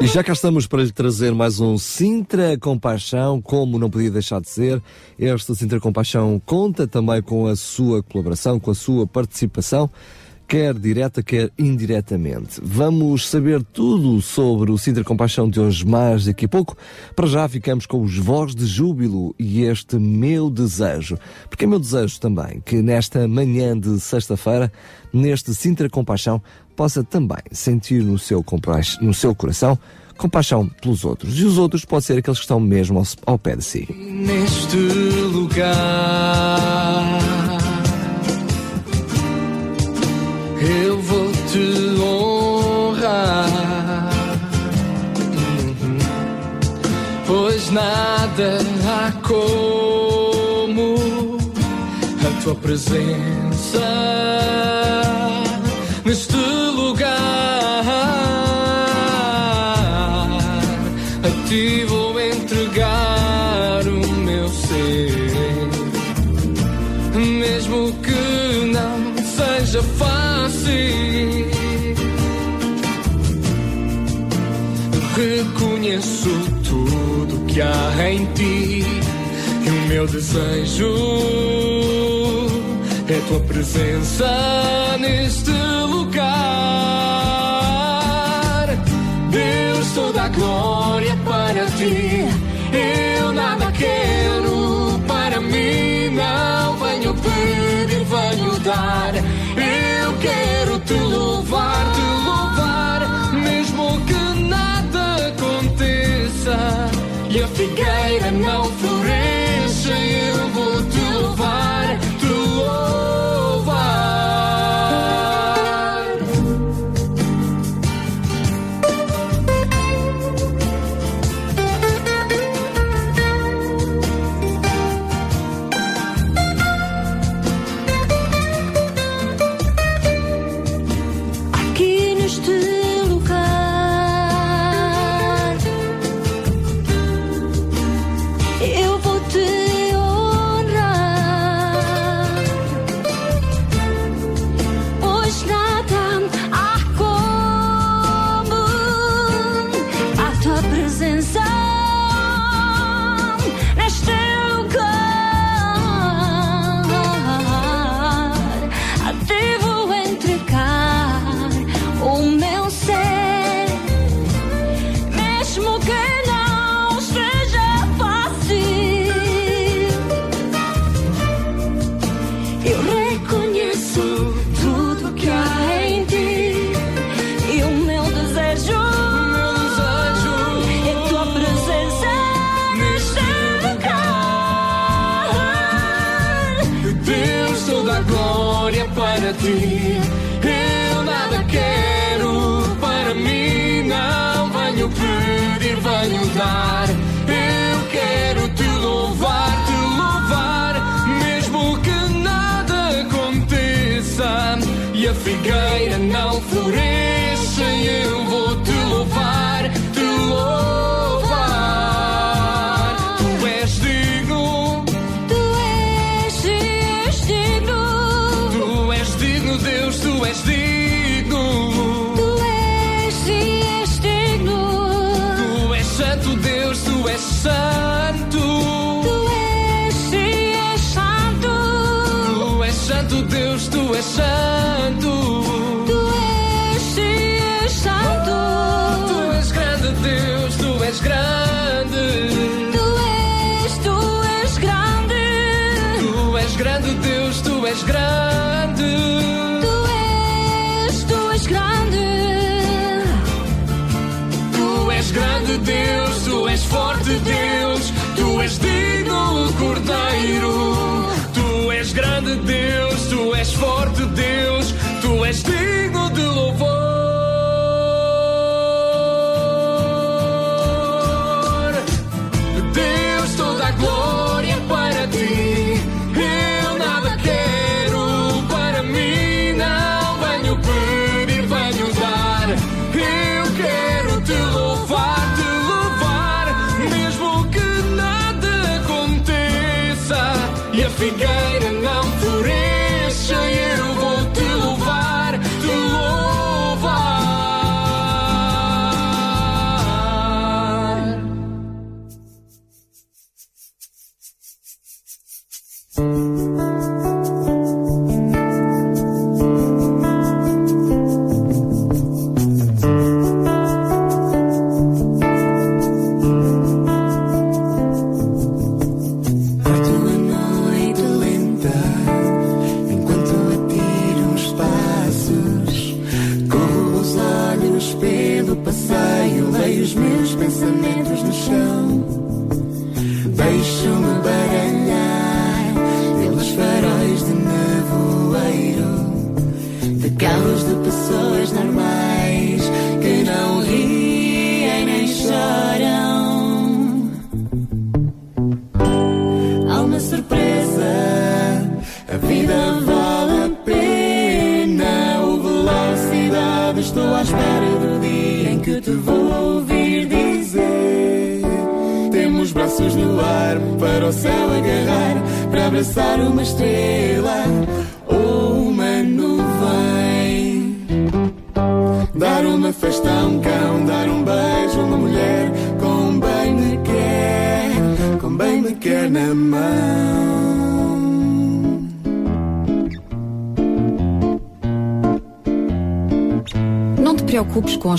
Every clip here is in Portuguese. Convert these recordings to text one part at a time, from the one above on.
E já cá estamos para lhe trazer mais um Sintra Compaixão, como não podia deixar de ser. Este Sintra Compaixão conta também com a sua colaboração, com a sua participação, quer direta, quer indiretamente. Vamos saber tudo sobre o Sintra Compaixão de hoje, mais daqui a pouco. Para já ficamos com os Voz de Júbilo e este meu desejo. Porque é meu desejo também que nesta manhã de sexta-feira, neste Sintra Compaixão, possa também sentir no seu, no seu coração compaixão pelos outros. E os outros podem ser aqueles que estão mesmo ao, ao pé de si. Neste lugar, eu vou te honrar, pois nada há como a tua presença neste ti que há em ti e o meu desejo é tua presença neste toda a glória para ti.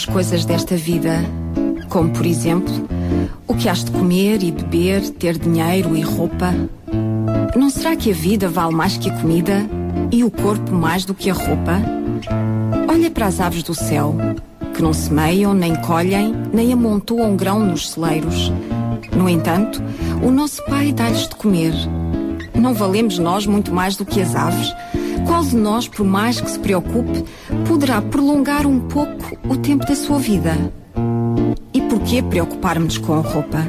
As coisas desta vida, como por exemplo, o que has de comer e beber, ter dinheiro e roupa. Não será que a vida vale mais que a comida e o corpo mais do que a roupa? Olha para as aves do céu, que não semeiam, nem colhem, nem amontoam grão nos celeiros. No entanto, o nosso Pai dá-lhes de comer. Não valemos nós muito mais do que as aves? Qual de nós, por mais que se preocupe, poderá prolongar um pouco o tempo da sua vida? E por que preocupar-nos com a roupa?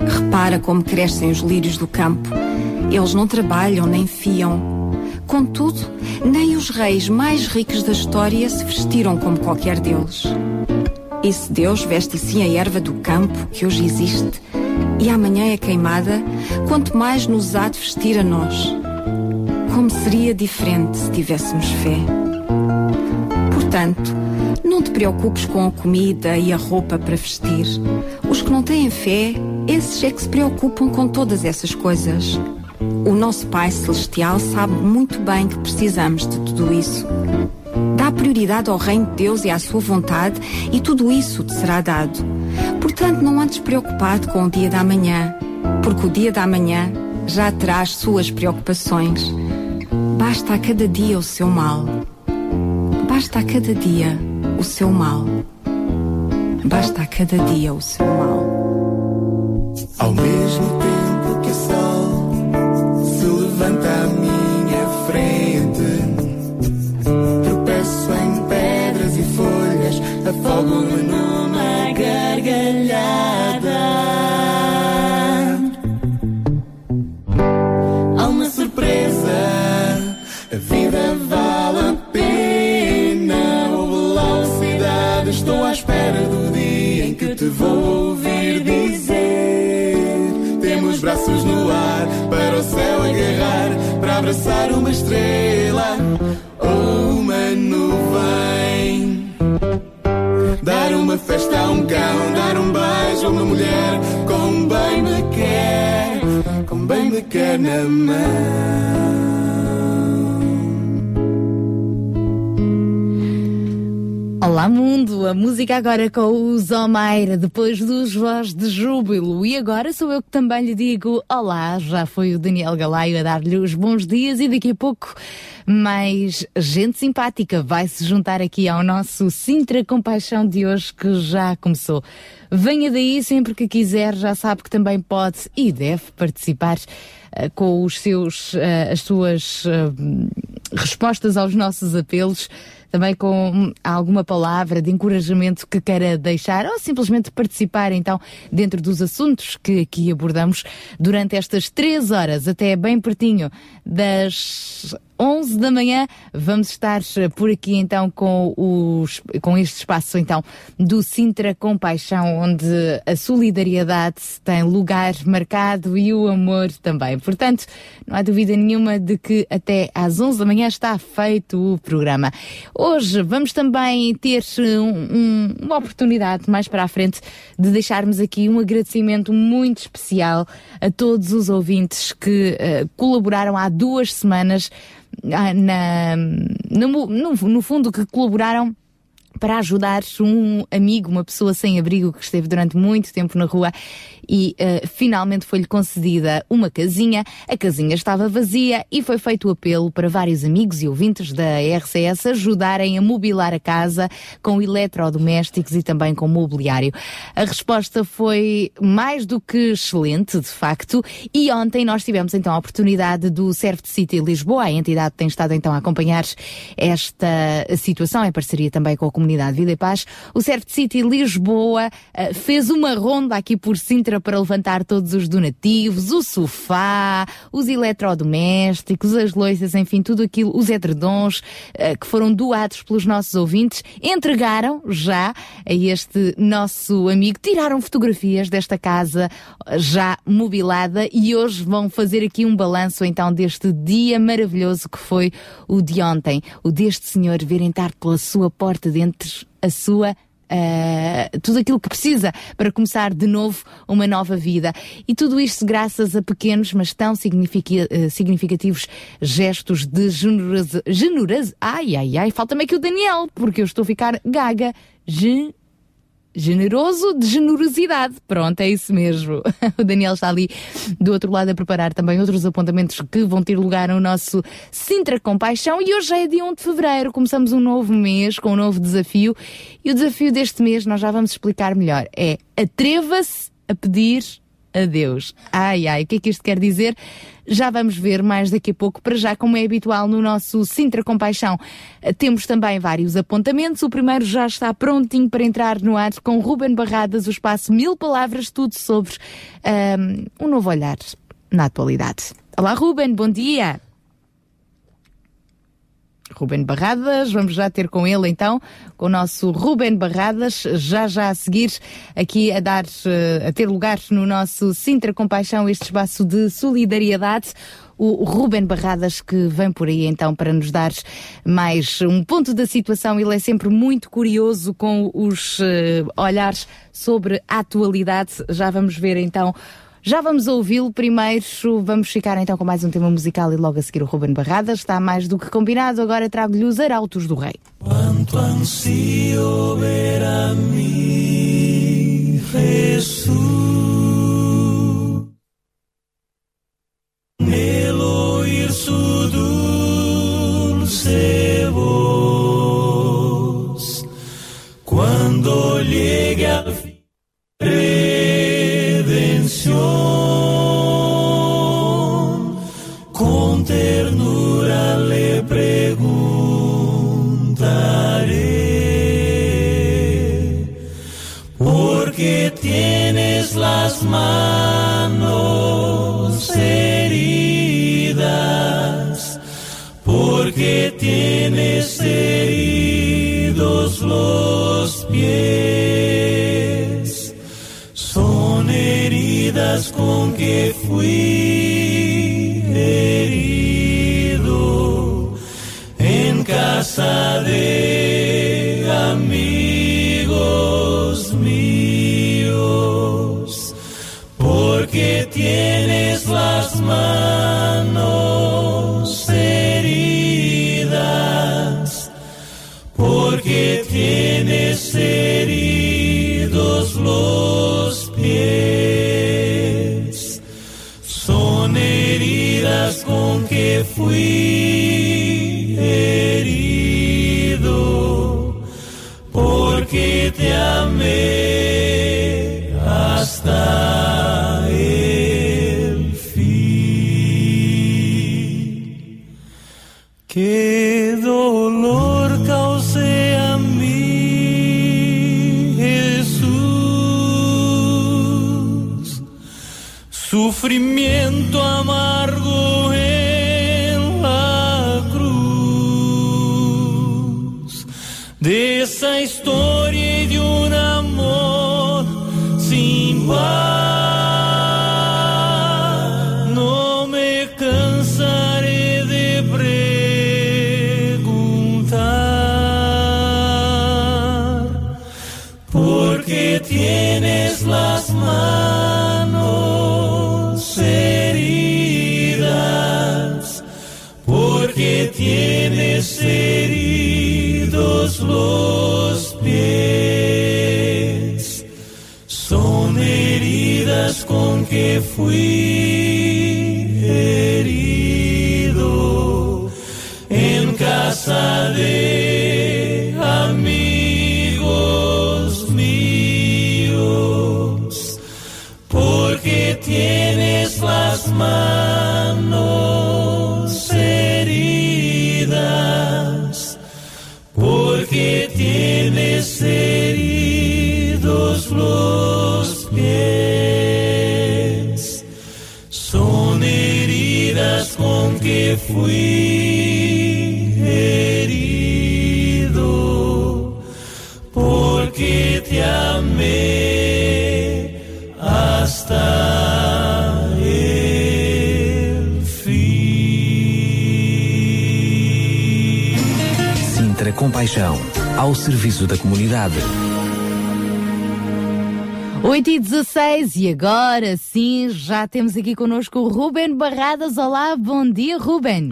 Repara como crescem os lírios do campo. Eles não trabalham nem fiam. Contudo, nem os reis mais ricos da história se vestiram como qualquer deles. E se Deus veste assim a erva do campo que hoje existe e amanhã é queimada, quanto mais nos há de vestir a nós. Como seria diferente se tivéssemos fé? Portanto, não te preocupes com a comida e a roupa para vestir. Os que não têm fé, esses é que se preocupam com todas essas coisas. O nosso Pai Celestial sabe muito bem que precisamos de tudo isso. Dá prioridade ao reino de Deus e à sua vontade, e tudo isso te será dado. Portanto, não andes preocupado com o dia da manhã, porque o dia da manhã já terá as suas preocupações. Basta a cada dia o seu mal. Basta a cada dia o seu mal. Basta a cada dia o seu mal. Abraçar uma estrela ou uma nuvem. Dar uma festa a um cão, dar um beijo a uma mulher com bem me quer, com bem me quer na mão. A música agora com o Zomaira, depois dos Voz de Júbilo. E agora sou eu que também lhe digo olá, já foi o Daniel Galaio a dar-lhe os bons dias e daqui a pouco mais gente simpática vai se juntar aqui ao nosso Sintra Compaixão de hoje que já começou. Venha daí sempre que quiser, já sabe que também pode e deve participar uh, com os seus, uh, as suas uh, respostas aos nossos apelos também com alguma palavra de encorajamento que queira deixar ou simplesmente participar então dentro dos assuntos que aqui abordamos durante estas três horas, até bem pertinho das 11 da manhã. Vamos estar por aqui então com, os, com este espaço então do Sintra Compaixão, onde a solidariedade tem lugar marcado e o amor também. Portanto, não há dúvida nenhuma de que até às 11 da manhã está feito o programa. Hoje vamos também ter um, um, uma oportunidade mais para a frente de deixarmos aqui um agradecimento muito especial a todos os ouvintes que uh, colaboraram há duas semanas na, no, no, no fundo que colaboraram para ajudar um amigo, uma pessoa sem abrigo que esteve durante muito tempo na rua e uh, finalmente foi-lhe concedida uma casinha. A casinha estava vazia e foi feito o apelo para vários amigos e ouvintes da RCS ajudarem a mobilar a casa com eletrodomésticos e também com mobiliário. A resposta foi mais do que excelente, de facto, e ontem nós tivemos então a oportunidade do Serve City Lisboa, a entidade tem estado então a acompanhar esta situação em parceria também com a comunidade Vida e Paz. O Serve City Lisboa uh, fez uma ronda aqui por Sintra para levantar todos os donativos, o sofá, os eletrodomésticos, as loiças, enfim, tudo aquilo, os edredons uh, que foram doados pelos nossos ouvintes, entregaram já a este nosso amigo, tiraram fotografias desta casa já mobilada e hoje vão fazer aqui um balanço então deste dia maravilhoso que foi o de ontem, o deste senhor vir entrar pela sua porta dentro a sua Uh, tudo aquilo que precisa para começar de novo uma nova vida. E tudo isto graças a pequenos, mas tão uh, significativos gestos de generosidade. Generoso, ai, ai, ai, falta-me aqui o Daniel, porque eu estou a ficar gaga. Generoso de generosidade. Pronto, é isso mesmo. O Daniel está ali do outro lado a preparar também outros apontamentos que vão ter lugar no nosso Sintra Compaixão. E hoje é dia 1 de fevereiro, começamos um novo mês com um novo desafio. E o desafio deste mês, nós já vamos explicar melhor, é atreva-se a pedir a Deus. Ai, ai, o que é que isto quer dizer? Já vamos ver mais daqui a pouco, para já, como é habitual no nosso Sintra Compaixão. Temos também vários apontamentos. O primeiro já está prontinho para entrar no ar com Ruben Barradas, o espaço Mil Palavras, tudo sobre um, um novo olhar na atualidade. Olá, Ruben, bom dia. Ruben Barradas. Vamos já ter com ele então, com o nosso Ruben Barradas, já já a seguir, aqui a dar, eh, a ter lugar no nosso Sintra Compaixão, este espaço de solidariedade o Ruben Barradas que vem por aí então para nos dar mais um ponto da situação. Ele é sempre muito curioso com os uh, olhares sobre a atualidade. Já vamos ver então já vamos ouvi-lo primeiro, vamos ficar então com mais um tema musical e logo a seguir o Ruben Barradas. Está mais do que combinado, agora trago-lhe os Arautos do Rei. Quanto ansio ver a mim, Jesus. Nelo oír su dulce voz, quando llegue al fin manos heridas? ¿Por qué tienes heridos los pies? Son heridas con que fui herido en casa de amigos porque tienes las manos heridas, porque tienes heridos los pies. Son heridas con que fui herido, porque te amé sufrimiento amar. Los pies. Son heridas con que fui herido en casa de amigos míos, porque tienes las manos fui herido, porque te amé hasta el fin. Sintra Compaixão, ao serviço da comunidade. 8 e 16 e agora sim já temos aqui connosco o Ruben Barradas. Olá, bom dia, Ruben.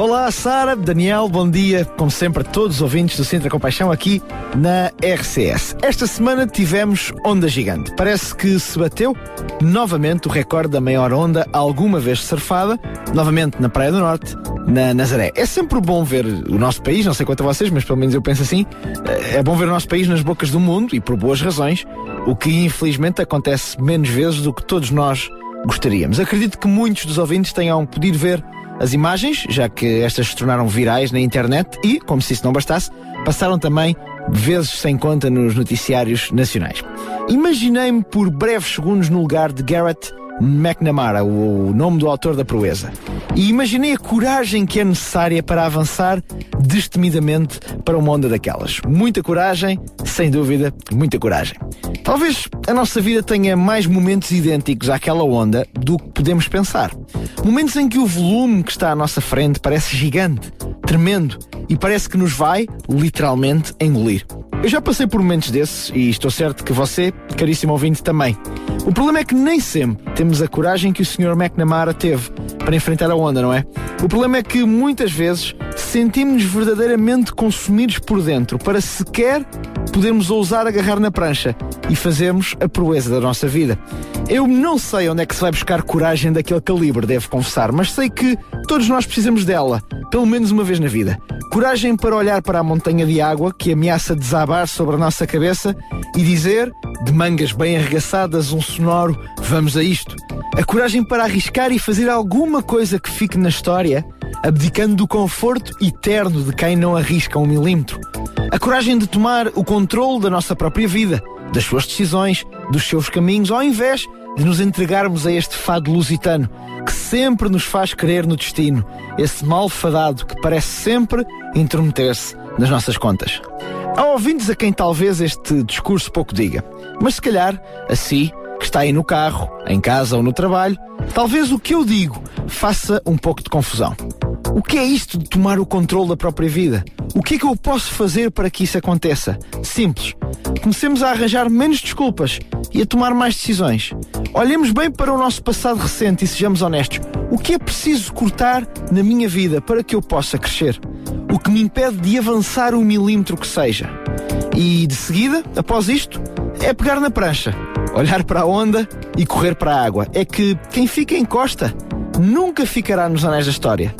Olá, Sara, Daniel, bom dia, como sempre, a todos os ouvintes do Centro da Compaixão aqui na RCS. Esta semana tivemos onda gigante. Parece que se bateu novamente o recorde da maior onda alguma vez surfada, novamente na Praia do Norte, na Nazaré. É sempre bom ver o nosso país, não sei quanto a vocês, mas pelo menos eu penso assim, eh, é bom ver o nosso país nas bocas do mundo e por boas razões, o que infelizmente acontece menos vezes do que todos nós gostaríamos. Acredito que muitos dos ouvintes tenham podido ver as imagens, já que estas se tornaram virais na internet e, como se isso não bastasse, passaram também vezes sem conta nos noticiários nacionais. Imaginei-me por breves segundos no lugar de Garrett McNamara, o nome do autor da proeza. E imaginei a coragem que é necessária para avançar destemidamente para uma onda daquelas. Muita coragem, sem dúvida, muita coragem. Talvez a nossa vida tenha mais momentos idênticos àquela onda do que podemos pensar. Momentos em que o volume que está à nossa frente parece gigante, tremendo e parece que nos vai, literalmente, engolir. Eu já passei por momentos desses e estou certo que você, caríssimo ouvinte, também. O problema é que nem sempre temos a coragem que o Sr. McNamara teve para enfrentar a onda, não é? O problema é que muitas vezes sentimos-nos verdadeiramente consumidos por dentro para sequer podermos ousar agarrar na prancha e fazermos a proeza da nossa vida. Eu não sei onde é que se vai buscar coragem daquele calibre, devo confessar, mas sei que todos nós precisamos dela, pelo menos uma vez na vida. Coragem para olhar para a montanha de água que ameaça desabar sobre a nossa cabeça e dizer, de mangas bem arregaçadas, um sonoro vamos a isto. A coragem para arriscar e fazer alguma coisa que fique na história, abdicando do conforto eterno de quem não arrisca um milímetro. A coragem de tomar o controle da nossa própria vida, das suas decisões, dos seus caminhos, ao invés de nos entregarmos a este fado lusitano que sempre nos faz crer no destino, esse malfadado que parece sempre intrometer-se nas nossas contas. Há ouvintes a quem talvez este discurso pouco diga, mas se calhar, a si, que está aí no carro, em casa ou no trabalho, talvez o que eu digo faça um pouco de confusão. O que é isto de tomar o controle da própria vida? O que é que eu posso fazer para que isso aconteça? Simples. Comecemos a arranjar menos desculpas e a tomar mais decisões. Olhemos bem para o nosso passado recente e sejamos honestos. O que é preciso cortar na minha vida para que eu possa crescer? O que me impede de avançar um milímetro que seja? E de seguida, após isto, é pegar na prancha, olhar para a onda e correr para a água. É que quem fica em costa nunca ficará nos anéis da história.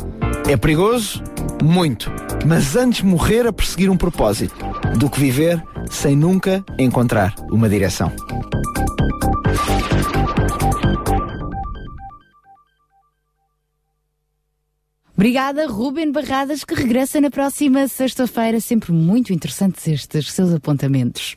É perigoso? Muito. Mas antes morrer a perseguir um propósito do que viver sem nunca encontrar uma direção. Obrigada, Ruben Barradas, que regressa na próxima sexta-feira. Sempre muito interessantes estes seus apontamentos.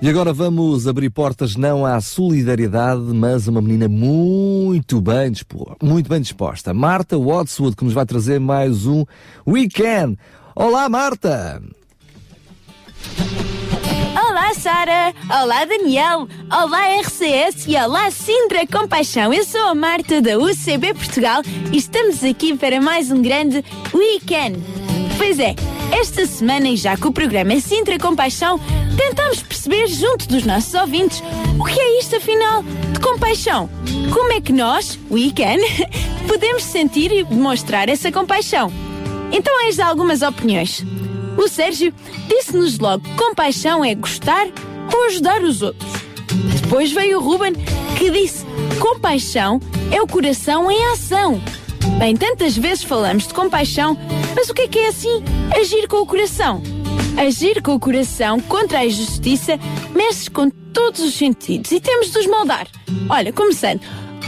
E agora vamos abrir portas não à solidariedade, mas a uma menina muito bem, disposta, muito bem disposta. Marta Wadswood, que nos vai trazer mais um Weekend. Olá, Marta! Olá, Sara! Olá, Daniel! Olá, RCS e olá, Sintra Compaixão! Eu sou a Marta da UCB Portugal e estamos aqui para mais um grande Weekend. Pois é, esta semana e já com o programa Sintra Compaixão, tentamos perceber junto dos nossos ouvintes o que é isto afinal de compaixão. Como é que nós, Weekend, podemos sentir e demonstrar essa compaixão? Então, eis algumas opiniões. O Sérgio disse-nos logo que compaixão é gostar ou ajudar os outros. Depois veio o Ruben que disse compaixão é o coração em ação. Bem, tantas vezes falamos de compaixão, mas o que é que é assim agir com o coração? Agir com o coração contra a injustiça mexe com todos os sentidos e temos de os moldar. Olha, começando,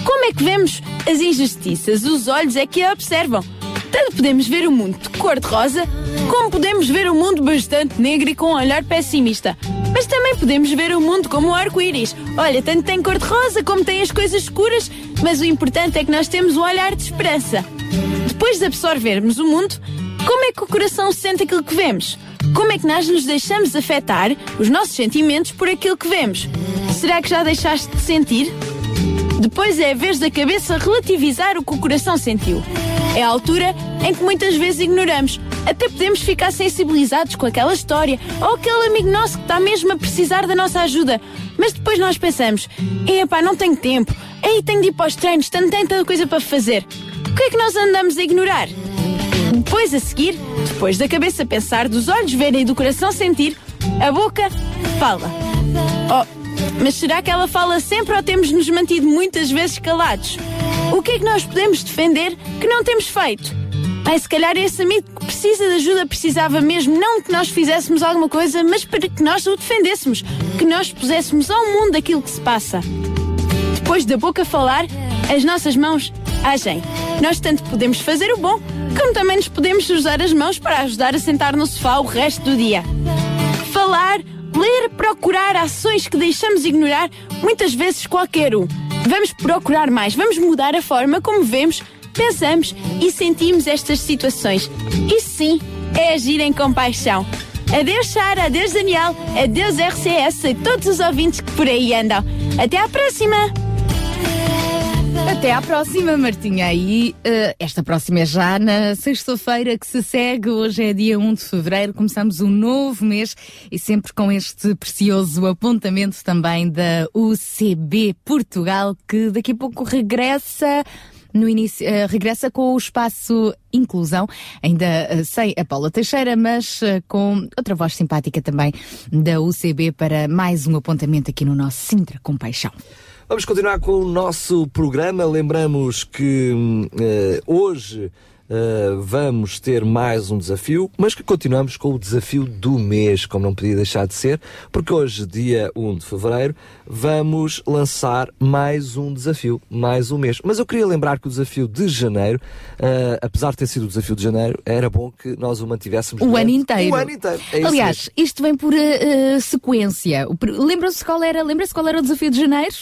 como é que vemos as injustiças? Os olhos é que a observam. Tanto podemos ver o mundo de cor-de-rosa, como podemos ver o mundo bastante negro e com um olhar pessimista. Mas também podemos ver o mundo como um arco-íris. Olha, tanto tem cor-de-rosa como tem as coisas escuras, mas o importante é que nós temos um olhar de esperança. Depois de absorvermos o mundo, como é que o coração sente aquilo que vemos? Como é que nós nos deixamos afetar os nossos sentimentos por aquilo que vemos? Será que já deixaste de sentir? Depois é a vez da cabeça relativizar o que o coração sentiu. É a altura em que muitas vezes ignoramos. Até podemos ficar sensibilizados com aquela história ou aquele amigo nosso que está mesmo a precisar da nossa ajuda. Mas depois nós pensamos: epá, não tenho tempo, aí tenho de ir para os treinos, tem tanta coisa para fazer. O que é que nós andamos a ignorar? Depois a seguir, depois da cabeça pensar, dos olhos verem e do coração sentir, a boca fala. Oh, mas será que ela fala sempre ou temos nos mantido muitas vezes calados? O que é que nós podemos defender que não temos feito? Ai, se calhar esse amigo que precisa de ajuda precisava mesmo não que nós fizéssemos alguma coisa, mas para que nós o defendêssemos, que nós puséssemos ao mundo aquilo que se passa. Depois da boca falar, as nossas mãos agem. Nós tanto podemos fazer o bom, como também nos podemos usar as mãos para ajudar a sentar no sofá o resto do dia. Falar, ler, procurar ações que deixamos ignorar, muitas vezes qualquer um. Vamos procurar mais, vamos mudar a forma como vemos, pensamos e sentimos estas situações. Isso sim é agir em compaixão. Adeus, Sara, adeus, Daniel, adeus, RCS e todos os ouvintes que por aí andam. Até à próxima! Até à próxima, Martinha. E uh, esta próxima é já na sexta-feira que se segue. Hoje é dia 1 de fevereiro. Começamos um novo mês e sempre com este precioso apontamento também da UCB Portugal, que daqui a pouco regressa no início, uh, regressa com o espaço Inclusão, ainda uh, sem a Paula Teixeira, mas uh, com outra voz simpática também da UCB para mais um apontamento aqui no nosso Sintra Compaixão. Vamos continuar com o nosso programa. Lembramos que uh, hoje uh, vamos ter mais um desafio, mas que continuamos com o desafio do mês, como não podia deixar de ser, porque hoje, dia 1 de fevereiro, vamos lançar mais um desafio, mais um mês. Mas eu queria lembrar que o desafio de janeiro, uh, apesar de ter sido o desafio de janeiro, era bom que nós o mantivéssemos o ano inteiro. O ano inteiro. É Aliás, isto vem por sequência. Lembram-se qual era? Lembra-se qual era o desafio de janeiro?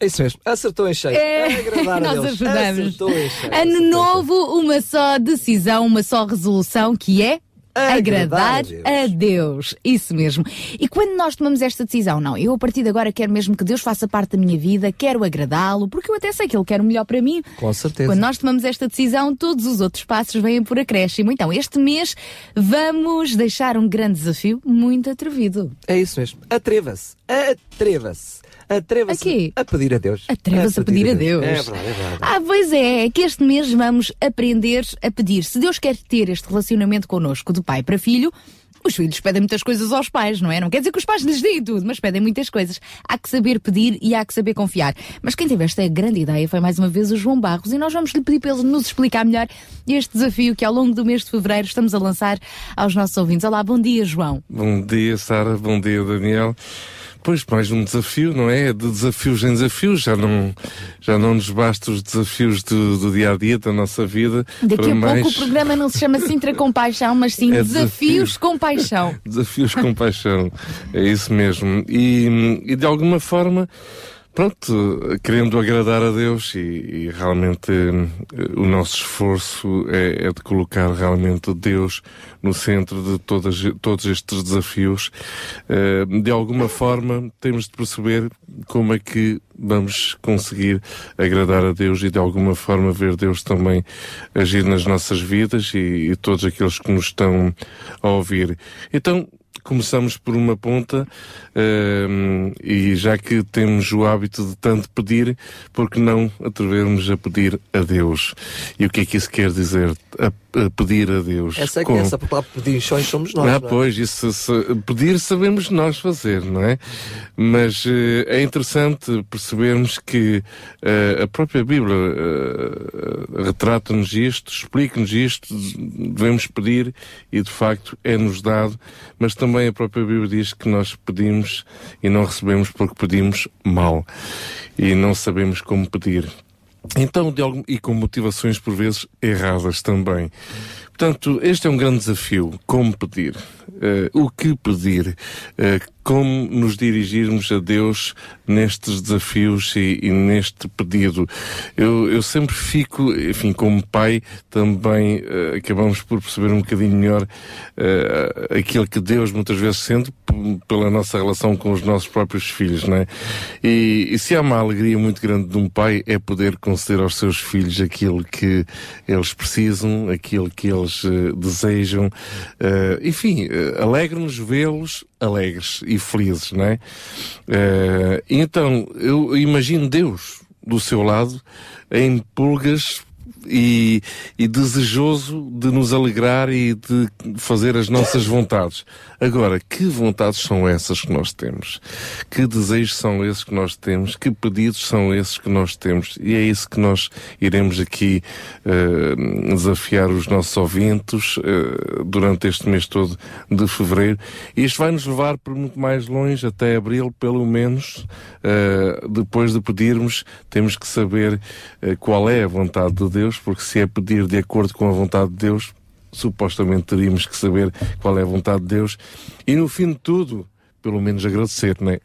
É isso mesmo, acertou em cheio. É, é nós ajudamos. Acertou em cheio. Ano novo, uma só decisão, uma só resolução que é agradar, a, Deus. a Deus. Isso mesmo. E quando nós tomamos esta decisão, não, eu a partir de agora quero mesmo que Deus faça parte da minha vida, quero agradá-lo, porque eu até sei que Ele quer o melhor para mim. Com certeza. Quando nós tomamos esta decisão, todos os outros passos vêm por acréscimo. Então, este mês vamos deixar um grande desafio muito atrevido. É isso mesmo. Atreva-se. Atreva-se. Atreva-se a pedir a Deus. Atreva-se a, a, pedir a Deus. É verdade, é verdade. Ah, pois é, é que este mês vamos aprender a pedir. Se Deus quer ter este relacionamento connosco de pai para filho, Os filhos pedem muitas coisas aos pais, não é? Não quer dizer que os pais lhes deem tudo, mas pedem muitas coisas. Há que saber pedir e há que saber confiar. Mas quem teve esta grande ideia foi mais uma vez o João Barros e nós vamos lhe pedir para ele nos explicar melhor este desafio que ao longo do mês de fevereiro estamos a lançar aos nossos ouvintes. Olá, bom dia, João. Bom dia, Sara. Bom dia, Daniel. Pois, mais um desafio, não é? De desafios em desafios, já não, já não nos basta os desafios do, do dia a dia, da nossa vida. Daqui a mais... pouco o programa não se chama Sintra com Paixão, mas sim É Desafios desafio. com Paixão. Desafios com paixão. É isso mesmo. E, e de alguma forma, pronto, querendo agradar a Deus e, e realmente eh, o nosso esforço é, é de colocar realmente Deus no centro de todas, todos estes desafios. Eh, de alguma forma, temos de perceber como é que vamos conseguir agradar a Deus e de alguma forma ver Deus também agir nas nossas vidas e, e todos aqueles que nos estão a ouvir. Então, começamos por uma ponta ehm, e já que temos o hábito de tanto pedir, por que não atrevermos a pedir a Deus? E o que é que isso quer dizer? A pedir a Deus. Essa é que Com- essa palavra pedir sonhos somos nós. ah, é? pois, isso, se- pedir sabemos nós fazer, não é? Mas eh, é interessante percebermos que eh, a própria Bíblia eh, retrata-nos isto, explica-nos isto, devemos pedir e de facto é-nos dado, mas também a própria Bíblia diz que nós pedimos e não recebemos porque pedimos mal e não sabemos como pedir. Então, de algum, e com motivações por vezes erradas também. Portanto, este é um grande desafio. Como pedir? Eh, o que pedir? Eh, como nos dirigirmos a Deus nestes desafios e, e neste pedido? Eu, eu sempre fico, enfim, como pai, também eh, acabamos por perceber um bocadinho melhor eh, aquilo que Deus muitas vezes sente pela nossa relação com os nossos próprios filhos, não é? E, e se há uma alegria muito grande de um pai é poder conceder aos seus filhos aquilo que eles precisam, aquilo que eles eh, desejam. Enfim, alegra-nos vê-los alegres e felizes, não é? Eh, então, eu imagino Deus do seu lado em pulgas e, e desejoso de nos alegrar e de fazer as nossas vontades. Agora, que vontades são essas que nós temos? Que desejos são esses que nós temos? Que pedidos são esses que nós temos? E é isso que nós iremos aqui eh, desafiar os nossos ouvintes eh, durante este mês todo de fevereiro. E isto vai nos levar por muito mais longe, até abril, pelo menos. Eh, depois de pedirmos, temos que saber qual é a vontade de Deus, porque se é pedir de acordo com a vontade de Deus, supostamente teríamos que saber qual é a vontade de Deus. E no fim de tudo, pelo menos agradecer, não é?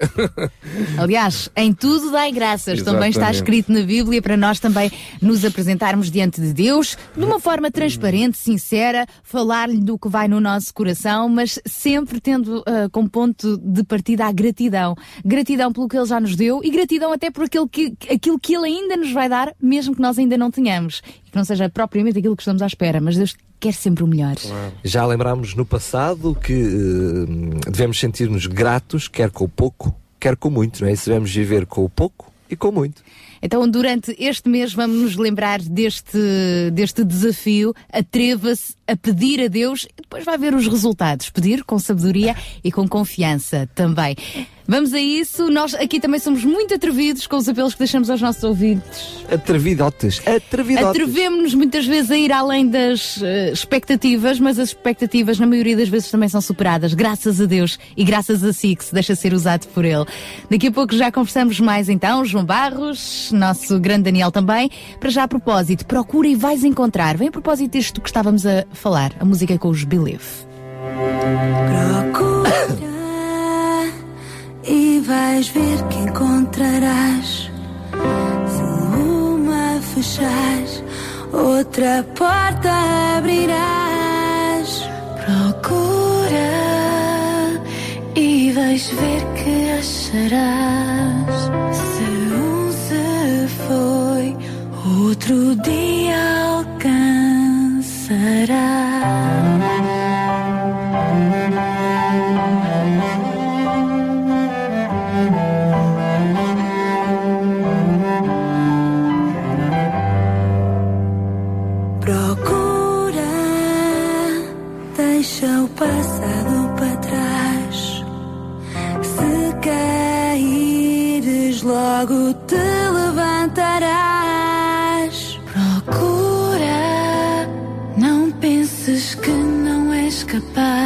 Aliás, em tudo dai graças. Também está Exatamente. escrito na Bíblia para nós também nos apresentarmos diante de Deus de uma forma transparente, sincera, falar-lhe do que vai no nosso coração, mas sempre tendo ah, como ponto de partida a gratidão. Gratidão pelo que Ele já nos deu e gratidão até por aquilo que, aquilo que Ele ainda nos vai dar, mesmo que nós ainda não tenhamos. E que não seja propriamente aquilo que estamos à espera, mas Deus quer sempre o melhor. Já lembrámos no passado que eh, devemos sentir-nos gratos, quer com o pouco, quer com muito, não é? Se devemos viver com o pouco e com muito. Então, durante este mês, vamos nos lembrar deste, deste desafio. Atreva-se a pedir a Deus e depois vai ver os resultados. Pedir com sabedoria e com confiança também. Vamos a isso. Nós aqui também somos muito atrevidos com os apelos que deixamos aos nossos ouvintes. Atrevidotes, atrevidotes. Atrevemos-nos muitas vezes a ir além das eh, expectativas, mas as expectativas, na maioria das vezes, também são superadas. Graças a Deus e graças a si que se deixa ser usado por Ele. Daqui a pouco já conversamos mais então. João Barros, nosso grande Daniel também. Para já a propósito, procura e vais encontrar. Vem a propósito disto que estávamos a falar, a música com os Believe. Procura e vais ver que encontrarás. Se uma fechares, outra porta abrirás. Procura e vais ver que acharás. Se um se foi, outro dia Procura, logo te levantarás. Procura, não penses que não és capaz.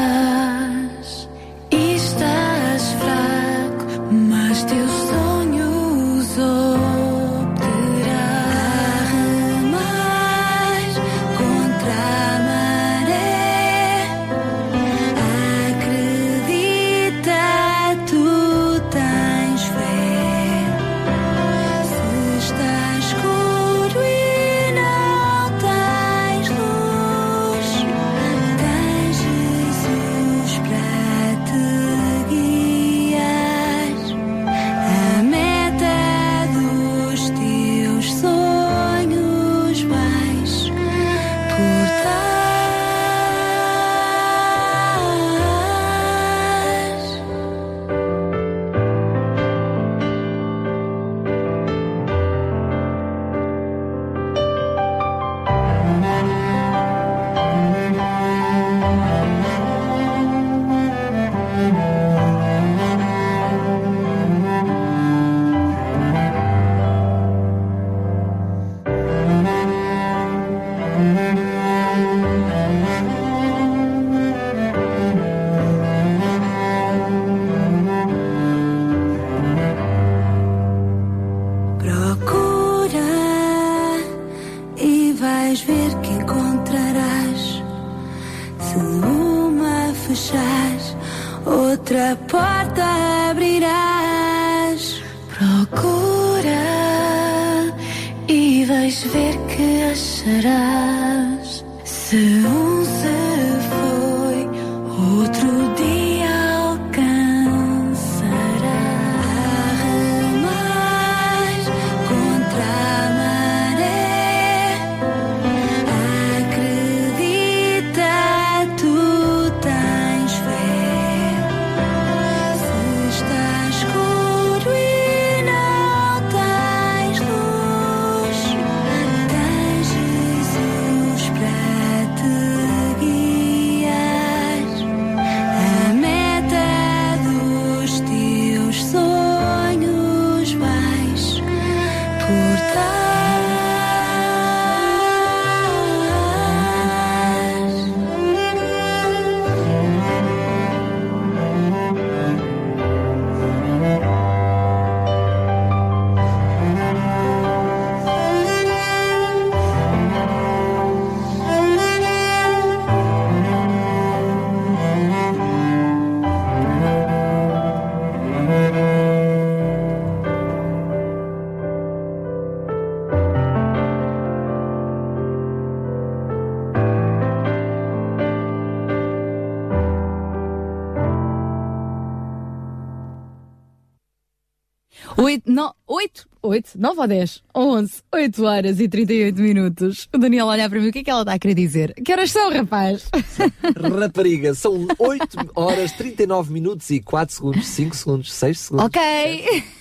8, 9 ou 10, 11, 8 horas e 38 minutos. O Daniel olha para mim, o que é que ela está a querer dizer? Que horas são, rapaz? Rapariga, são 8 horas, 39 minutos e 4 segundos, 5 segundos, 6 segundos. Ok.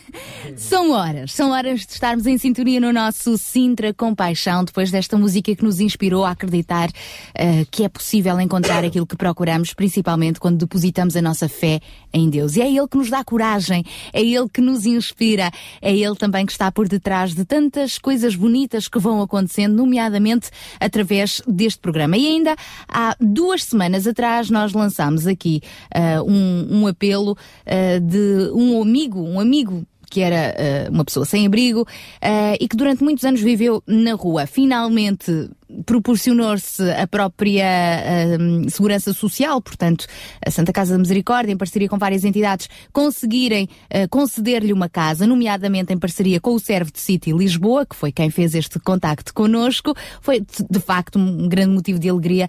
São horas, são horas de estarmos em sintonia no nosso Sintra Compaixão, depois desta música que nos inspirou a acreditar eh, que é possível encontrar aquilo que procuramos, principalmente quando depositamos a nossa fé em Deus. E é Ele que nos dá coragem, é Ele que nos inspira, é Ele também que está por detrás de tantas coisas bonitas que vão acontecendo, nomeadamente através deste programa. E ainda há duas semanas atrás nós lançámos aqui eh, um, um apelo eh, de um amigo, um amigo que era eh, uma pessoa sem abrigo eh, e que durante muitos anos viveu na rua. Finalmente proporcionou-se a própria eh, segurança social, portanto, a Santa Casa da Misericórdia, em parceria com várias entidades, conseguirem conceder-lhe uma casa, nomeadamente em parceria com o Servo de City Lisboa, que foi quem fez este contacto connosco. Foi, de- facto, um grande motivo de alegria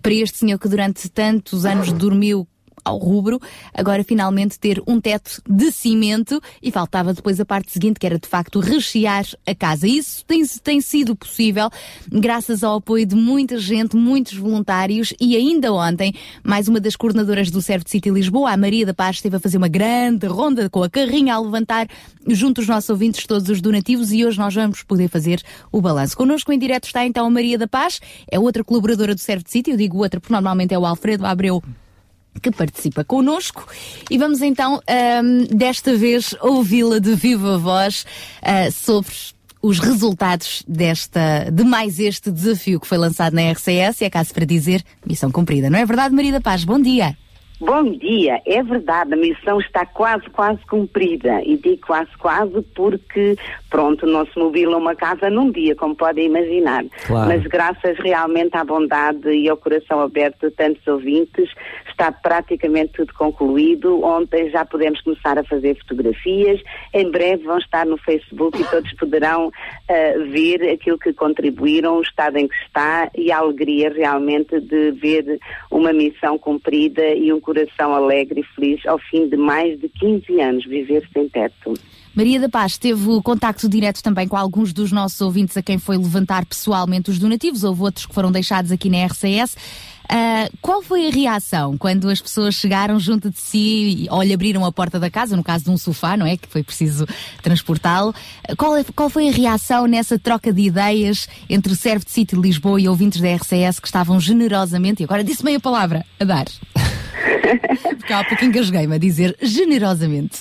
para este senhor que durante tantos anos dormiu ao rubro, agora finalmente ter um teto de cimento. E faltava depois a parte seguinte, que era de facto rechear a casa. Isso tem, tem sido possível graças ao apoio de muita gente, muitos voluntários. E ainda ontem, mais uma das coordenadoras do Serve de City Lisboa, a Maria da Paz, esteve a fazer uma grande ronda com a carrinha a levantar junto aos nossos ouvintes todos os donativos. E hoje nós vamos poder fazer o balanço. Connosco em direto está então a Maria da Paz, é outra colaboradora do Serve de City, eu digo outra porque normalmente é o Alfredo Abreu que participa connosco e vamos então ahm, desta vez ouvi-la de viva voz ah, sobre os resultados desta, de mais este desafio que foi lançado na RCS e é caso para dizer missão cumprida. Não é verdade, Maria da Paz? Bom dia. Bom dia, é verdade, a missão está quase, quase cumprida. E digo quase, quase porque, pronto, não se mobila uma casa num dia, como podem imaginar. Claro. Mas graças realmente à bondade e ao coração aberto de tantos ouvintes, está praticamente tudo concluído. Ontem já podemos começar a fazer fotografias. Em breve vão estar no Facebook e todos poderão ah, ver aquilo que contribuíram, o estado em que está e a alegria realmente de ver uma missão cumprida e um coração alegre e feliz ao fim de mais de 15 anos viver sem teto. Maria da Paz teve contacto direto também com alguns dos nossos ouvintes a quem foi levantar pessoalmente os donativos, houve outros que foram deixados aqui na RCS. Ah, qual foi a reação quando as pessoas chegaram junto de si ou lhe abriram a porta da casa, no caso de um sofá, não é? Que foi preciso transportá-lo. Ah, Qual, é- qual foi a reação nessa troca de ideias entre o Serve de City de Lisboa e ouvintes da RCS que estavam generosamente, e agora disse meia palavra, a dar? Porque há pouco engasguei-me a dizer generosamente.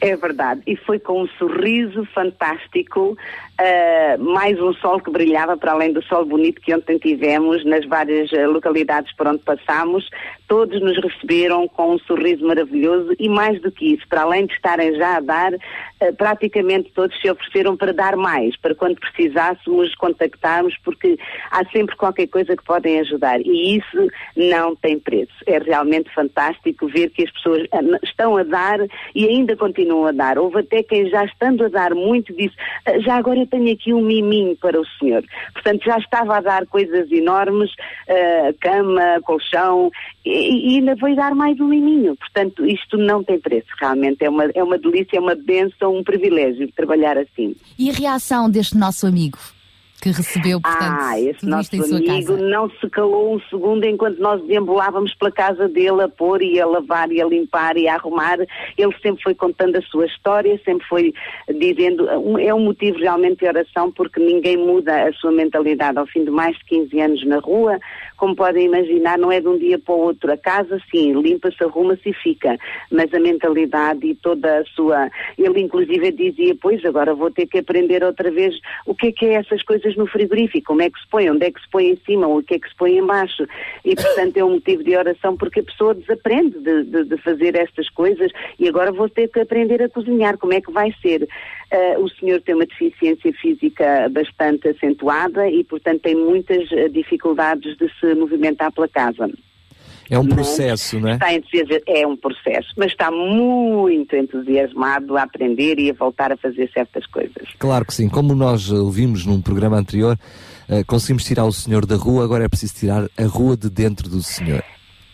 É verdade, e foi com um sorriso fantástico, ah, mais um sol que brilhava para além do sol bonito que ontem tivemos nas várias ah, localidades por onde passámos. Todos nos receberam com um sorriso maravilhoso e mais do que isso, para além de estarem já a dar, ah, praticamente todos se ofereceram para dar mais, para quando precisássemos contactarmos, porque há sempre qualquer coisa que podem ajudar e isso não tem preço. É realmente fantástico ver que as pessoas estão a dar e ainda continuam a dar. Houve até quem já estando a dar muito disse, "Ah, já agora tenho aqui um miminho para o senhor. Portanto, já estava a dar coisas enormes, ah, cama, colchão, e, e ainda vai dar mais um miminho. Portanto, isto não tem preço, realmente. É uma, é uma delícia, é uma bênção, um privilégio trabalhar assim. E a reação deste nosso amigo que recebeu, portanto, ah, esse nosso amigo não se calou um segundo enquanto nós deambulávamos pela casa dele a pôr e a lavar e a limpar e a arrumar. Ele sempre foi contando a sua história, sempre foi dizendo, é um motivo realmente de oração porque ninguém muda a sua mentalidade ao fim de mais de 15 anos na rua. Como podem imaginar, não é de um dia para o outro. A casa, sim, limpa-se, arruma-se e fica. Mas a mentalidade e toda a sua. Ele, inclusive, dizia: Pois, agora vou ter que aprender outra vez o que é que é essas coisas no frigorífico, como é que se põe, onde é que se põe em cima, o que é que se põe em baixo. E, portanto, é um motivo de oração porque a pessoa desaprende de, de- de fazer estas coisas e agora vou ter que aprender a cozinhar. Como é que vai ser? Ah, o senhor tem uma deficiência física bastante acentuada e, portanto, tem muitas ah, dificuldades de se movimentar pela casa. É um processo, não é? Está entusiasmado, é um processo, mas está muito entusiasmado a aprender e a voltar a fazer certas coisas. Claro que sim. Como nós ouvimos num programa anterior, eh, conseguimos tirar o senhor da rua, agora é preciso tirar a rua de dentro do senhor.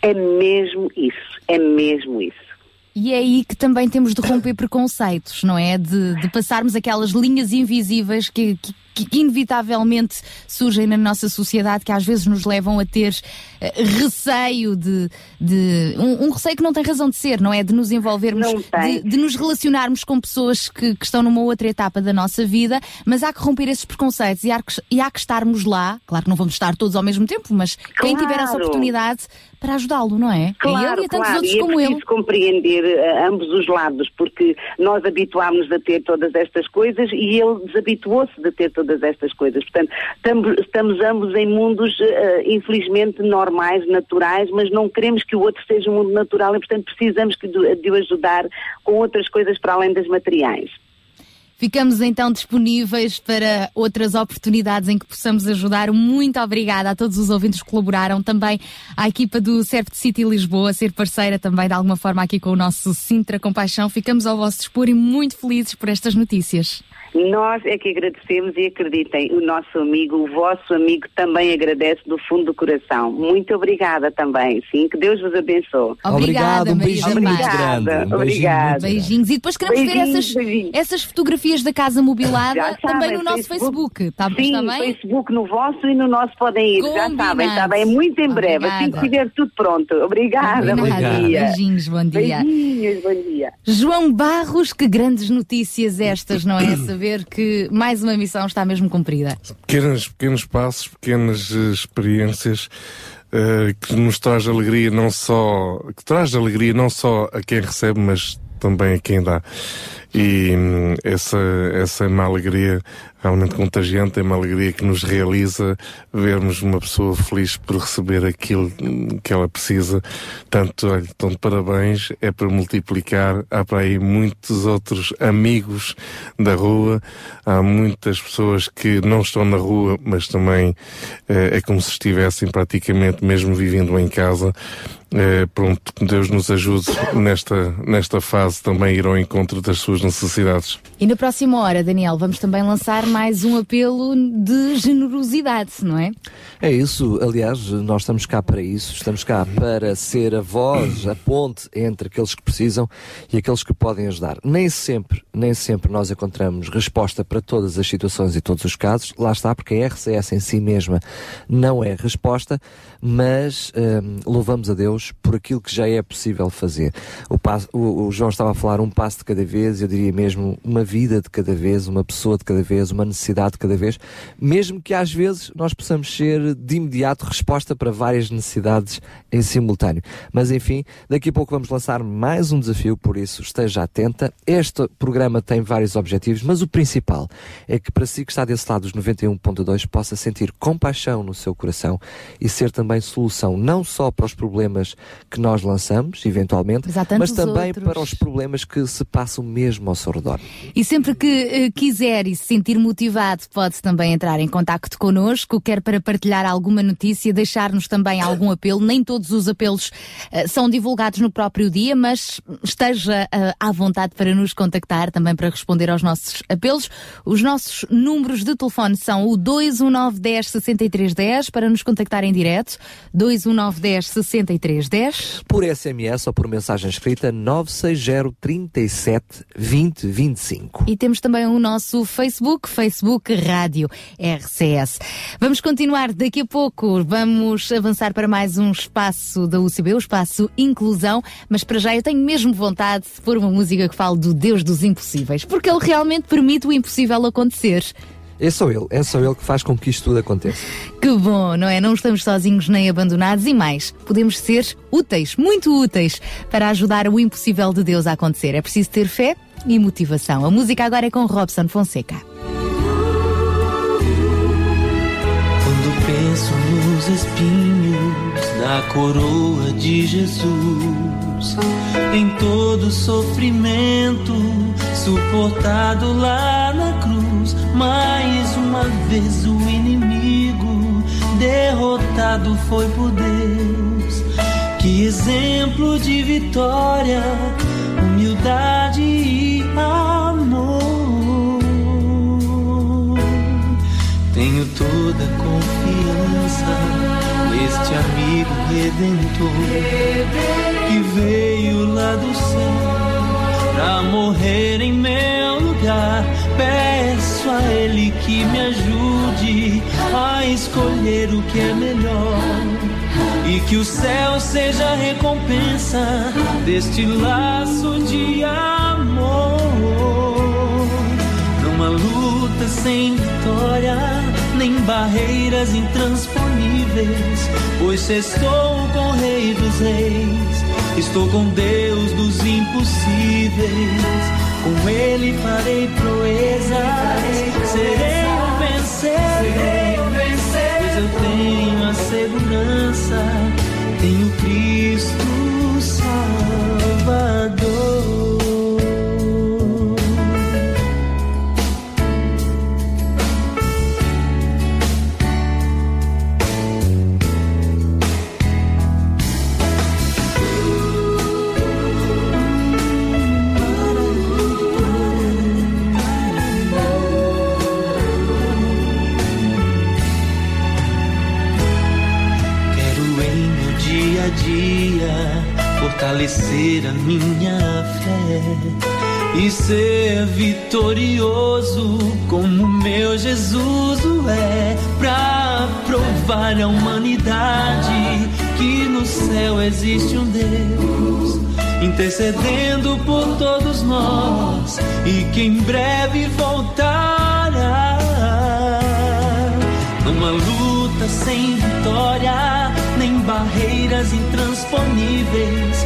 É mesmo isso, é mesmo isso. E é aí que também temos de romper preconceitos, não é? De, de passarmos aquelas linhas invisíveis que, que- que inevitavelmente surgem na nossa sociedade, que às vezes nos levam a ter eh, receio de. de um, um receio que não tem razão de ser, não é? De nos envolvermos, de, de nos relacionarmos com pessoas que, que estão numa outra etapa da nossa vida, mas há que romper esses preconceitos e há que, e há que estarmos lá. Claro que não vamos estar todos ao mesmo tempo, mas quem tiver essa Claro. oportunidade para ajudá-lo, não é? a ele e a tantos claro, outros e é como ele. preciso compreender eh, ambos os lados, porque nós habituámos a ter todas estas coisas e ele desabituou-se de ter todas estas coisas. Portanto, estamos, ambos em mundos, eh, infelizmente, normais, naturais, mas não queremos que o outro seja um mundo natural e, portanto, precisamos de, o ajudar com outras coisas para além das materiais. Ficamos então disponíveis para outras oportunidades em que possamos ajudar. Muito obrigada a todos os ouvintes que colaboraram, também à equipa do Serve City Lisboa, ser parceira também de alguma forma aqui com o nosso Sintra Compaixão. Ficamos ao vosso dispor e muito felizes por estas notícias. Nós é que agradecemos e acreditem, o nosso amigo, o vosso amigo também agradece do fundo do coração. Muito obrigada também, sim, que Deus vos abençoe. Obrigada, um Maria beijinho da muito Paz. grande. Um Obrigada. Beijinhos. E depois queremos ver Beijinhos, essas, beijinhos. essas fotografias da casa mobilada Já também sabem, no nosso Facebook. Está, Sim, está no bem? Facebook no vosso e no nosso podem ir, já Combinado. sabem, está bem? Muito em breve, assim que Obrigada. estiver tudo pronto. Obrigada, bom Obrigada. dia. Beijinhos, bom dia. Beijinhos, bom dia. João Barros, que grandes notícias estas, não é? Saber que mais uma missão está mesmo cumprida. Pequenos, pequenos passos, pequenas eh, experiências eh, que nos traz alegria não só, que traz alegria não só a quem recebe, mas também a quem dá. E hum, essa, essa é uma alegria realmente contagiante, é uma alegria que nos realiza vermos uma pessoa feliz por receber aquilo hum, que ela precisa. Tanto, olha, então, de parabéns, é para multiplicar. Há para aí muitos outros amigos da rua, há muitas pessoas que não estão na rua, mas também eh, é como se estivessem praticamente mesmo vivendo em casa. É, pronto, Deus nos ajude nesta, nesta fase também ir ao encontro das suas necessidades. E na próxima hora, Daniel, vamos também lançar mais um apelo de generosidade, não é? É isso, aliás, nós estamos cá para isso, estamos cá para ser a voz, a ponte entre aqueles que precisam e aqueles que podem ajudar. Nem sempre, nem sempre nós encontramos resposta para todas as situações e todos os casos, lá está, porque a RCS em si mesma não é resposta, mas hum, louvamos a Deus por aquilo que já é possível fazer. O, passo, o, o João estava a falar um passo de cada vez, eu diria mesmo uma vida de cada vez, uma pessoa de cada vez, uma necessidade de cada vez, mesmo que às vezes nós possamos ser de imediato resposta para várias necessidades em simultâneo. Mas enfim, daqui a pouco vamos lançar mais um desafio, por isso esteja atenta. Este programa tem vários objetivos, mas o principal é que para si que está desse lado dos 91.2 possa sentir compaixão no seu coração e ser também solução não só para os problemas que nós lançamos, eventualmente, Mas mas também outros. para os problemas que se passam mesmo ao seu redor. E sempre que eh, quiser e se sentir motivado, pode também entrar em contacto connosco, quer para partilhar alguma notícia, deixar-nos também algum apelo. Nem todos os apelos eh, são divulgados no próprio dia, mas esteja eh, à vontade para nos contactar, também para responder aos nossos apelos. Os nossos números de telefone são o 219 10 63 10 para nos contactar em direto, 219 10 63 10. Por SMS ou por mensagem escrita 960 37 20 25. E temos também o nosso Facebook, Facebook Rádio RCS. Vamos continuar daqui a pouco, vamos avançar para mais um espaço da UCB, o espaço Inclusão, mas para já eu tenho mesmo vontade de pôr uma música que fale do Deus dos impossíveis, porque ele realmente permite o impossível acontecer. É só ele, é só ele que faz com que isto tudo aconteça. Que bom, não é? Não estamos sozinhos nem abandonados e mais, podemos ser úteis, muito úteis, para ajudar o impossível de Deus a acontecer. É preciso ter fé e motivação. A música agora é com Robson Fonseca. Quando penso nos espinhos da coroa de Jesus, em todo sofrimento suportado lá na cruz, mais uma vez o inimigo derrotado foi por Deus. Que exemplo de vitória, humildade e amor. Tenho toda confiança neste amigo redentor que veio lá do céu pra morrer em meu lugar. Ele que me ajude a escolher o que é melhor e que o céu seja a recompensa deste laço de amor. Numa luta sem vitória, nem barreiras intransponíveis, pois estou com o Rei dos Reis, estou com Deus dos impossíveis, com Ele farei proezas, serei o vencedor, pois eu tenho a segurança, tenho Cristo fortalecer a minha fé e ser vitorioso como meu Jesus o é, pra provar à humanidade que no céu existe um Deus intercedendo por todos nós e que em breve voltará. Numa luta sem vitória, nem barreiras intransponíveis,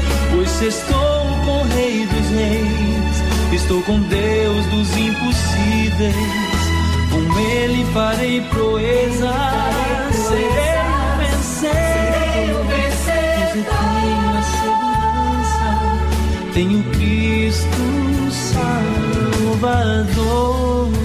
estou com o Rei dos Reis, estou com Deus dos impossíveis, com Ele farei proezas, serei o vencedor, eu tenho a segurança, tenho Cristo Salvador.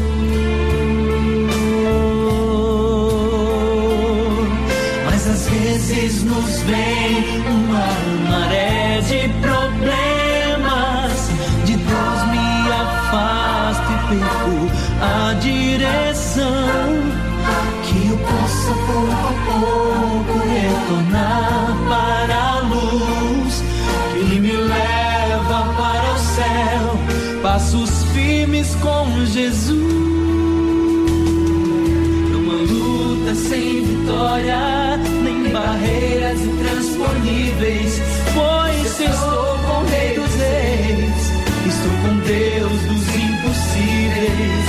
Nem barreiras intransponíveis. Pois estou com o Rei dos Reis, estou com Deus dos impossíveis.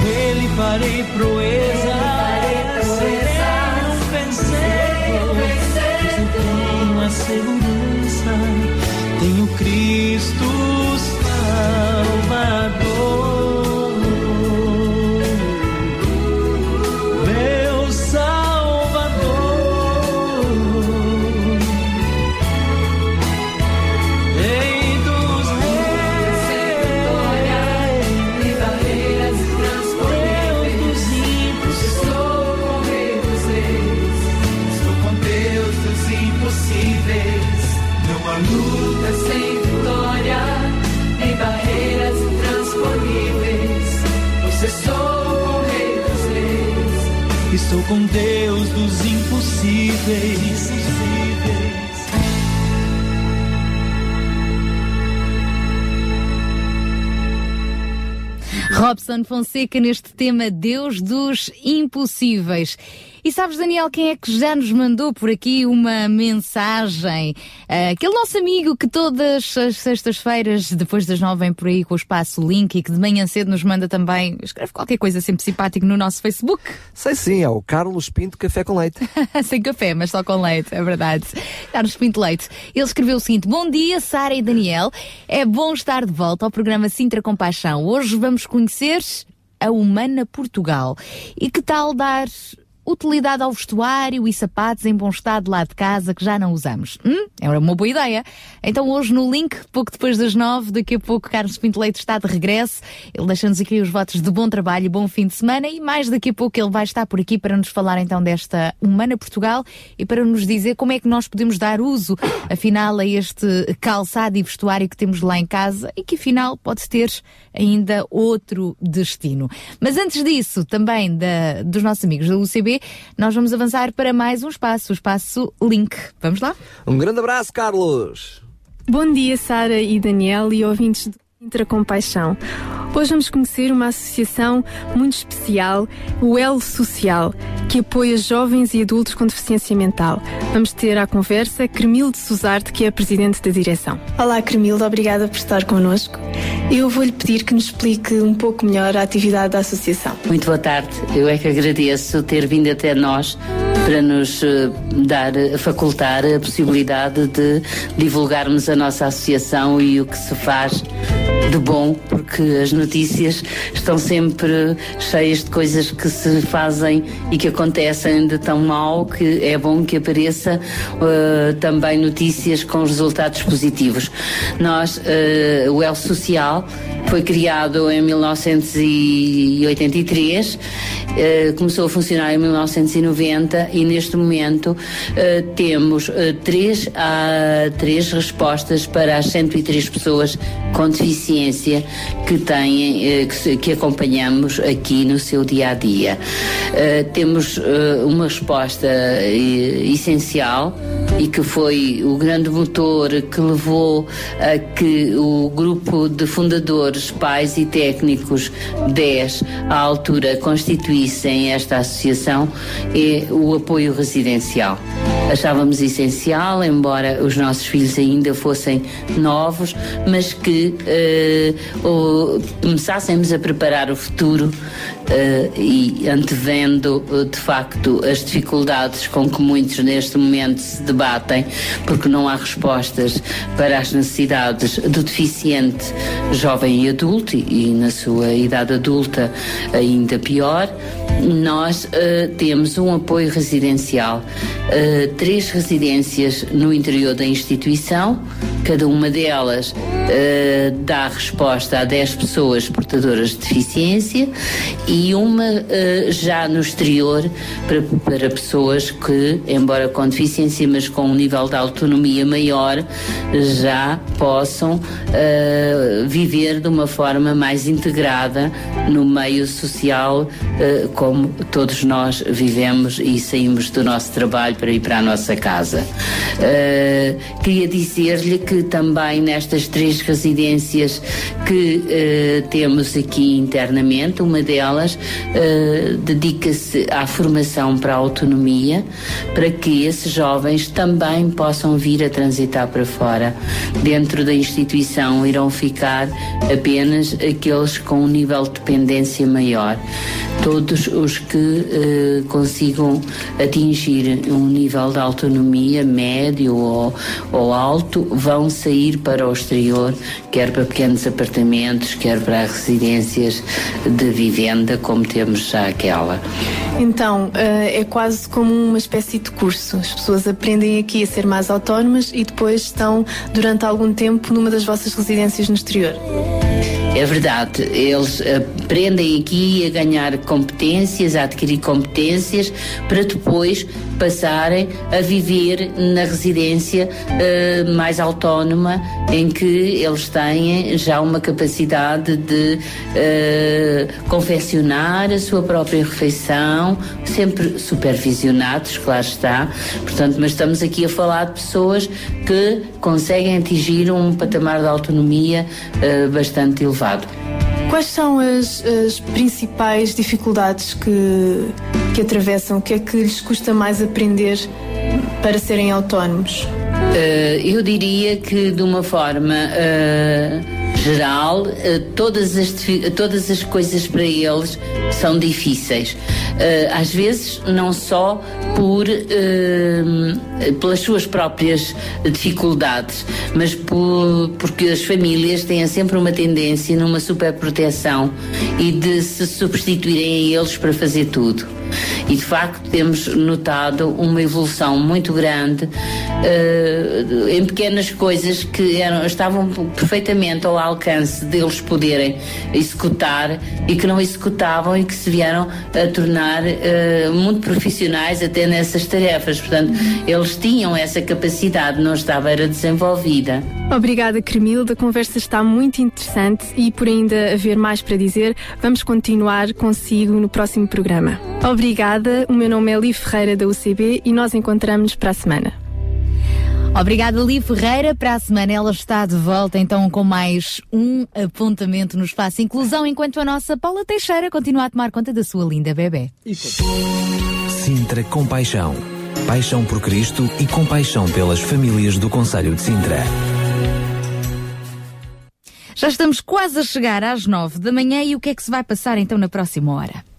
Com Ele farei proeza, serei um vencedor. Pois eu tenho a segurança, Robson Fonseca neste tema Deus dos Impossíveis. E sabes, Daniel, quem é que já nos mandou por aqui uma mensagem? Ah, aquele nosso amigo que todas as sextas-feiras, depois das nove, vem por aí com o espaço link e que de manhã cedo nos manda também, escreve qualquer coisa sempre simpático no nosso Facebook. Sei sim, é o Carlos Pinto Café com Leite. Sem café, mas só com leite, é verdade. Carlos Pinto Leite. Ele escreveu o seguinte: Bom dia, Sara e Daniel. É bom estar de volta ao programa Sintra Compaixão. Hoje vamos conhecer a Humana Portugal. E que tal dar utilidade ao vestuário e sapatos em bom estado lá de casa que já não usamos. Hum? É uma boa ideia. Então hoje no link, pouco depois das nove, daqui a pouco Carlos Pinto Leite está de regresso. Ele deixa-nos aqui os votos de bom trabalho bom fim de semana e mais daqui a pouco ele vai estar por aqui para nos falar então desta Humana Portugal e para nos dizer como é que nós podemos dar uso, afinal, a este calçado e vestuário que temos lá em casa e que afinal pode ter ainda outro destino. Mas antes disso, também da, dos nossos amigos da UCB, nós vamos avançar para mais um espaço, o espaço Link. Vamos lá? Um grande abraço, Carlos! Bom dia, Sara e Daniel e ouvintes do Intra Compaixão. Hoje vamos conhecer uma associação muito especial, o El Social, que apoia jovens e adultos com deficiência mental. Vamos ter à conversa Cremilde Suzarte, que é a presidente da direção. Olá, Cremilde, obrigada por estar connosco. Eu vou-lhe pedir que nos explique um pouco melhor a atividade da associação. Muito boa tarde. Eu é que agradeço ter vindo até nós para nos eh, dar, eh, facultar a possibilidade de divulgarmos a nossa associação e o que se faz de bom, porque as notícias estão sempre cheias de coisas que se fazem e que acontecem de tão mal que é bom que apareça uh, também notícias com resultados positivos. Nós, uh, o El Social, foi criado em 1983, uh, começou a funcionar em 1990 e neste momento temos três, uh, três respostas para as 103 pessoas com deficiência que têm, que, que, acompanhamos aqui no seu dia a dia. temos uma resposta essencial e que foi o grande motor que levou a que o grupo de fundadores, pais e técnicos 10 à altura constituíssem esta associação é o apoio residencial. Achávamos essencial, embora os nossos filhos ainda fossem novos, mas que o, começássemos a preparar o futuro eh, e antevendo eh, de facto as dificuldades com que muitos neste momento se debatem, porque não há respostas para as necessidades do deficiente jovem e adulto e, e na sua idade adulta ainda pior, nós uh, temos um apoio residencial, uh, três residências no interior da instituição, cada uma delas uh, dá resposta a 10 pessoas portadoras de deficiência e uma já no exterior para, para pessoas que, embora com deficiência, mas com um nível de autonomia maior, já possam viver de uma forma mais integrada no meio social, como todos nós vivemos e saímos do nosso trabalho para ir para a nossa casa. Uh, queria dizer-lhe que também nestas três residências que uh, temos aqui internamente, uma delas uh, dedica-se à formação para a autonomia, para que esses jovens também possam vir a transitar para fora. Dentro da instituição irão ficar apenas aqueles com um nível de dependência maior. Todos os que uh, consigam atingir um nível de autonomia médio ou, ou alto vão sair para o exterior, quer para pequenos apartamentos, quer para residências de vivenda, como temos já aquela. Então, uh, é quase como uma espécie de curso. As pessoas aprendem aqui a ser mais autónomas e depois estão durante algum tempo numa das vossas residências no exterior. É verdade, eles aprendem aqui a ganhar competências, a adquirir competências, para depois passarem a viver na residência uh, mais autónoma, em que eles têm já uma capacidade de uh, confeccionar a sua própria refeição, sempre supervisionados, claro está. Portanto, mas estamos aqui a falar de pessoas que conseguem atingir um patamar de autonomia uh, bastante elevado. Quais são as, as, principais dificuldades que, que atravessam? O que é que lhes custa mais aprender para serem autónomos? Uh, eu diria que de uma forma uh, geral, uh, todas, as, todas as coisas para eles são difíceis. às vezes, não só por, pelas suas próprias dificuldades, mas por, porque as famílias têm sempre uma tendência numa superproteção e de se substituírem a eles para fazer tudo. E de facto temos notado uma evolução muito grande uh, em pequenas coisas que eram, estavam perfeitamente ao alcance deles poderem executar e que não executavam e que se vieram a tornar uh, muito profissionais até nessas tarefas. Portanto, eles tinham essa capacidade, não estava era desenvolvida. Obrigada, Cremilda. A conversa está muito interessante e por ainda haver mais para dizer, vamos continuar consigo no próximo programa. Obrigada. O meu nome é Li Ferreira da UCB e nós encontramos-nos para a semana. Obrigada, Li Ferreira. Para a semana ela está de volta, então, com mais um apontamento no espaço Inclusão, enquanto a nossa Paula Teixeira continua a tomar conta da sua linda bebê. Sintra Compaixão. Paixão por Cristo e compaixão pelas famílias do Conselho de Sintra. Já estamos quase a chegar às nove da manhã e o que é que se vai passar então na próxima hora?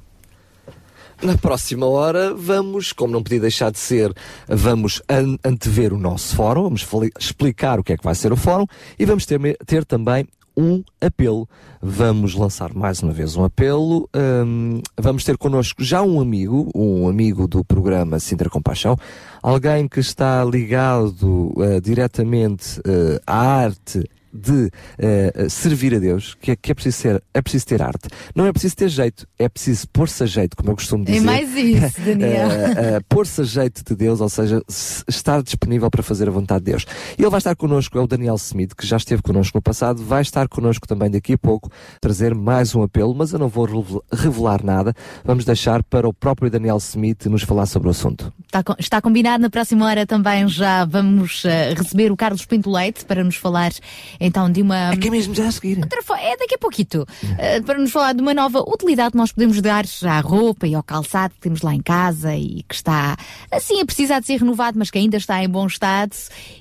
Na próxima hora vamos, como não podia deixar de ser, vamos an antever o nosso fórum, vamos explicar o que é que vai ser o fórum e vamos ter, ter também um apelo. Vamos lançar mais uma vez um apelo. Um, vamos ter connosco já um amigo, um amigo do programa Sintra Compaixão, alguém que está ligado uh, diretamente uh, à arte de uh, servir a Deus, que é, que é preciso ser, é preciso ter arte. Não é preciso ter jeito, é preciso pôr-se a jeito, como eu costumo é dizer. É mais isso, Daniel. uh, uh, pôr-se a jeito de Deus, ou seja, estar disponível para fazer a vontade de Deus. E ele vai estar connosco, é o Daniel Smith, que já esteve connosco no passado, vai estar connosco também daqui a pouco, trazer mais um apelo, mas eu não vou revelar nada, vamos deixar para o próprio Daniel Smith nos falar sobre o assunto. Está, está combinado. Na próxima hora também já vamos eh, receber o Carlos Pinto Leite para nos falar então de uma. Aqui mesmo já a seguir. Outra é daqui a pouquito. Eh, para nos falar de uma nova utilidade que nós podemos dar à roupa e ao calçado que temos lá em casa e que está assim a precisar de ser renovado, mas que ainda está em bom estado.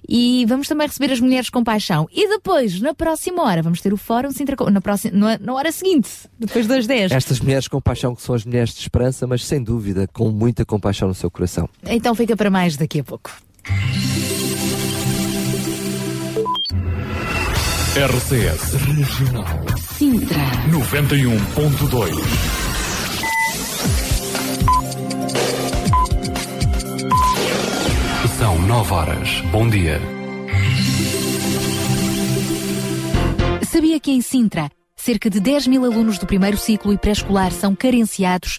E vamos também receber as mulheres com paixão. E depois, na próxima hora, vamos ter o Fórum Sintra na, próxima, na hora seguinte, depois das 10. Estas mulheres com paixão que são as mulheres de esperança, mas sem dúvida com muita compaixão no seu coração. Então fica para mais daqui a pouco. RCS Regional Sintra. 91.2 São 9 horas. Bom dia. Sabia que em Sintra, cerca de 10 mil alunos do primeiro ciclo e pré-escolar são carenciados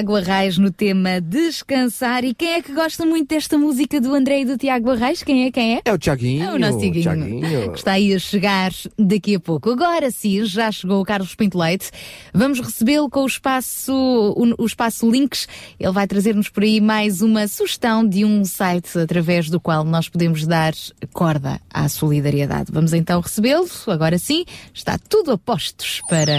Tiago Arraes no tema Descansar. E quem é que gosta muito desta música do André e do Tiago Arraes? Quem é? Quem é? É o Tiaguinho. É o nosso Tiaguinho. Que está aí a chegar daqui a pouco. Agora sim, já chegou o Carlos Pinto Leite. Vamos recebê-lo com o espaço, o, o espaço Links. Ele vai trazer-nos por aí mais uma sugestão de um site através do qual nós podemos dar corda à solidariedade. Vamos então recebê-lo. Agora sim, está tudo a postos para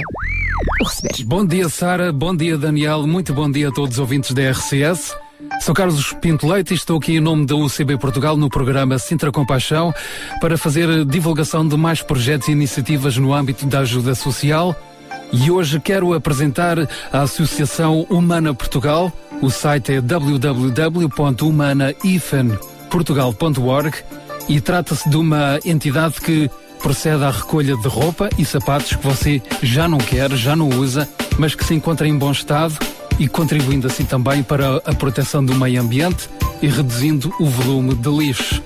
o receber. Bom dia, Sara. Bom dia, Daniel. Muito bom dia a todos os ouvintes da RCS. Sou Carlos Pinto Leite e estou aqui em nome da UCB Portugal no programa Sintra Compaixão para fazer divulgação de mais projetos e iniciativas no âmbito da ajuda social. E hoje quero apresentar a Associação Humana Portugal. O site é www.humana-portugal.org e trata-se de uma entidade que procede à recolha de roupa e sapatos que você já não quer, já não usa, mas que se encontra em bom estado e contribuindo assim também para a proteção do meio ambiente e reduzindo o volume de lixo.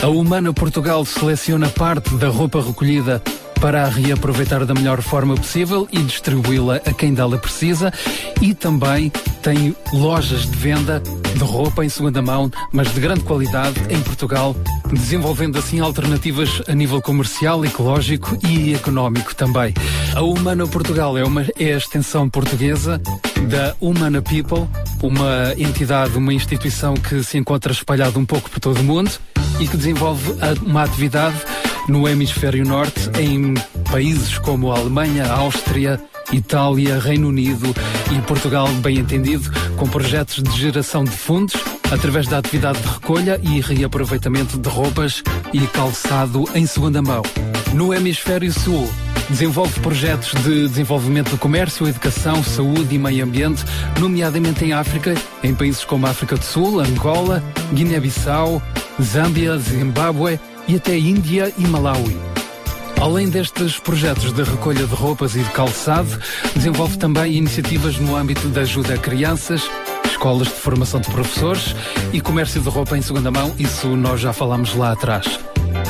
A Humana Portugal seleciona parte da roupa recolhida para a reaproveitar da melhor forma possível e distribuí-la a quem dela precisa e também tem lojas de venda de roupa em segunda mão, mas de grande qualidade em Portugal, desenvolvendo assim alternativas a nível comercial, ecológico e económico também. A Humana Portugal é, uma, é a extensão portuguesa da Humana People, uma entidade, uma instituição que se encontra espalhada um pouco por todo o mundo e que desenvolve uma atividade no hemisfério norte em países como a Alemanha, a Áustria, Itália, Reino Unido e Portugal, bem entendido, com projetos de geração de fundos através da atividade de recolha e reaproveitamento de roupas e calçado em segunda mão. No hemisfério sul, desenvolve projetos de desenvolvimento do comércio, educação, saúde e meio ambiente, nomeadamente em África, em países como África do Sul, Angola, Guiné-Bissau, Zâmbia, Zimbábue e até Índia e Malawi. Além destes projetos de recolha de roupas e de calçado, desenvolve também iniciativas no âmbito da ajuda a crianças, escolas de formação de professores e comércio de roupa em segunda mão, isso nós já falámos lá atrás.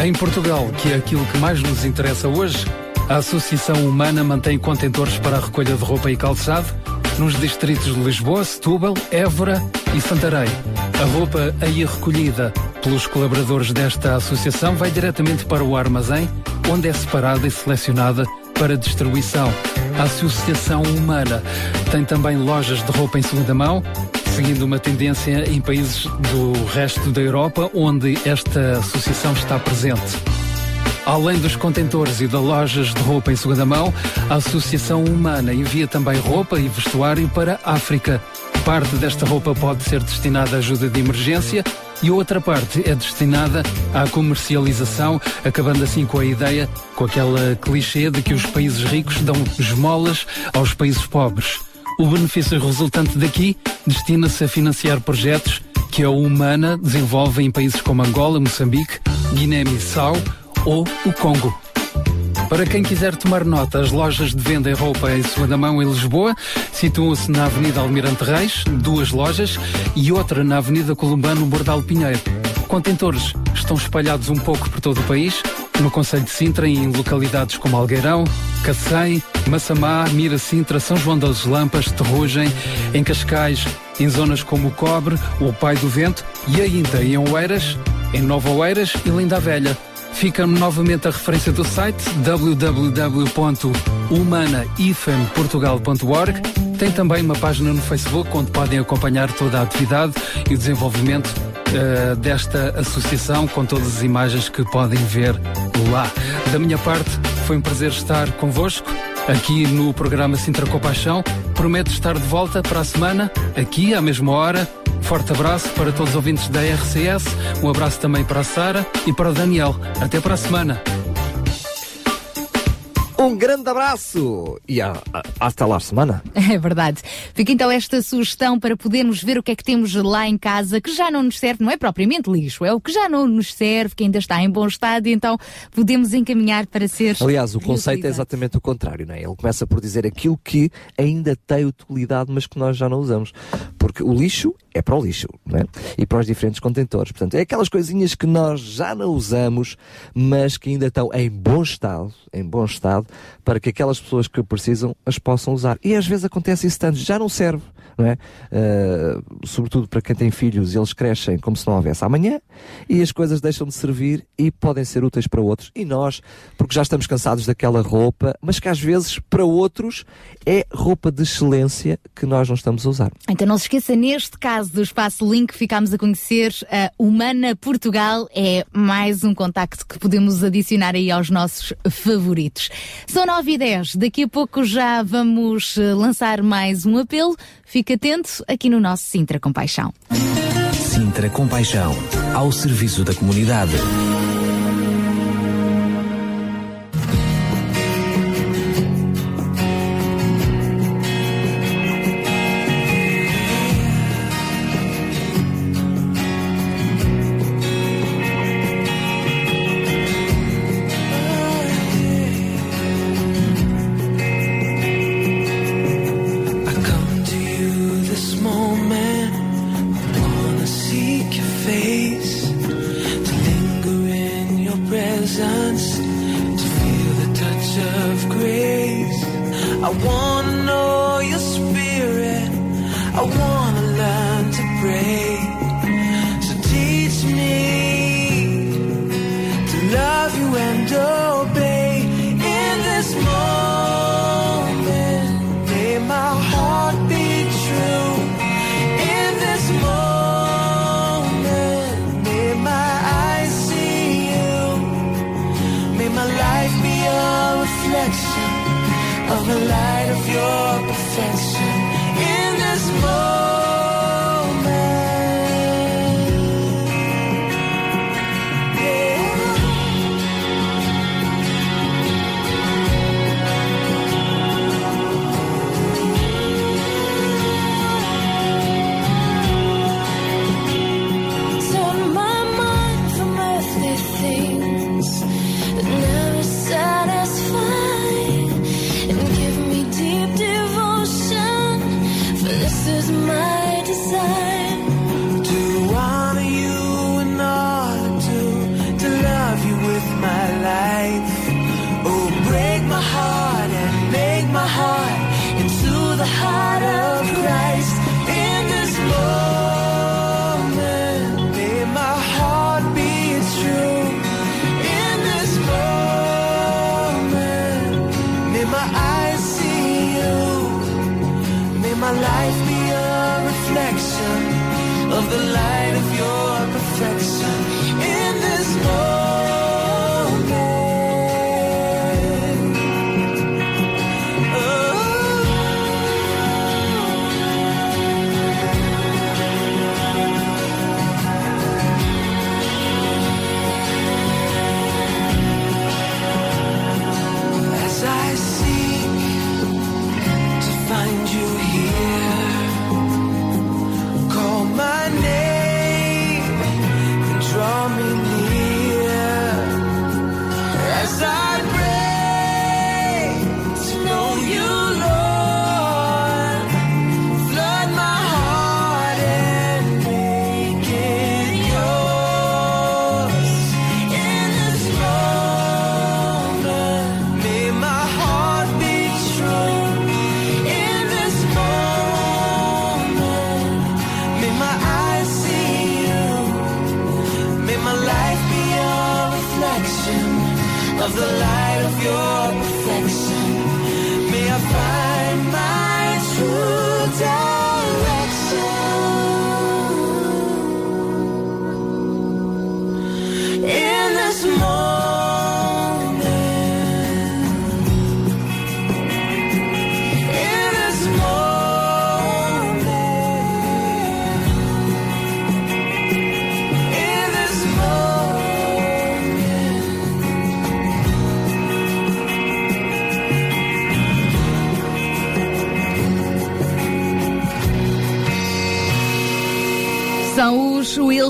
Em Portugal, que é aquilo que mais nos interessa hoje, a Associação Humana mantém contentores para a recolha de roupa e calçado nos distritos de Lisboa, Setúbal, Évora e Santarém. A roupa aí recolhida pelos colaboradores desta associação vai diretamente para o armazém, onde é separada e selecionada para distribuição. A Associação Humana tem também lojas de roupa em segunda mão, seguindo uma tendência em países do resto da Europa, onde esta associação está presente. Além dos contentores e de lojas de roupa em segunda mão, a Associação Humana envia também roupa e vestuário para a África. Parte desta roupa pode ser destinada à ajuda de emergência e outra parte é destinada à comercialização, acabando assim com a ideia, com aquela clichê de que os países ricos dão esmolas aos países pobres. O benefício resultante daqui destina-se a financiar projetos que a Humana desenvolve em países como Angola, Moçambique, Guiné-Bissau ou o Congo. Para quem quiser tomar nota, as lojas de venda em roupa em segunda mão em Lisboa situam-se na Avenida Almirante Reis, duas lojas, e outra na Avenida Columbano Bordal Pinheiro. Contentores estão espalhados um pouco por todo o país, no Conselho de Sintra em localidades como Algueirão, Cacém, Massamá, Mira Sintra, São João das Lampas, Terrugem, em Cascais, em zonas como o Cobre, o Pai do Vento e ainda em Oeiras, em Nova Oeiras e Linda Velha. Fica novamente a referência do site www.humanaifemportugal.org. Tem também uma página no Facebook onde podem acompanhar toda a atividade e o desenvolvimento eh, desta associação com todas as imagens que podem ver lá. Da minha parte, foi um prazer estar convosco aqui no programa Sintra Compaixão. Prometo estar de volta para a semana, aqui à mesma hora. Forte abraço para todos os ouvintes da RCS, um abraço também para a Sara e para o Daniel. Até para a semana. Um grande abraço e a, a, hasta lá semana. É verdade. Fica então esta sugestão para podermos ver o que é que temos lá em casa que já não nos serve, não é propriamente lixo, é o que já não nos serve, que ainda está em bom estado e então podemos encaminhar para ser. Aliás, o conceito é exatamente o contrário, não é? Ele começa por dizer aquilo que ainda tem utilidade, mas que nós já não usamos. Por Porque o lixo é para o lixo, é? E para os diferentes contentores. Portanto, é aquelas coisinhas que nós já não usamos, mas que ainda estão em bom estado, em bom estado, para que aquelas pessoas que precisam as possam usar. E às vezes acontece isso tanto, já não serve, não é? Uh, sobretudo para quem tem filhos, eles crescem como se não houvesse amanhã e as coisas deixam de servir e podem ser úteis para outros. E nós, porque já estamos cansados daquela roupa, mas que às vezes para outros é roupa de excelência que nós não estamos a usar. Então não se esqueça, neste caso do Espaço Link, ficámos a conhecer a Humana Portugal. É mais um contacto que podemos adicionar aí aos nossos favoritos. São 9 e 10. Daqui a pouco já vamos eh, lançar mais um apelo. Fique atento aqui no nosso Sintra Compaixão. Sintra Compaixão, ao serviço da comunidade.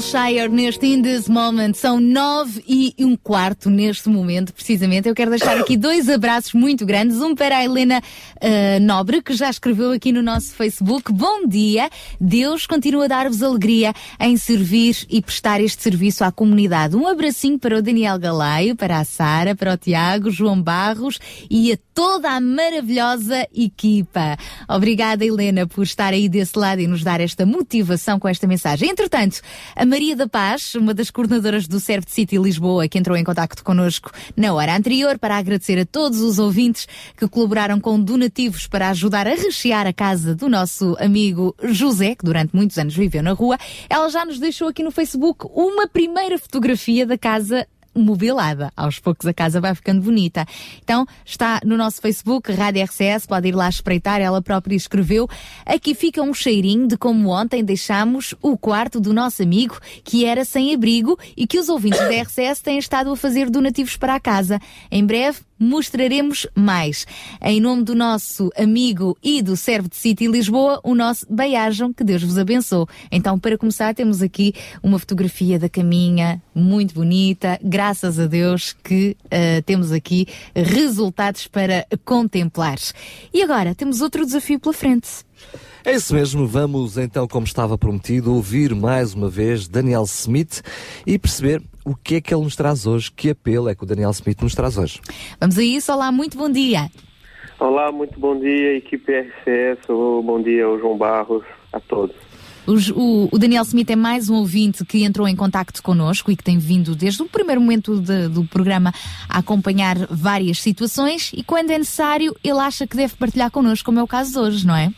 Os Wilshire neste In This Moment. São nove e um quarto neste momento, precisamente. Eu quero deixar aqui dois abraços muito grandes. Um para a Helena uh, Nobre, que já escreveu aqui no nosso Facebook. Bom dia. Deus continua a dar-vos alegria em servir e prestar este serviço à comunidade. Um abracinho para o Daniel Galaio, para a Sara, para o Tiago, João Barros e a toda a maravilhosa equipa. Obrigada, Helena, por estar aí desse lado e nos dar esta motivação com esta mensagem. Entretanto, a Maria da Paz, uma das coordenadoras do Serve City Lisboa, que entrou em contato connosco na hora anterior para agradecer a todos os ouvintes que colaboraram com donativos para ajudar a rechear a casa do nosso amigo José, que durante muitos anos viveu na rua, ela já nos deixou aqui no Facebook uma primeira fotografia da casa mobilada. Aos poucos a casa vai ficando bonita. Então, está no nosso Facebook, Rádio RCS, pode ir lá espreitar, ela própria escreveu. Aqui fica um cheirinho de como ontem deixámos o quarto do nosso amigo, que era sem abrigo e que os ouvintes da RCS têm estado a fazer donativos para a casa. Em breve, mostraremos mais. Em nome do nosso amigo e do Servo de City Lisboa, o nosso beiajam, que Deus vos abençoe. Então, para começar, temos aqui uma fotografia da caminha, muito bonita, graças a Deus que uh, temos aqui resultados para contemplar. E agora, temos outro desafio pela frente. É isso mesmo, vamos então, como estava prometido, ouvir mais uma vez Daniel Smith e perceber o que é que ele nos traz hoje, que apelo é que o Daniel Smith nos traz hoje. Vamos a isso, olá, muito bom dia. Olá, muito bom dia, equipe RCS, bom dia ao João Barros, a todos. O, o, Daniel Smith é mais um ouvinte que entrou em contacto connosco e que tem vindo desde o primeiro momento de, do programa a acompanhar várias situações e quando é necessário ele acha que deve partilhar connosco, como é o caso de hoje, não é?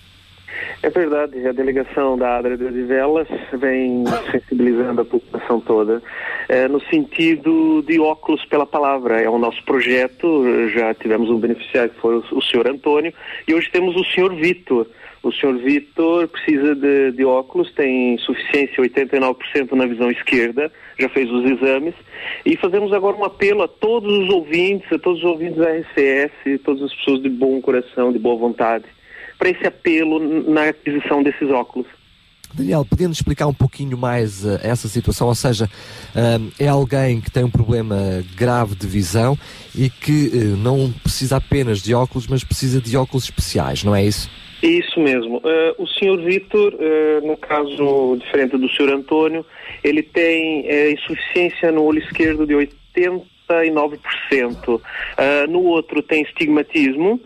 É verdade, a delegação da Adra de Velas vem sensibilizando a população toda é, no sentido de óculos pela palavra. É o nosso projeto, já tivemos um beneficiário que foi o, o senhor Antônio e hoje temos o senhor Vitor. O senhor Vitor precisa de, de, óculos, tem suficiência 89% na visão esquerda, já fez os exames. E fazemos agora um apelo a todos os ouvintes, a todos os ouvintes da RCS, todas as pessoas de bom coração, de boa vontade, para esse apelo na aquisição desses óculos. Daniel, podendo explicar um pouquinho mais uh, essa situação? Ou seja, uh, é alguém que tem um problema grave de visão e que uh, não precisa apenas de óculos, mas precisa de óculos especiais, não é isso? Isso mesmo. o senhor Vitor, no caso diferente do senhor Antônio, ele tem insuficiência no olho esquerdo de 89%. no outro tem estigmatismo.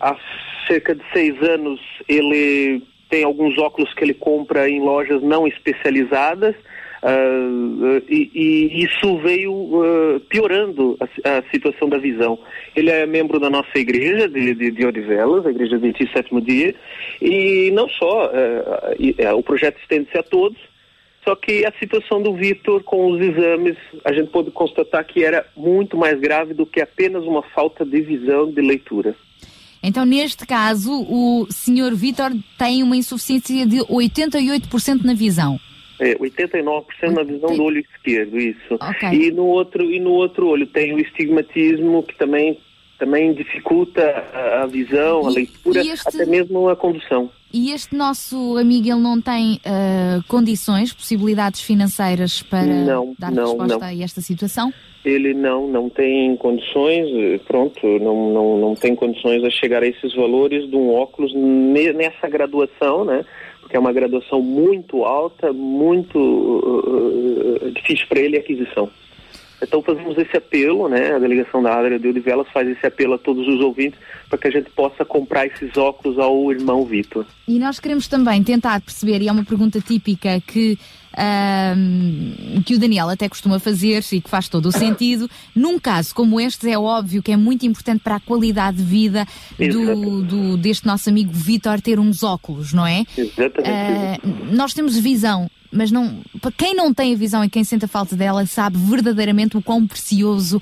há cerca de seis anos ele tem alguns óculos que ele compra em lojas não especializadas. Uh, e, e, isso veio uh, piorando a, a, situação da visão. Ele é membro da nossa igreja de, de, de Odivelas, a igreja 27 dia, e não só, uh, o projeto estende-se a todos, só que a situação do Vitor com os exames, a gente pôde constatar que era muito mais grave do que apenas uma falta de visão de leitura. Então, neste caso, o senhor Vitor tem uma insuficiência de 88% na visão. É, 89% na visão do olho esquerdo, isso. Okay. E, no outro, e no outro olho tem o estigmatismo, que também, também dificulta a, a visão, e, a leitura, este... até mesmo a condução. E este nosso amigo, ele não tem uh, condições, possibilidades financeiras para não, dar não, resposta não. a esta situação? Ele não, não tem condições, eh, pronto, não, não, não tem condições a chegar a esses valores de um óculos nessa graduação, né? Porque é uma graduação muito alta, muito uh, difícil para ele a aquisição. Então fazemos esse apelo, né? A delegação da Adria de Odivelas faz esse apelo a todos os ouvintes para que a gente possa comprar esses óculos ao irmão Vitor. E nós queremos também tentar perceber, e é uma pergunta típica que, um, que o Daniel até costuma fazer e que faz todo o sentido. Num caso como este, é óbvio que é muito importante para a qualidade de vida do, do deste nosso amigo Vitor ter uns óculos, não é? Exatamente. Uh, nós temos visão mas não, para quem não tem a visão e quem sente a falta dela sabe verdadeiramente o quão precioso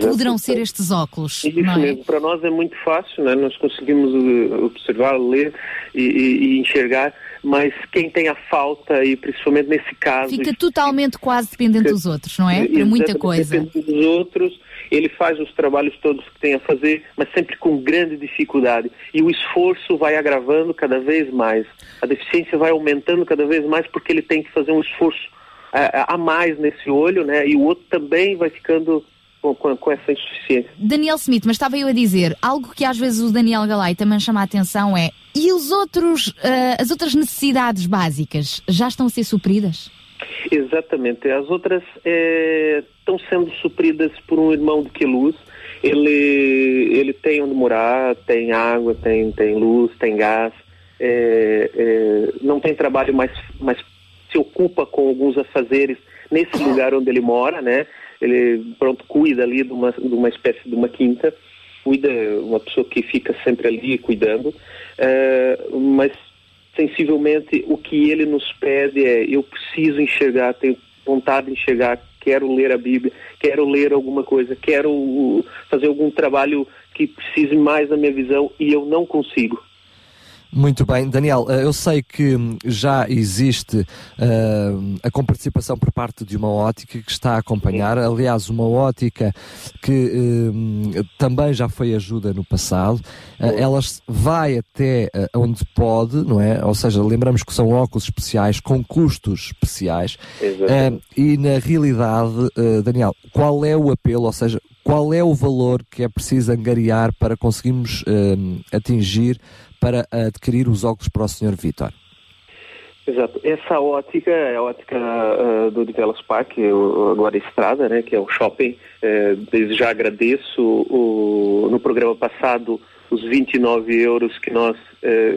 poderão ser estes óculos. Isso não é? mesmo, para nós é muito fácil, né? nós conseguimos uh, observar, ler e, e, e, enxergar, mas quem tem a falta, e principalmente nesse caso. Fica totalmente quase dependente dos outros, não é? Para muita coisa. Dependente dos outros Ele faz os trabalhos todos que tem a fazer, mas sempre com grande dificuldade. E o esforço vai agravando cada vez mais. A deficiência vai aumentando cada vez mais porque ele tem que fazer um esforço a, a mais nesse olho, né? E o outro também vai ficando com, com, com, essa insuficiência. Daniel Smith, mas estava eu a dizer, algo que às vezes o Daniel Galay também chama a atenção é, e os outros, uh, as outras necessidades básicas já estão a ser supridas? Exatamente. As outras é, estão sendo supridas por um irmão de Queluz. Ele, ele tem onde morar, tem água, tem, tem luz, tem gás. É, é, não tem trabalho, mas, mas se ocupa com alguns afazeres nesse lugar onde ele mora, né? Ele, pronto, cuida ali de uma, de uma espécie de uma quinta, cuida, uma pessoa que fica sempre ali cuidando, uh, mas sensivelmente o que ele nos pede é eu preciso enxergar, tenho vontade de enxergar, quero ler a Bíblia, quero ler alguma coisa, quero fazer algum trabalho que precise mais da minha visão e eu não consigo. Muito bem, Daniel, eh, eu sei que já existe uh, a comparticipação por parte de uma ótica que está a acompanhar, aliás, uma ótica que uh, também já foi ajuda no passado. Uh, ela vai até onde pode, não é? Ou seja, lembramos que são óculos especiais com custos especiais. e na realidade, Daniel, qual é o apelo? Ou seja, qual é o valor que é preciso angariar para conseguirmos atingir para adquirir os óculos para o Sr. Vitor? Exato. Essa ótica é a ótica uh, do Develas Park, o, agora Estrada, né, que é o shopping. Uh, desde já agradeço o, no programa passado os 29 euros que nós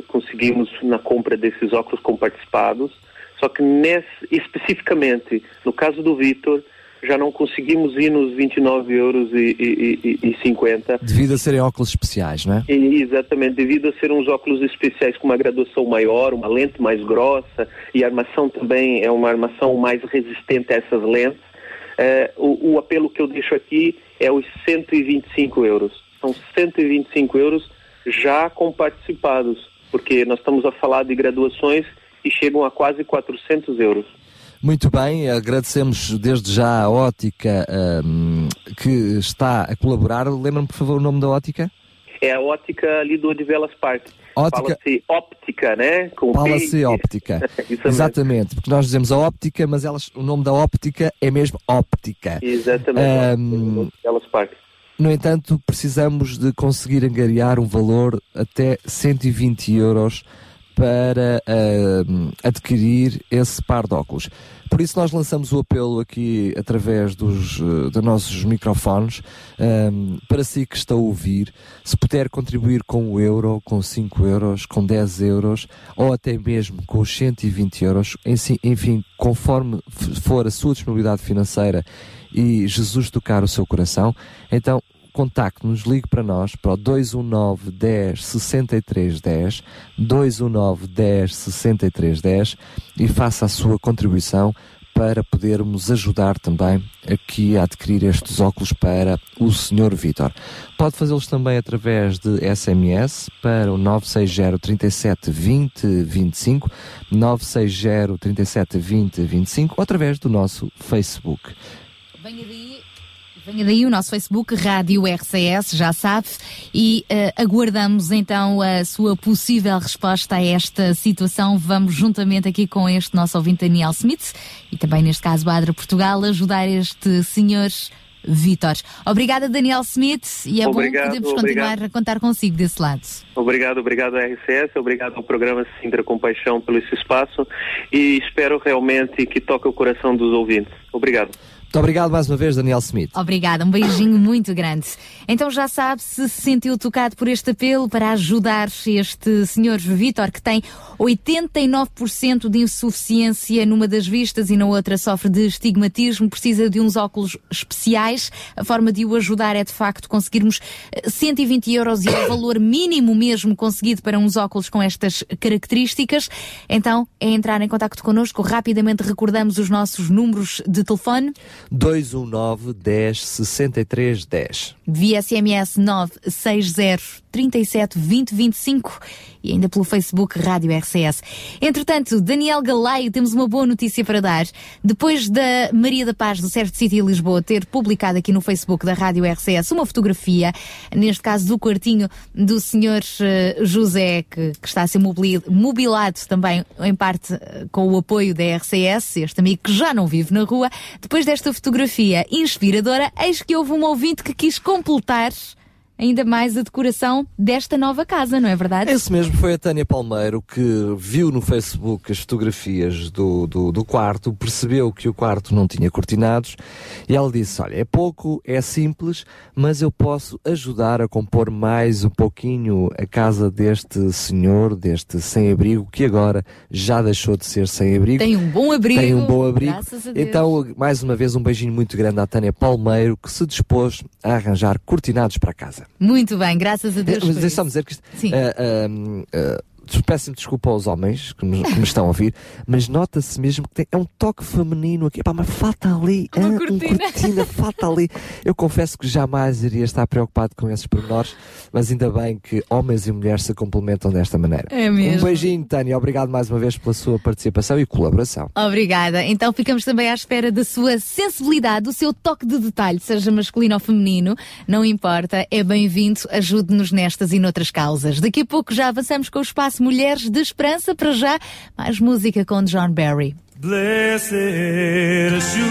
conseguimos na compra desses óculos comparticipados. Só que nesse, especificamente no caso do Vitor, já não conseguimos ir nos 29 euros e, e, e, e 50. Devido a serem óculos especiais, não é? Exatamente, devido a serem uns óculos especiais com uma graduação maior, uma lente mais grossa e a armação também é uma armação mais resistente a essas lentes. É, o, o apelo que eu deixo aqui é os 125 euros. São 125 euros já comparticipados, porque nós estamos a falar de graduações e chegam a quase 400 euros. Muito bem, agradecemos desde já a ótica um, que está a colaborar. Lembra-me, por favor, o nome da ótica? É a ótica ali do Odivelas Park. Ótica... Fala-se óptica, né? Fala-se óptica. Exatamente, porque nós dizemos a óptica, mas elas, o nome da óptica é mesmo óptica. Exatamente. Um, Park. No entanto, precisamos de conseguir angariar um valor até 120 euros para uh, adquirir esse par de óculos. Por isso nós lançamos o apelo aqui através dos, uh, dos nossos microfones um, para si que está a ouvir, se puder contribuir com o euro, com 5 euros, com 10 euros ou até mesmo com os 120 euros, enfim, conforme for a sua disponibilidade financeira e Jesus tocar o seu coração, então contacte-nos, ligue para nós para o 219 10 63 10, 219 10 63 10 e faça a sua contribuição para podermos ajudar também aqui a adquirir estes óculos para o Sr. Vitor. Pode fazê-los também através de SMS para o 960 37 20 25, 960 37 20 25 ou através do nosso Facebook. Venha Venha daí o nosso Facebook, Rádio RCS, já sabe, e uh, aguardamos então a sua possível resposta a esta situação. Vamos juntamente aqui com este nosso ouvinte Daniel Smith e também neste caso Adra Portugal ajudar este senhor Vitor. Obrigada Daniel Smith e é obrigado, bom podermos continuar obrigado. a contar consigo desse lado. Obrigado, obrigado à RCS, obrigado ao programa Sintra Compaixão pelo esse espaço e espero realmente que toque o coração dos ouvintes. Obrigado. Muito obrigado mais uma vez, Daniel Smith. Obrigada, um beijinho muito grande. Então já sabe, se se sentiu tocado por este apelo para ajudar este senhor Vitor, que tem 89% de insuficiência numa das vistas e na outra sofre de estigmatismo, precisa de uns óculos especiais. A forma de o ajudar é de facto conseguirmos 120 eh, euros e é o valor mínimo mesmo conseguido para uns óculos com estas características. Então é entrar em contato connosco. Rapidamente recordamos os nossos números de telefone. 219 10 63 10. Via SMS 960 37 20 25 e ainda pelo Facebook Rádio RCS. Entretanto, Daniel Galaio, temos uma boa notícia para dar. Depois da Maria da Paz do Certo City Lisboa ter publicado aqui no Facebook da Rádio RCS uma fotografia, neste caso do quartinho do senhor eh, José, que, que está a ser mobilado também em parte eh, com o apoio da RCS, este amigo que já não vive na rua. Depois desta fotografia inspiradora, eis que houve um ouvinte que quis completar ainda mais a decoração desta nova casa, não é verdade? Esse mesmo foi a Tânia Palmeiro que viu no Facebook as fotografias do, do, do quarto, percebeu que o quarto não tinha cortinados e ela disse: Olha, é pouco, é simples, mas eu posso ajudar a compor mais um pouquinho a casa deste senhor, deste sem-abrigo, que agora já deixou de ser sem-abrigo. Tem um bom abrigo. Tem um bom abrigo. Então, mais uma vez, um beijinho muito grande à Tânia Palmeiro que se dispôs a arranjar cortinados para a casa. Muito bem, graças a Deus. Mas deixa-me dizer que isto. Sim. ah, ah, ah, Peço-me desculpa aos homens que me, que me estão a ouvir, mas nota-se mesmo que tem, é um toque feminino aqui. Epá, mas falta ali, ah, um cortina, falta ali. Eu confesso que jamais iria estar preocupado com esses pormenores, mas ainda bem que homens e mulheres se complementam desta maneira. É mesmo. Um beijinho, Tânia. Obrigado mais uma vez pela sua participação e colaboração. Obrigada. Então ficamos também à espera da sua sensibilidade, do seu toque de detalhe, seja masculino ou feminino, não importa, é bem-vindo, ajude-nos nestas e noutras causas. Daqui a pouco já avançamos com o espaço Mulheres de Esperança, para já, mais música com John Barry. Blessed assurance,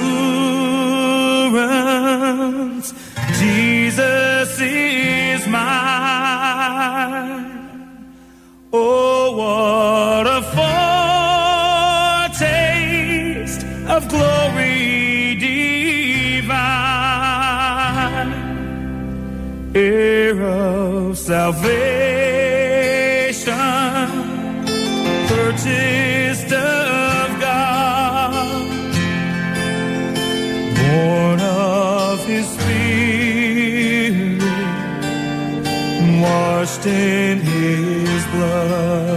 Jesus is mine. Oh, what a foretaste of glory divine, heir of salvation washed in His blood.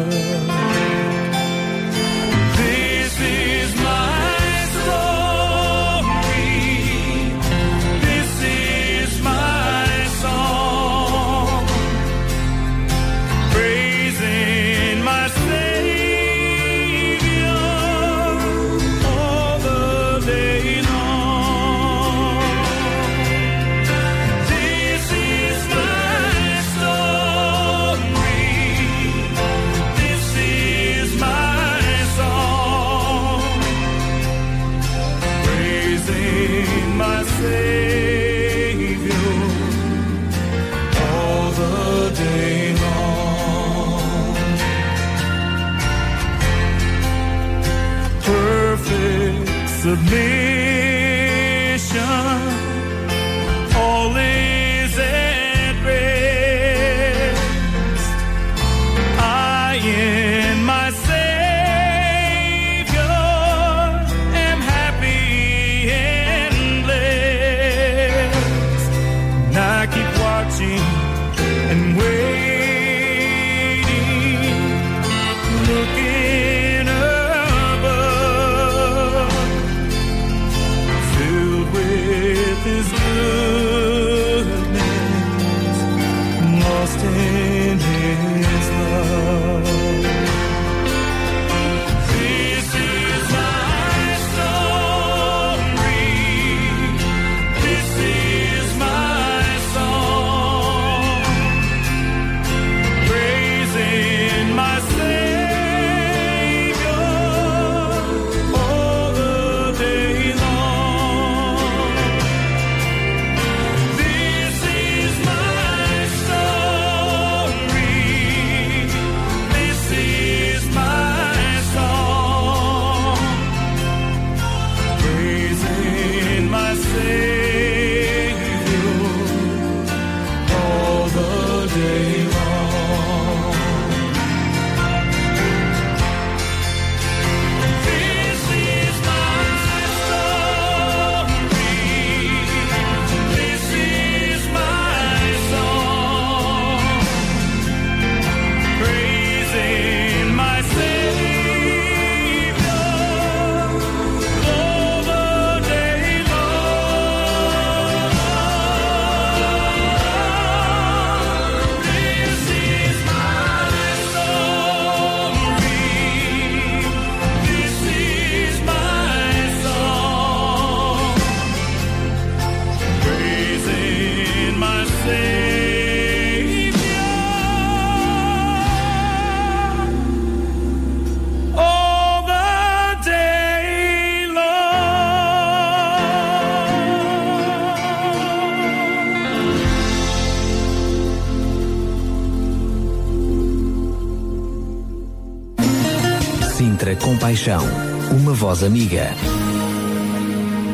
Voz amiga.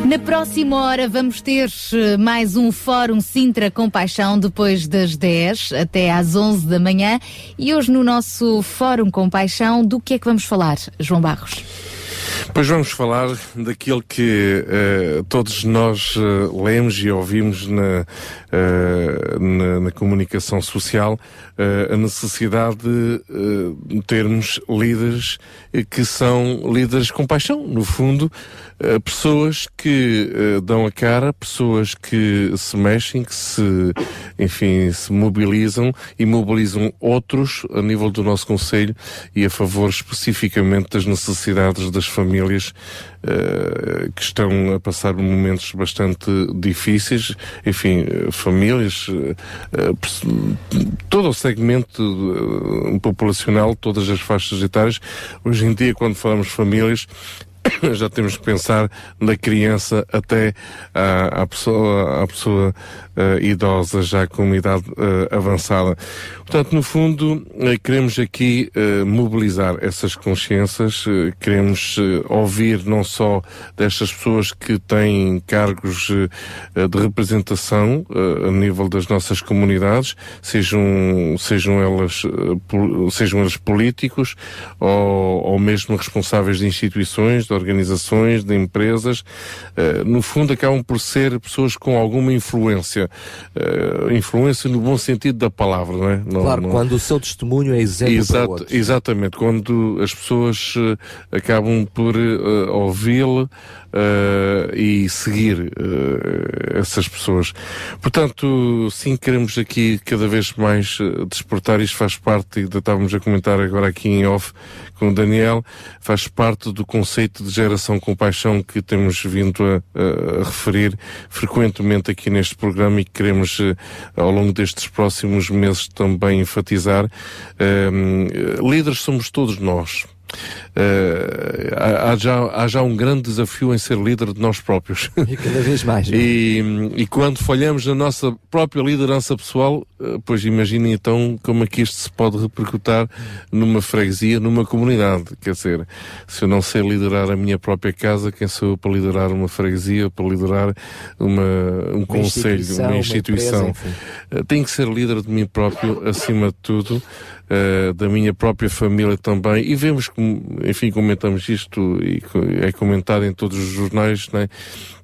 Na próxima hora vamos ter eh, mais um Fórum Sintra Compaixão depois das 10 até às 11 da manhã. E hoje no nosso Fórum Compaixão, do que é que vamos falar, João Barros? Pois vamos falar daquilo que uh, todos nós uh, lemos e ouvimos na, uh, na, na, comunicação social, a necessidade de termos líderes que são líderes com paixão, no fundo, pessoas que dão a cara, pessoas que se mexem, que se, enfim, se mobilizam e mobilizam outros a nível do nosso Conselho e a favor especificamente das necessidades das famílias uh, que estão a passar momentos bastante difíceis, enfim, famílias, uh, todo o segmento populacional, todas as faixas etárias. Hoje em dia, quando falamos famílias, já temos que pensar na criança até à, à pessoa, à pessoa uh, idosa, já com idade uh, avançada. Portanto, no fundo, uh, queremos aqui mobilizar essas consciências, queremos ouvir não só destas pessoas que têm cargos de representação a nível das nossas comunidades, sejam, sejam elas, sejam eles políticos ou, ou mesmo responsáveis de instituições, de organizações, de empresas, no fundo acabam por ser pessoas com alguma influência uh, influência no bom sentido da palavra, não é? Não, claro, não... quando o seu testemunho é exemplo Exato, para outros. Exatamente, quando as pessoas uh, acabam por ouvi-lo uh, e seguir uh, essas pessoas. Portanto, sim, queremos aqui cada vez mais uh, desportar, isto faz parte, e estávamos a comentar agora aqui em off com o Daniel, faz parte do conceito de geração com paixão que temos vindo a, a, referir frequentemente aqui neste programa e que queremos ao longo destes próximos meses também enfatizar. líderes somos todos nós. Uh, há, já, há já um grande desafio em ser líder de nós próprios. E cada vez mais. e, e quando falhamos na nossa própria liderança pessoal, uh, pois imaginem então como é que isto se pode repercutir numa freguesia, numa comunidade. Quer dizer, se eu não sei liderar a minha própria casa, quem sou eu para liderar uma freguesia, para liderar uma, um uma conselho, uma instituição? Uma empresa, uh, tenho que ser líder de mim próprio, acima de tudo da minha própria família também, e vemos, como, enfim, comentamos isto e é comentado em todos os jornais, né?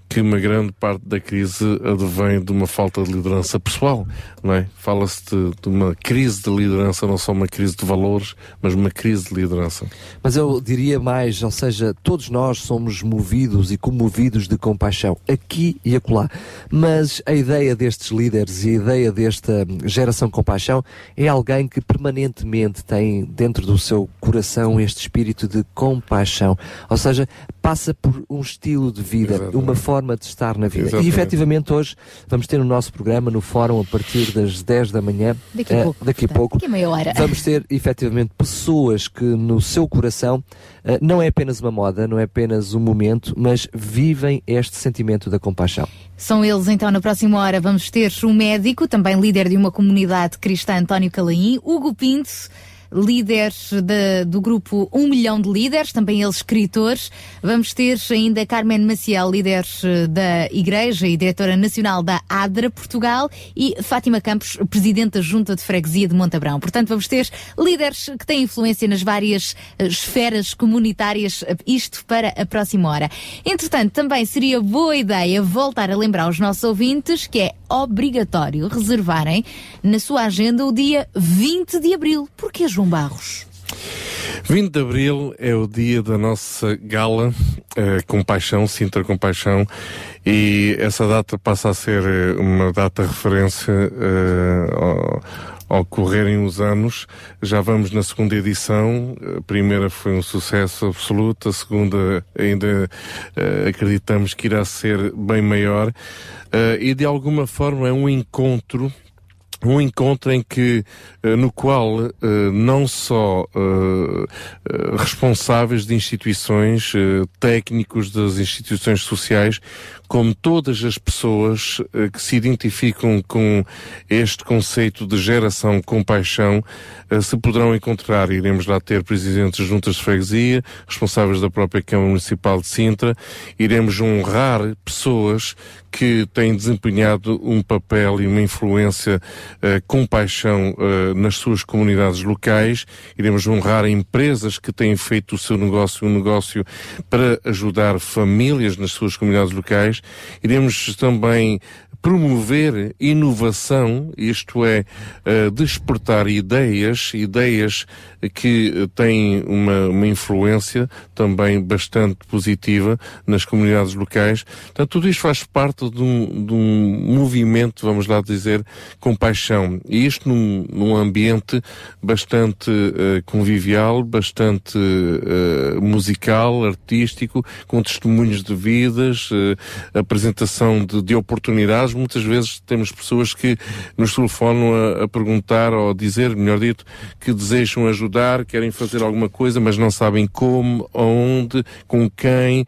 Que uma grande parte da crise advém de uma falta de liderança pessoal, não é? Fala-se de, de, uma crise de liderança, não só uma crise de valores, mas uma crise de liderança. Mas eu diria mais, ou seja, todos nós somos movidos e comovidos de compaixão, aqui e acolá. Mas a ideia destes líderes e a ideia desta geração compaixão é alguém que permanentemente tem dentro do seu coração este espírito de compaixão. Ou seja, passa por um estilo de vida, Exatamente. uma forma de estar na vida. Exatamente. E efetivamente hoje vamos ter no nosso programa, no fórum, a partir das 10 da manhã, daqui a uh, pouco, daqui a pouco daqui a meia hora. vamos ter efetivamente pessoas que no seu coração uh, não é apenas uma moda, não é apenas um momento, mas vivem este sentimento da compaixão. São eles, então, na próxima hora vamos ter um médico, também líder de uma comunidade cristã, António Calaim, Hugo Pinto, líderes de, do grupo 1 milhão de líderes, também eles escritores. Vamos ter ainda Carmen Maciel, líder eh, da Igreja e diretora nacional da ADRA Portugal e Fátima Campos, presidente da Junta de Freguesia de Montabrão. Portanto, vamos ter líderes que têm influência nas várias eh, esferas comunitárias, eh, isto para a próxima hora. Entretanto, também seria boa ideia voltar a lembrar aos nossos ouvintes que é obrigatório reservarem na sua agenda o dia 20 de abril. Porquê, João Barros? 20 de Abril é o dia da nossa gala uh, Compaixão, Sintra Compaixão, e essa data passa a ser eh, uma data referência uh, ao, ao correrem os anos. Já vamos na segunda edição, a primeira foi um sucesso absoluto, a segunda ainda uh, acreditamos que irá ser bem maior, e de alguma forma é um encontro um encontro em que eh, no qual eh, não só eh, responsáveis de instituições, técnicos das instituições sociais, como todas as pessoas que se identificam com este conceito de geração compaixão se poderão encontrar. Iremos lá ter presidentes de juntas de freguesia, responsáveis da própria Câmara Municipal de Sintra. Iremos honrar pessoas que têm desempenhado um papel e uma influência uh, com paixão uh, nas suas comunidades locais. Iremos honrar empresas que têm feito o seu negócio um negócio para ajudar famílias nas suas comunidades locais. Iremos também promover inovação, isto é, uh, despertar ideias, ideias que têm uma, uma influência também bastante positiva nas comunidades locais. Portanto, tudo isto faz parte de um, de um movimento, vamos lá dizer, com paixão. E isto num, num ambiente bastante uh, convivial, bastante uh, musical, artístico, com testemunhos de vidas, apresentação de, de oportunidades muitas vezes temos pessoas que nos telefonam a, a perguntar ou a dizer, melhor dito, que desejam ajudar, querem fazer alguma coisa, mas não sabem como, aonde, com quem.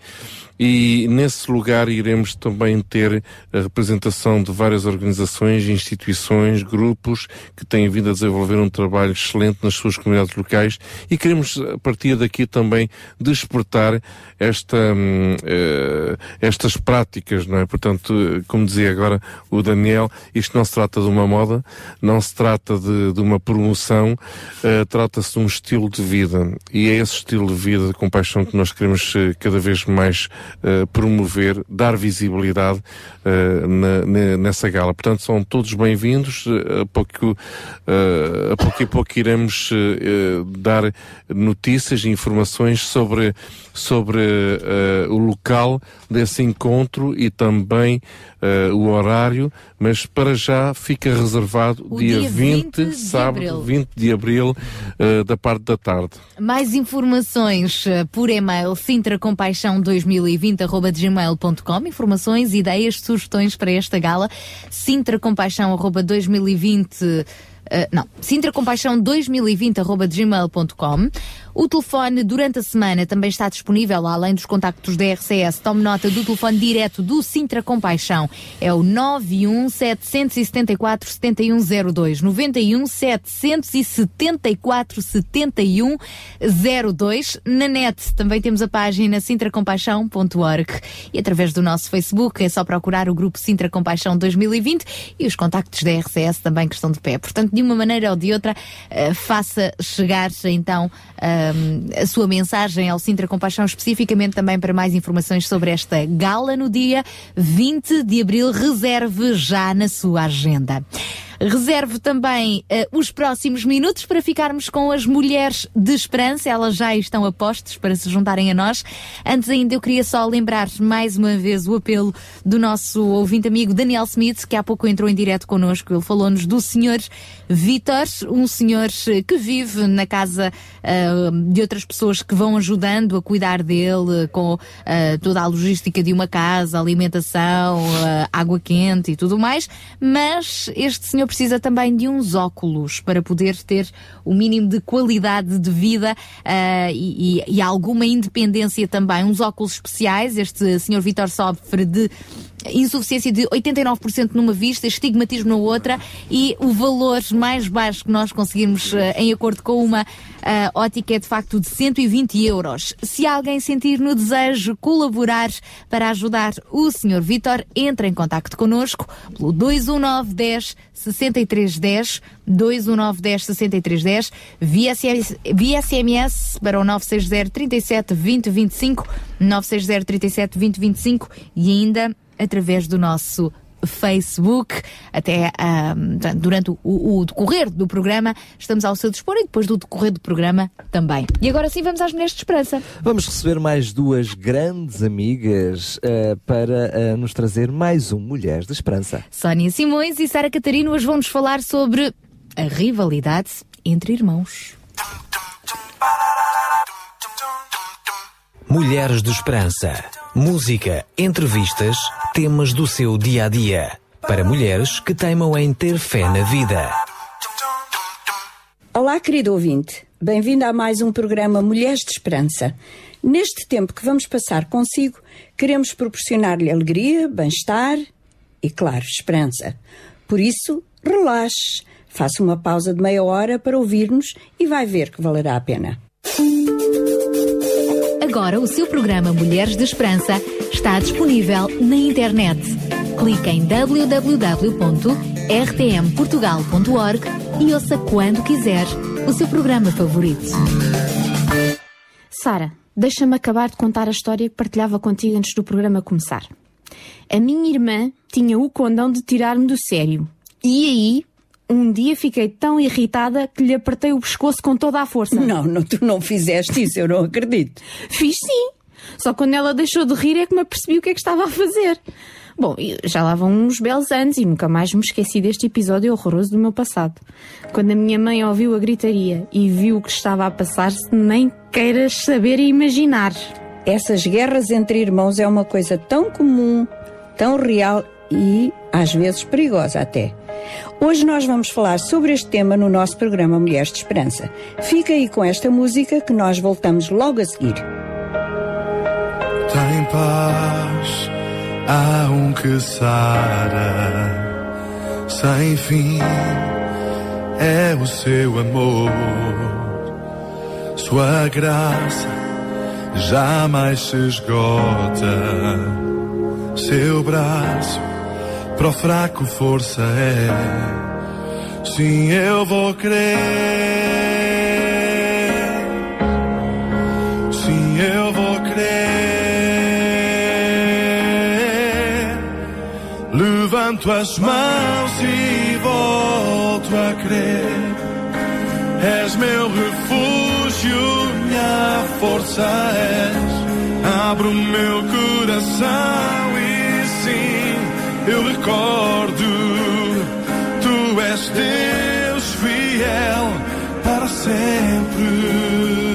E nesse lugar iremos também ter a representação de várias organizações, instituições, grupos que têm vindo a desenvolver um trabalho excelente nas suas comunidades locais e queremos, a partir daqui, também despertar esta, uh, estas práticas, não é? Portanto, como dizia agora o Daniel, isto não se trata de uma moda, não se trata de, de uma promoção, uh, trata-se de um estilo de vida. E é esse estilo de vida de compaixão que nós queremos uh, cada vez mais uh, promover, dar visibilidade uh, na, na, nessa gala. Portanto, são todos bem-vindos. Uh, a, pouco, a pouco e pouco iremos dar notícias e informações sobre, sobre o local desse encontro e também o horário, mas para já fica reservado o dia, dia 20, 20 sábado, abril. 20 de abril, da parte da tarde. Mais informações uh, por e-mail sintracompaixão2020.gmail.com Informações, ideias, sugestões para esta gala sintracompaixão2020 Uh, não, sintracompaixão2020.gmail.com O telefone durante a semana também está disponível, além dos contactos da RCS. Tome nota do telefone direto do Sintra Compaixão. É o 91 774 7102. 91 774 7102. Na net também temos a página sintracompaixão.org e através do nosso Facebook é só procurar o grupo Sintra Compaixão 2020 e os contactos da RCS também que estão de pé. Portanto, de uma maneira ou de outra, uh, faça chegar então uh, a sua mensagem ao Sintra Compaixão, especificamente também para mais informações sobre esta gala no dia 20 de abril. Reserve já na sua agenda. Reserve também uh, os próximos minutos para ficarmos com as mulheres de esperança. Elas já estão a postos para se juntarem a nós. Antes ainda eu queria só lembrar mais uma vez o apelo do nosso ouvinte amigo Daniel Smith, que há pouco entrou em direto connosco. Ele falou-nos do senhor Vitor, um senhor que vive na casa uh, de outras pessoas que vão ajudando a cuidar dele com uh, toda a logística de uma casa, alimentação, água quente e tudo mais. Mas este senhor precisa também de uns óculos para poder ter o mínimo de qualidade de vida uh, e, e, alguma independência também. Uns óculos especiais. Este senhor Vitor sofre de insuficiência de 89% numa vista, estigmatismo na outra e o valor mais baixo que nós conseguimos uh, em acordo com uma uh, ótica é de facto de 120 euros. Se alguém sentir no desejo colaborar para ajudar o Sr. Vitor, entre em contato connosco pelo 219 10 6310 219 10 6310 via SMS, via SMS para o 960 37 20 25 960 37 20 25 e ainda através do nosso Facebook, até um, durante o, o, decorrer do programa, estamos ao seu dispor e depois do decorrer do programa também. E agora sim vamos às Mulheres de Esperança. Vamos receber mais duas grandes amigas uh, para uh, nos trazer mais um Mulheres de Esperança. Sónia Simões e Sara Catarino hoje vão-nos falar sobre a rivalidade entre irmãos. Mulheres de Esperança. Música, entrevistas, temas do seu dia a dia. para mulheres que teimam em ter fé na vida. Olá, querido ouvinte. Bem-vindo a mais um programa Mulheres de Esperança. Neste tempo que vamos passar consigo, queremos proporcionar-lhe alegria, bem-estar e, claro, esperança. Por isso, relaxe, faça uma pausa de meia hora para ouvir-nos e vai ver que valerá a pena. Agora o seu programa Mulheres de Esperança está disponível na internet. Clique em www.rtmportugal.org e ouça quando quiser o seu programa favorito. Sara, deixa-me acabar de contar a história que partilhava contigo antes do programa começar. A minha irmã tinha o condão de tirar-me do sério. E aí, um dia fiquei tão irritada que lhe apertei o pescoço com toda a força. Não, não, tu não fizeste isso, eu não acredito. Fiz sim. Só quando ela deixou de rir é que me apercebi o que é que estava a fazer. Bom, já lá vão uns belos anos e nunca mais me esqueci deste episódio horroroso do meu passado. Quando a minha mãe ouviu a gritaria e viu o que estava a passar-se, nem queiras saber e imaginar. Essas guerras entre irmãos é uma coisa tão comum, tão real e, às vezes, perigosa até. Hoje nós vamos falar sobre este tema no nosso programa Mulheres de Esperança. Fica aí com esta música que nós voltamos logo a seguir. Tem paz, há um que sara, sem fim é o seu amor, sua graça jamais se esgota, seu braço para o fraco força é. Sim, eu vou crer. Sim, eu vou crer. Levanto as mãos e volto a crer. És meu refúgio, minha força és. Abro meu coração e sim eu recordo, tu és Deus fiel para sempre.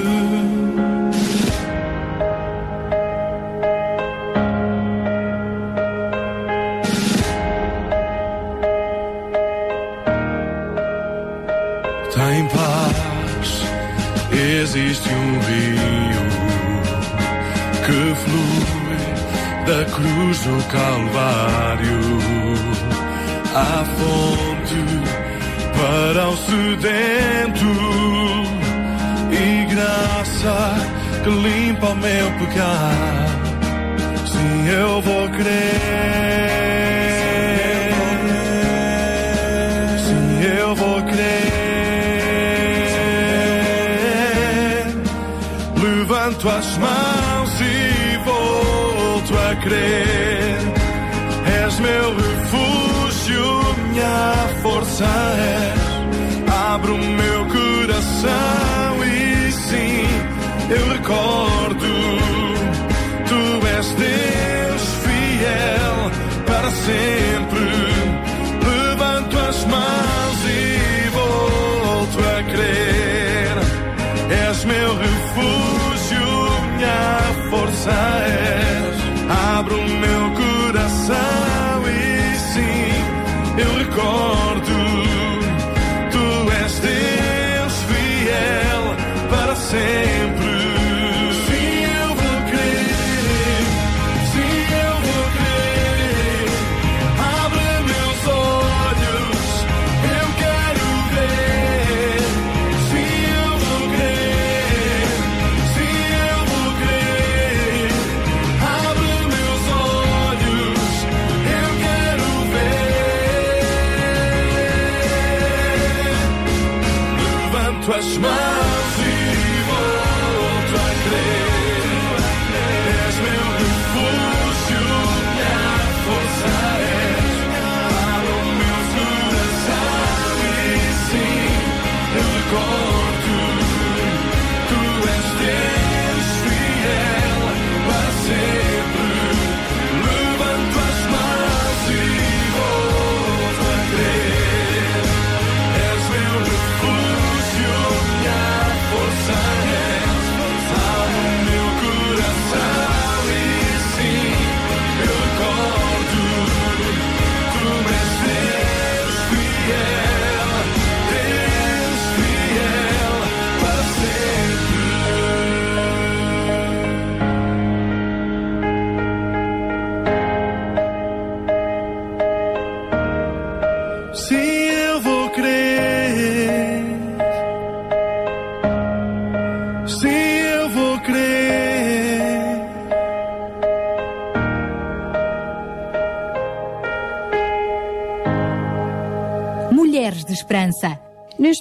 Cruz do Calvário à fonte para o sedento e graça que limpa o meu pecado. Sim, eu vou crer. Sim, eu vou crer. Levanto as crer. És meu refúgio, minha força és. Abro o meu coração e sim, eu recordo. Tu és Deus fiel para sempre.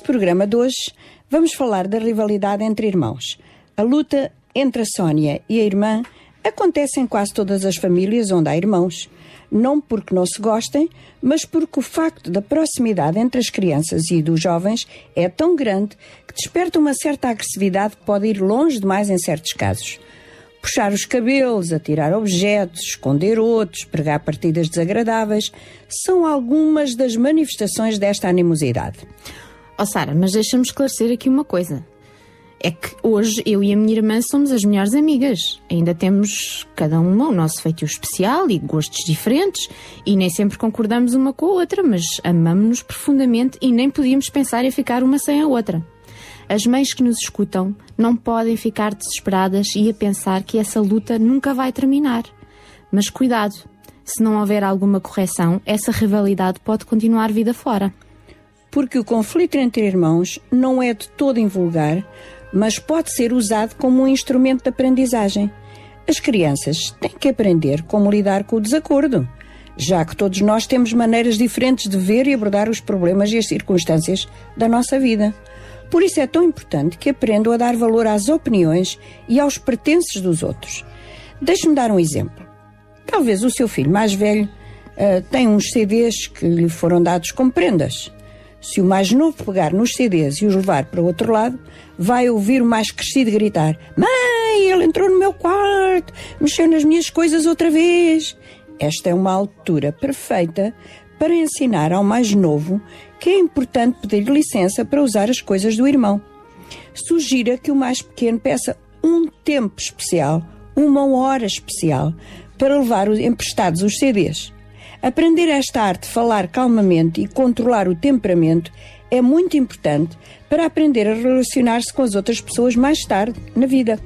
Programa de hoje, vamos falar da rivalidade entre irmãos. A luta entre a Sónia e a irmã acontece em quase todas as famílias onde há irmãos. Não porque não se gostem, mas porque o facto da proximidade entre as crianças e dos jovens é tão grande que desperta uma certa agressividade que pode ir longe demais em certos casos. Puxar os cabelos, atirar objetos, esconder outros, pregar partidas desagradáveis, são algumas das manifestações desta animosidade. Ó Sara, mas deixa-me esclarecer aqui uma coisa. É que hoje eu e a minha irmã somos as melhores amigas. Ainda temos cada uma o nosso feitio especial e gostos diferentes e nem sempre concordamos uma com a outra, mas amamos-nos profundamente e nem podíamos pensar em ficar uma sem a outra. As mães que nos escutam não podem ficar desesperadas e a pensar que essa luta nunca vai terminar. Mas cuidado, se não houver alguma correção, essa rivalidade pode continuar vida fora. Porque o conflito entre irmãos não é de todo invulgar, mas pode ser usado como um instrumento de aprendizagem. As crianças têm que aprender como lidar com o desacordo, já que todos nós temos maneiras diferentes de ver e abordar os problemas e as circunstâncias da nossa vida. Por isso é tão importante que aprendam a dar valor às opiniões e aos pertences dos outros. Deixe-me dar um exemplo. Talvez o seu filho mais velho uh, tenha uns CDs que lhe foram dados como prendas. Se o mais novo pegar nos CDs e os levar para o outro lado, vai ouvir o mais crescido gritar: Mãe, ele entrou no meu quarto, mexeu nas minhas coisas outra vez. Esta é uma altura perfeita para ensinar ao mais novo que é importante pedir licença para usar as coisas do irmão. Sugira que o mais pequeno peça um tempo especial, uma hora especial, para levar emprestados os CDs. Aprender esta arte de falar calmamente e controlar o temperamento é muito importante para aprender a relacionar-se com as outras pessoas mais tarde na vida.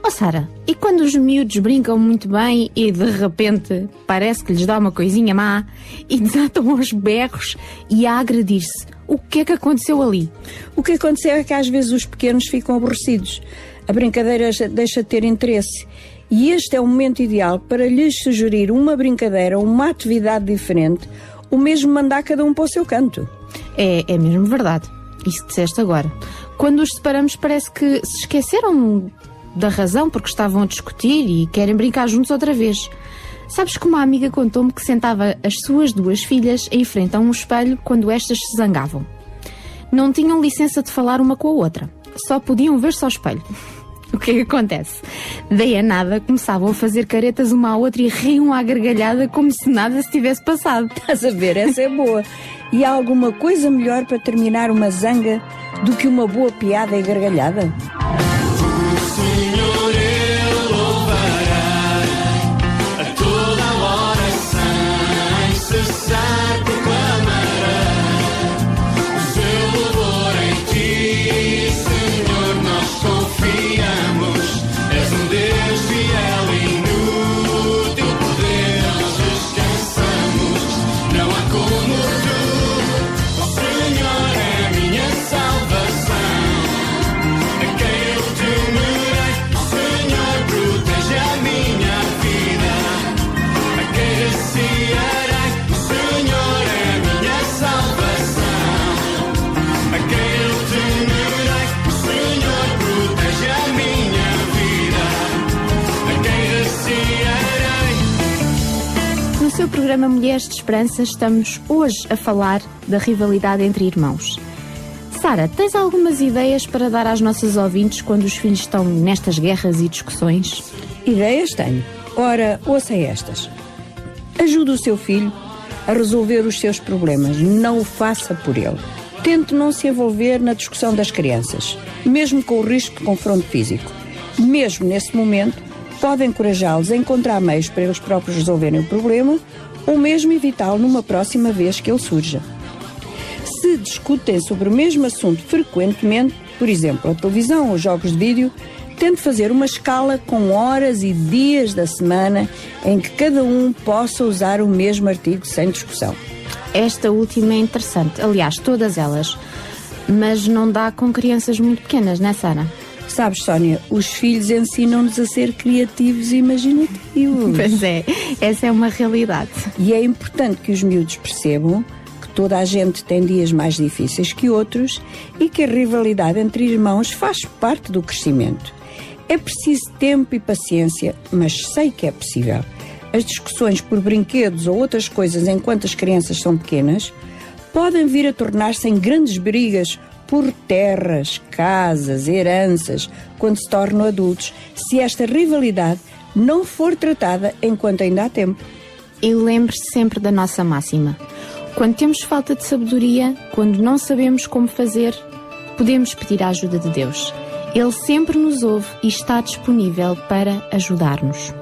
Oh Sara, e quando os miúdos brincam muito bem e de repente parece que lhes dá uma coisinha má e desatam aos berros e a agredir-se, o que é que aconteceu ali? O que aconteceu é que às vezes os pequenos ficam aborrecidos. A brincadeira deixa de ter interesse. E este é o momento ideal para lhes sugerir uma brincadeira, uma atividade diferente, ou mesmo mandar cada um para o seu canto. É, é mesmo verdade. Isso disseste agora. Quando os separamos, parece que se esqueceram da razão porque estavam a discutir e querem brincar juntos outra vez. Sabes que uma amiga contou-me que sentava as suas duas filhas em frente a um espelho quando estas se zangavam. Não tinham licença de falar uma com a outra, só podiam ver-se ao espelho. O que é que acontece? Daí a nada começavam a fazer caretas uma à outra e riam à gargalhada como se nada se tivesse passado. Estás a ver? Essa é boa. E há alguma coisa melhor para terminar uma zanga do que uma boa piada e gargalhada? Programa Mulheres de Esperança, estamos hoje a falar da rivalidade entre irmãos. Sara, tens algumas ideias para dar às nossas ouvintes quando os filhos estão nestas guerras e discussões? Ideias tenho. Ora, ouça estas. Ajude o seu filho a resolver os seus problemas, não o faça por ele. Tente não se envolver na discussão das crianças, mesmo com o risco de confronto físico. Mesmo nesse momento, pode encorajá-los a encontrar meios para eles próprios resolverem o problema ou mesmo evitá-lo numa próxima vez que ele surja. Se discutem sobre o mesmo assunto frequentemente, por exemplo, a televisão ou jogos de vídeo, tente fazer uma escala com horas e dias da semana em que cada um possa usar o mesmo artigo sem discussão. Esta última é interessante, aliás, todas elas. Mas não dá com crianças muito pequenas, não é, Sara? Sabes, Sónia, os filhos ensinam-nos a ser criativos e imaginativos. Pois é, essa é uma realidade. E é importante que os miúdos percebam que toda a gente tem dias mais difíceis que outros e que a rivalidade entre irmãos faz parte do crescimento. É preciso tempo e paciência, mas sei que é possível. As discussões por brinquedos ou outras coisas enquanto as crianças são pequenas podem vir a tornar-se em grandes brigas por terras, casas, heranças, quando se tornam adultos, se esta rivalidade não for tratada enquanto ainda há tempo. E lembre-se sempre da nossa máxima. Quando temos falta de sabedoria, quando não sabemos como fazer, podemos pedir a ajuda de Deus. Ele sempre nos ouve e está disponível para ajudar-nos.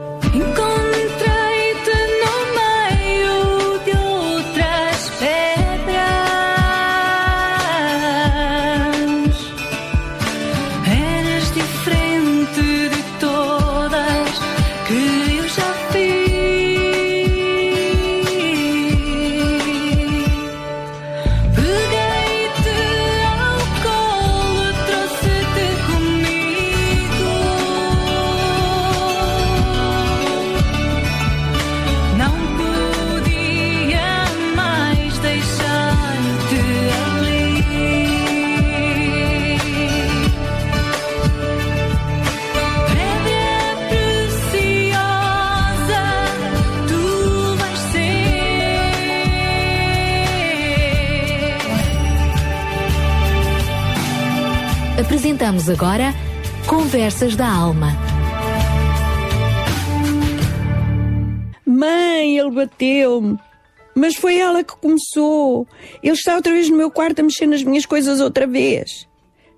Agora Conversas da Alma. Mãe, ele bateu-me. Mas foi ela que começou. Ele está outra vez no meu quarto a mexer nas minhas coisas outra vez.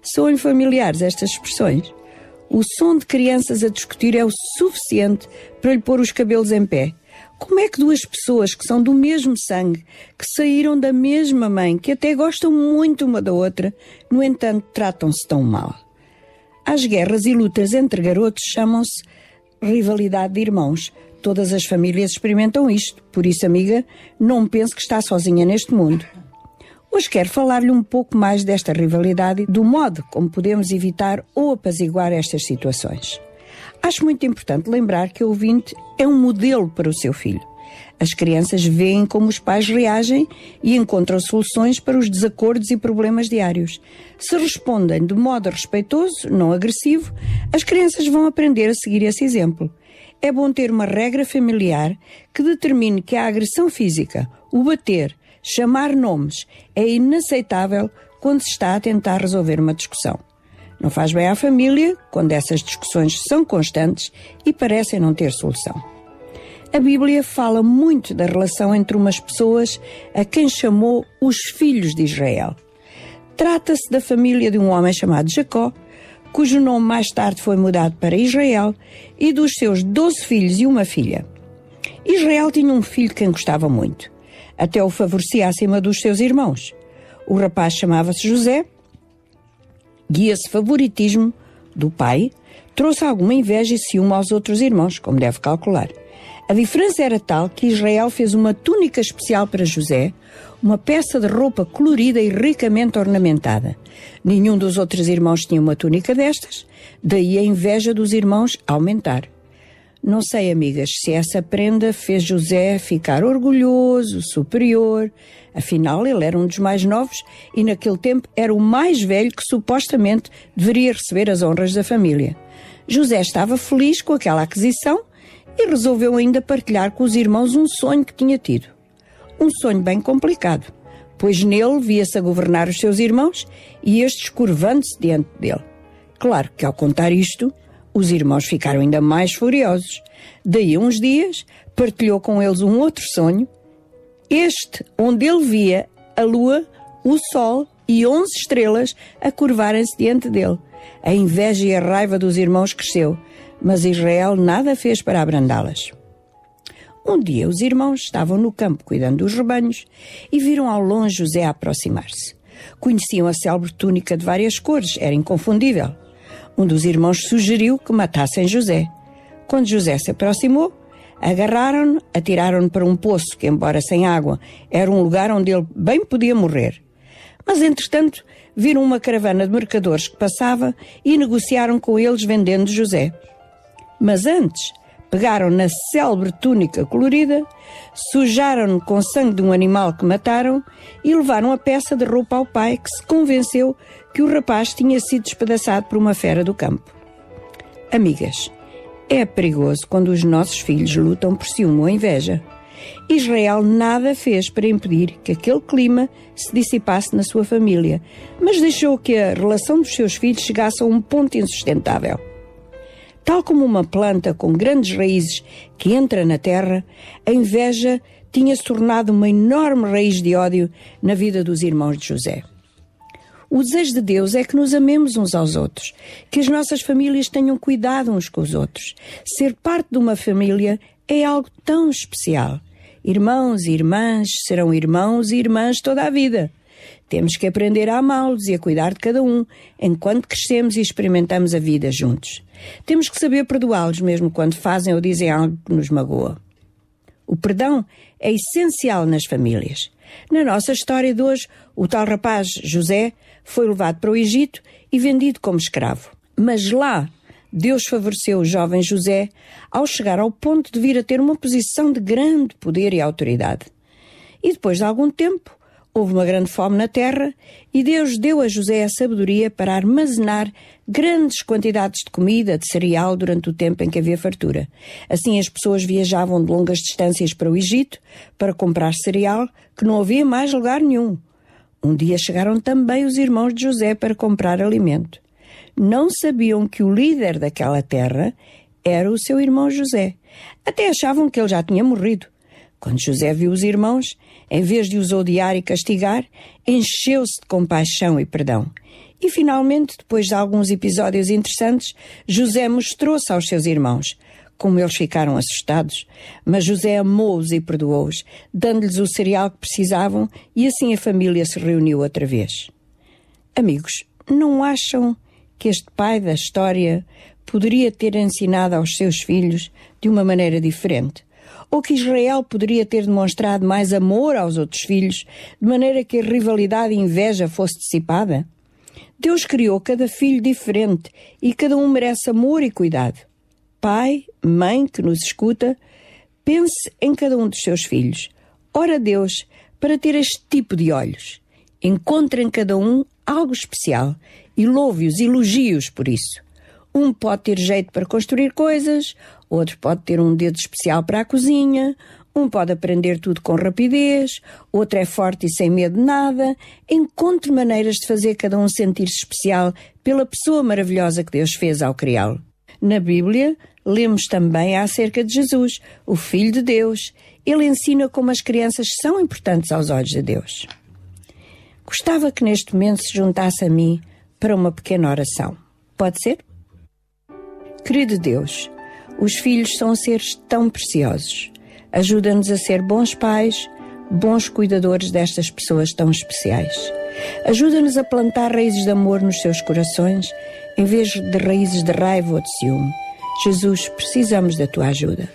Soam familiares estas expressões. O som de crianças a discutir é o suficiente para lhe pôr os cabelos em pé. Como é que duas pessoas que são do mesmo sangue, que saíram da mesma mãe, que até gostam muito uma da outra, no entanto tratam-se tão mal? As guerras e lutas entre garotos chamam-se rivalidade de irmãos. Todas as famílias experimentam isto, por isso, amiga, não pense que está sozinha neste mundo. Hoje quero falar-lhe um pouco mais desta rivalidade e do modo como podemos evitar ou apaziguar estas situações. Acho muito importante lembrar que o ouvinte é um modelo para o seu filho. As crianças veem como os pais reagem e encontram soluções para os desacordos e problemas diários. Se respondem de modo respeitoso, não agressivo, as crianças vão aprender a seguir esse exemplo. É bom ter uma regra familiar que determine que a agressão física, o bater, chamar nomes é inaceitável quando se está a tentar resolver uma discussão. Não faz bem à família quando essas discussões são constantes e parecem não ter solução. A Bíblia fala muito da relação entre umas pessoas a quem chamou os filhos de Israel. Trata-se da família de um homem chamado Jacó, cujo nome mais tarde foi mudado para Israel, e dos seus doze filhos e uma filha. Israel tinha um filho de quem gostava muito, até o favorecia acima dos seus irmãos. O rapaz chamava-se José, e esse favoritismo do pai trouxe alguma inveja e ciúme aos outros irmãos, como deve calcular. A diferença era tal que Israel fez uma túnica especial para José, uma peça de roupa colorida e ricamente ornamentada. Nenhum dos outros irmãos tinha uma túnica destas, daí a inveja dos irmãos aumentar. Não sei, amigas, se essa prenda fez José ficar orgulhoso, superior. Afinal, ele era um dos mais novos e naquele tempo era o mais velho que supostamente deveria receber as honras da família. José estava feliz com aquela aquisição e resolveu ainda partilhar com os irmãos um sonho que tinha tido. Um sonho bem complicado, pois nele via-se a governar os seus irmãos e estes curvando-se diante dele. Claro que ao contar isto, os irmãos ficaram ainda mais furiosos. Daí uns dias, partilhou com eles um outro sonho, este onde ele via a lua, o sol e onze estrelas a curvarem-se diante dele. A inveja e a raiva dos irmãos cresceu, mas Israel nada fez para abrandá-las. Um dia os irmãos estavam no campo cuidando dos rebanhos e viram ao longe José aproximar-se. Conheciam a célebre túnica de várias cores, era inconfundível. Um dos irmãos sugeriu que matassem José. Quando José se aproximou, agarraram-no, atiraram-no para um poço que, embora sem água, era um lugar onde ele bem podia morrer. Mas, entretanto, viram uma caravana de mercadores que passava e negociaram com eles vendendo José. Mas antes, pegaram na célebre túnica colorida, sujaram-no com sangue de um animal que mataram e levaram a peça de roupa ao pai, que se convenceu que o rapaz tinha sido despedaçado por uma fera do campo. Amigas, é perigoso quando os nossos filhos lutam por ciúme ou inveja. Israel nada fez para impedir que aquele clima se dissipasse na sua família, mas deixou que a relação dos seus filhos chegasse a um ponto insustentável. Tal como uma planta com grandes raízes que entra na terra, a inveja tinha se tornado uma enorme raiz de ódio na vida dos irmãos de José. O desejo de Deus é que nos amemos uns aos outros, que as nossas famílias tenham cuidado uns com os outros. Ser parte de uma família é algo tão especial. Irmãos e irmãs serão irmãos e irmãs toda a vida. Temos que aprender a amá-los e a cuidar de cada um, enquanto crescemos e experimentamos a vida juntos. Temos que saber perdoá-los mesmo quando fazem ou dizem algo que nos magoa. O perdão é essencial nas famílias. Na nossa história de hoje, o tal rapaz José foi levado para o Egito e vendido como escravo. Mas lá, Deus favoreceu o jovem José ao chegar ao ponto de vir a ter uma posição de grande poder e autoridade. E depois de algum tempo, houve uma grande fome na terra e Deus deu a José a sabedoria para armazenar grandes quantidades de comida, de cereal, durante o tempo em que havia fartura. Assim, as pessoas viajavam de longas distâncias para o Egito para comprar cereal, que não havia mais lugar nenhum. Um dia chegaram também os irmãos de José para comprar alimento. Não sabiam que o líder daquela terra era o seu irmão José. Até achavam que ele já tinha morrido. Quando José viu os irmãos, em vez de os odiar e castigar, encheu-se de compaixão e perdão. E finalmente, depois de alguns episódios interessantes, José mostrou-se aos seus irmãos. Como eles ficaram assustados, mas José amou-os e perdoou-os, dando-lhes o cereal que precisavam e assim a família se reuniu outra vez. Amigos, não acham que este pai da história poderia ter ensinado aos seus filhos de uma maneira diferente? Ou que Israel poderia ter demonstrado mais amor aos outros filhos, de maneira que a rivalidade e inveja fosse dissipada? Deus criou cada filho diferente e cada um merece amor e cuidado. Pai, mãe que nos escuta, pense em cada um dos seus filhos. Ora a Deus para ter este tipo de olhos. Encontre em cada um algo especial e louve-os, elogie-os por isso. Um pode ter jeito para construir coisas, outro pode ter um dedo especial para a cozinha, um pode aprender tudo com rapidez, outro é forte e sem medo de nada. Encontre maneiras de fazer cada um sentir-se especial pela pessoa maravilhosa que Deus fez ao criá-lo. Na Bíblia, lemos também acerca de Jesus, o Filho de Deus. Ele ensina como as crianças são importantes aos olhos de Deus. Gostava que neste momento se juntasse a mim para uma pequena oração. Pode ser? Querido Deus, os filhos são seres tão preciosos. Ajuda-nos a ser bons pais, bons cuidadores destas pessoas tão especiais. Ajuda-nos a plantar raízes de amor nos seus corações, em vez de raízes de raiva ou de ciúme. Jesus, precisamos da tua ajuda.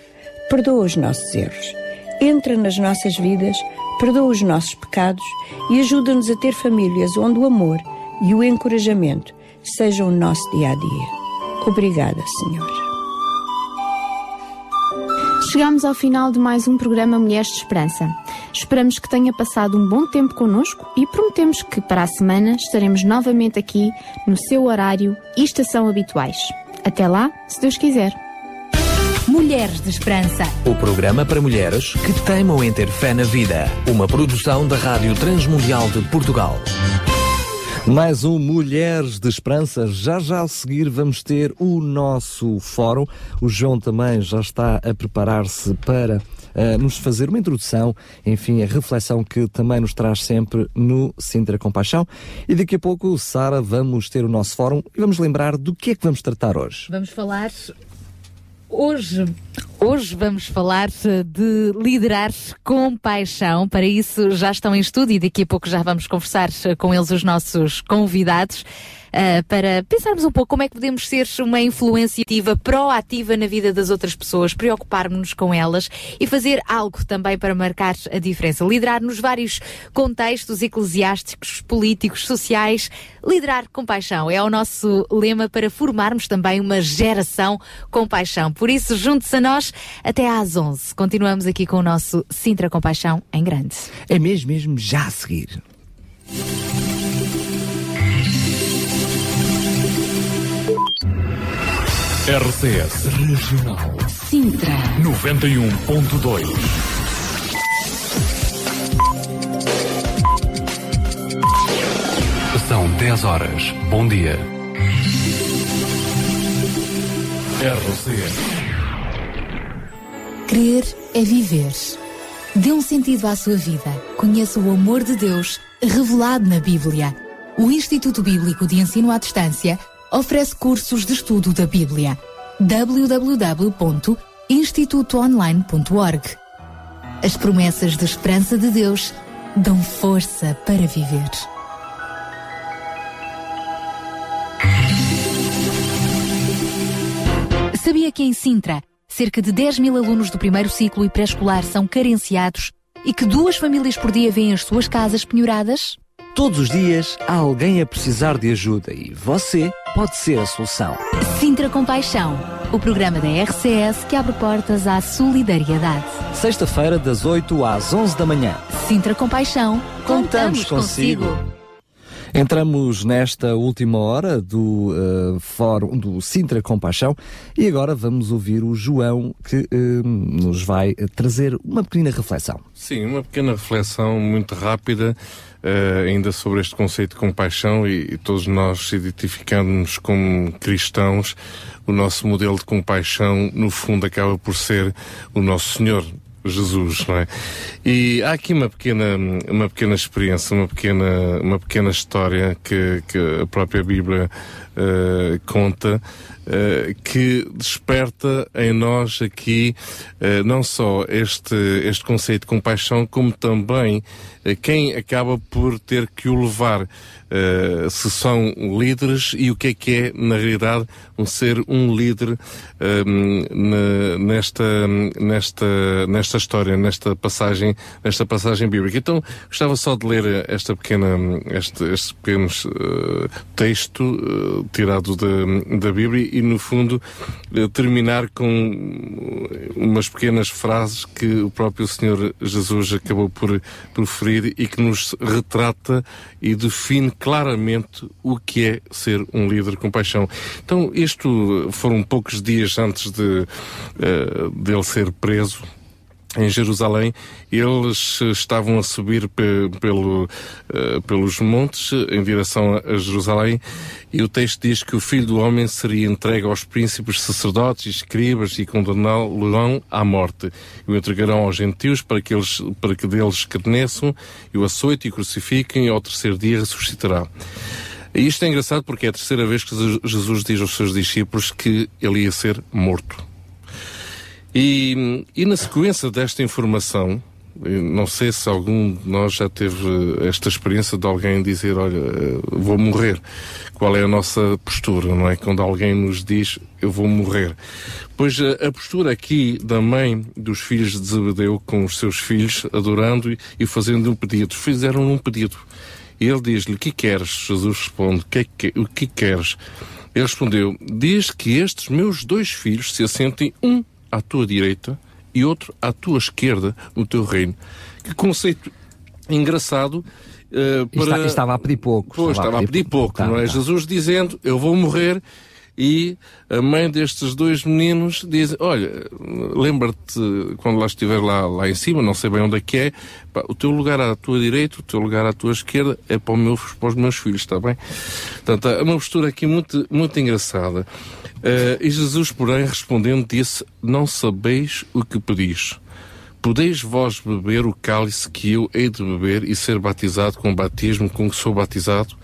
Perdoa os nossos erros. Entra nas nossas vidas, perdoa os nossos pecados e ajuda-nos a ter famílias onde o amor e o encorajamento sejam o nosso dia a dia. Obrigada, Senhor. Chegamos ao final de mais um programa Mulheres de Esperança. Esperamos que tenha passado um bom tempo connosco e prometemos que para a semana estaremos novamente aqui no seu horário e estação habituais. Até lá, se Deus quiser. Mulheres de Esperança. O programa para mulheres que teimam em ter fé na vida. Uma produção da Rádio Transmundial de Portugal. Mais um Mulheres de Esperança. Já já a seguir vamos ter o nosso fórum. O João também já está a preparar-se para uh, nos fazer uma introdução, enfim, a reflexão que também nos traz sempre no Sintra Compaixão. E daqui a pouco, Sara, vamos ter o nosso fórum e vamos lembrar do que é que vamos tratar hoje. Vamos falar Hoje, hoje vamos falar de liderar com paixão. Para isso já estão em estúdio e daqui a pouco já vamos conversar com eles, os nossos convidados. Uh, para pensarmos um pouco como é que podemos ser uma influência ativa, proativa na vida das outras pessoas, preocupar-nos com elas e fazer algo também para marcar a diferença. Liderar nos vários contextos eclesiásticos, políticos, sociais. Liderar com paixão é o nosso lema para formarmos também uma geração com paixão. Por isso, junte-se a nós até às 11. Continuamos aqui com o nosso Sintra Compaixão em grande. É mesmo, mesmo já a seguir. RCS Regional Sintra 91.2 São 10 horas. Bom dia. RCS Crer é viver. Dê um sentido à sua vida. Conheça o amor de Deus revelado na Bíblia. O Instituto Bíblico de Ensino à Distância oferece cursos de estudo da Bíblia. www.institutoonline.org As promessas de esperança de Deus dão força para viver. Sabia que em Sintra, cerca de 10 mil alunos do primeiro ciclo e pré-escolar são carenciados e que duas famílias por dia vêm as suas casas penhoradas? Todos os dias há alguém a precisar de ajuda e você pode ser a solução. Sintra Compaixão, o programa da RCS que abre portas à solidariedade. Sexta-feira, das 8 às 11 da manhã. Sintra Compaixão, Contamos consigo. Entramos nesta última hora do uh, fórum do Sintra Compaixão e agora vamos ouvir o João que uh, nos vai trazer uma pequena reflexão. Sim, uma pequena reflexão muito rápida uh, ainda sobre este conceito de compaixão e, e todos nós identificando-nos como cristãos, o nosso modelo de compaixão no fundo acaba por ser o nosso Senhor. Jesus, não é? E há aqui uma pequena, uma pequena experiência, uma pequena, uma pequena história que, que a própria Bíblia uh, conta uh, que desperta em nós aqui uh, não só este, este conceito de compaixão, como também quem acaba por ter que o levar. se são líderes e o que é que é, na realidade, um ser um líder nesta, nesta, nesta história, nesta passagem, nesta passagem bíblica. Então, gostava só de ler esta pequena, este, este pequeno uh, texto uh, tirado da, da Bíblia e, no fundo, uh, terminar com umas pequenas frases que o próprio Senhor Jesus acabou por proferir e que nos retrata e define claramente o que é ser um líder com paixão. Então, isto foram poucos dias antes de uh, dele ser preso em Jerusalém, eles estavam a subir pe pelo, uh, pelos montes em direção a Jerusalém e o texto diz que o Filho do Homem seria entregue aos príncipes, sacerdotes escribas e condená-lo à morte e o entregarão aos gentios para que, eles, para que deles escarneçam e o açoitem e crucifiquem e ao terceiro dia ressuscitará. E isto é engraçado porque é a terceira vez que Jesus diz aos seus discípulos que ele ia ser morto. E, e na sequência desta informação, não sei se algum de nós já teve esta experiência de alguém dizer, olha, vou morrer. Qual é a nossa postura, não é? Quando alguém nos diz, eu vou morrer. Pois a, a postura aqui da mãe dos filhos de Zebedeu com os seus filhos, adorando e, fazendo um pedido. Fizeram um pedido. E ele diz-lhe, o que queres? Jesus responde, que, é que, o que queres? Ele respondeu, diz que estes meus dois filhos se assentem um à tua direita e outro à tua esquerda no teu reino. Que conceito engraçado. Uh, para... Estava a pedir pouco. Pois, estava, estava a pedir, pouco, pouco tá, não é? Tá. Jesus dizendo, eu vou morrer e a mãe destes dois meninos diz, olha, lembra-te quando lá estiver lá, lá em cima, não sei bem onde é que é, pá, o teu lugar à tua direita, o teu lugar à tua esquerda é para, meu, para os meus filhos, está bem? Portanto, é uma postura aqui muito, muito engraçada. Uh, e Jesus, porém, respondendo, disse: Não sabeis o que pedis. Podeis vós beber o cálice que eu hei de beber e ser batizado com o batismo com que sou batizado?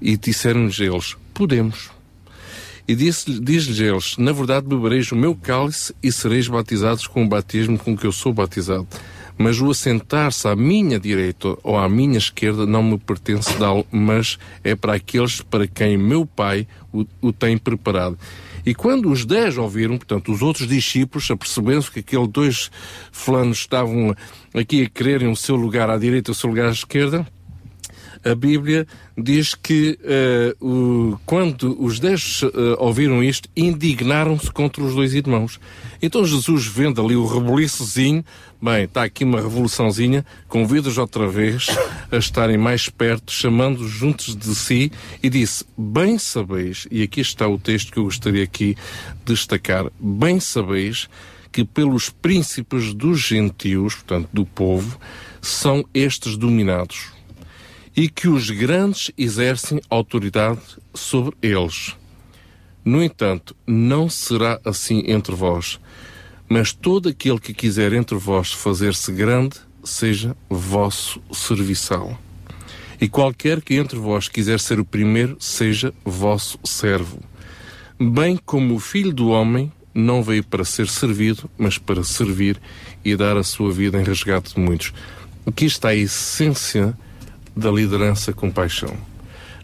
E disseram-lhes eles: Podemos. E diz-lhes eles: Na verdade, bebereis o meu cálice e sereis batizados com o batismo com que eu sou batizado. Mas o assentar-se à minha direita ou à minha esquerda não me pertence, dá-lo, mas é para aqueles para quem meu Pai o, o tem preparado. E quando os dez ouviram, portanto, os outros discípulos, aperceberam-se que aqueles dois fulanos estavam aqui a quererem o seu lugar à direita e o seu lugar à esquerda, a Bíblia diz que uh, o, quando os dez uh, ouviram isto, indignaram-se contra os dois irmãos. Então Jesus, vendo ali o rebuliçozinho, bem, está aqui uma revoluçãozinha, convida-os outra vez a estarem mais perto, chamando-os juntos de si, e disse: Bem sabeis, e aqui está o texto que eu gostaria aqui de destacar: Bem sabeis que pelos príncipes dos gentios, portanto do povo, são estes dominados e que os grandes exercem autoridade sobre eles. No entanto, não será assim entre vós, mas todo aquele que quiser entre vós fazer-se grande, seja vosso serviçal. E qualquer que entre vós quiser ser o primeiro, seja vosso servo. Bem como o Filho do Homem não veio para ser servido, mas para servir e dar a sua vida em resgate de muitos. Aqui está a essência da liderança com paixão.